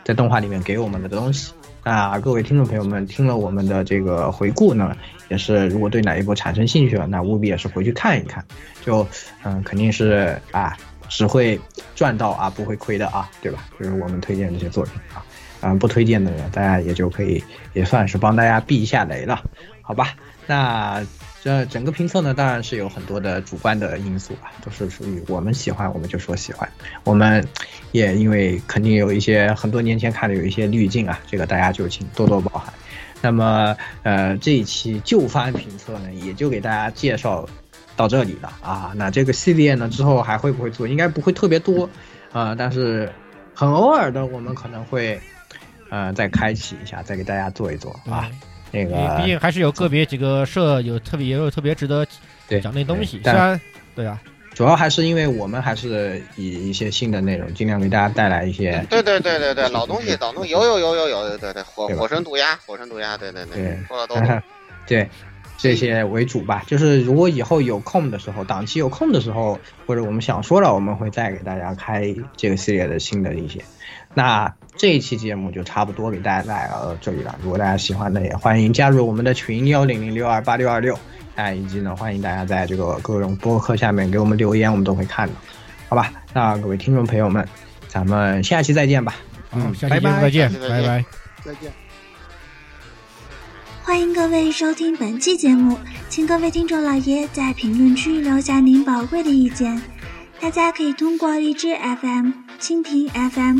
在动画里面给我们的东西。那各位听众朋友们，听了我们的这个回顾呢，也是如果对哪一部产生兴趣了，那务必也是回去看一看。就嗯，肯定是啊，只会赚到啊，不会亏的啊，对吧？就是我们推荐这些作品啊，嗯，不推荐的呢，大家也就可以也算是帮大家避一下雷了，好吧？那这整个评测呢，当然是有很多的主观的因素啊，都是属于我们喜欢我们就说喜欢，我们也因为肯定有一些很多年前看的有一些滤镜啊，这个大家就请多多包涵。那么呃这一期旧番评测呢，也就给大家介绍到这里了啊。那这个系列呢之后还会不会做？应该不会特别多啊、呃但是很偶尔的我们可能会呃再开启一下，再给大家做一做啊。那个毕竟还是有个别几个社有特别也有特别值得对讲那东西，虽但然对啊，主要还是因为我们还是以一些新的内容，尽量给大家带来一些对对对对对，老东西老东西有有有有有，对对火对火神毒鸦，火神毒鸦，对对对说的都 懂。对这些为主吧。就是如果以后有空的时候，档期有空的时候，或者我们想说了，我们会再给大家开这个系列的新的一些。那这一期节目就差不多给大家带到这里了。如果大家喜欢的，也欢迎加入我们的群幺零零六二八六二六，哎，以及呢，欢迎大家在这个各种播客下面给我们留言，我们都会看的，好吧？那各位听众朋友们，咱们下期再见吧。嗯，下期拜拜再见拜拜。再见。欢迎各位收听本期节目，请各位听众老爷在评论区留下您宝贵的意见。大家可以通过荔枝 FM、蜻蜓 FM、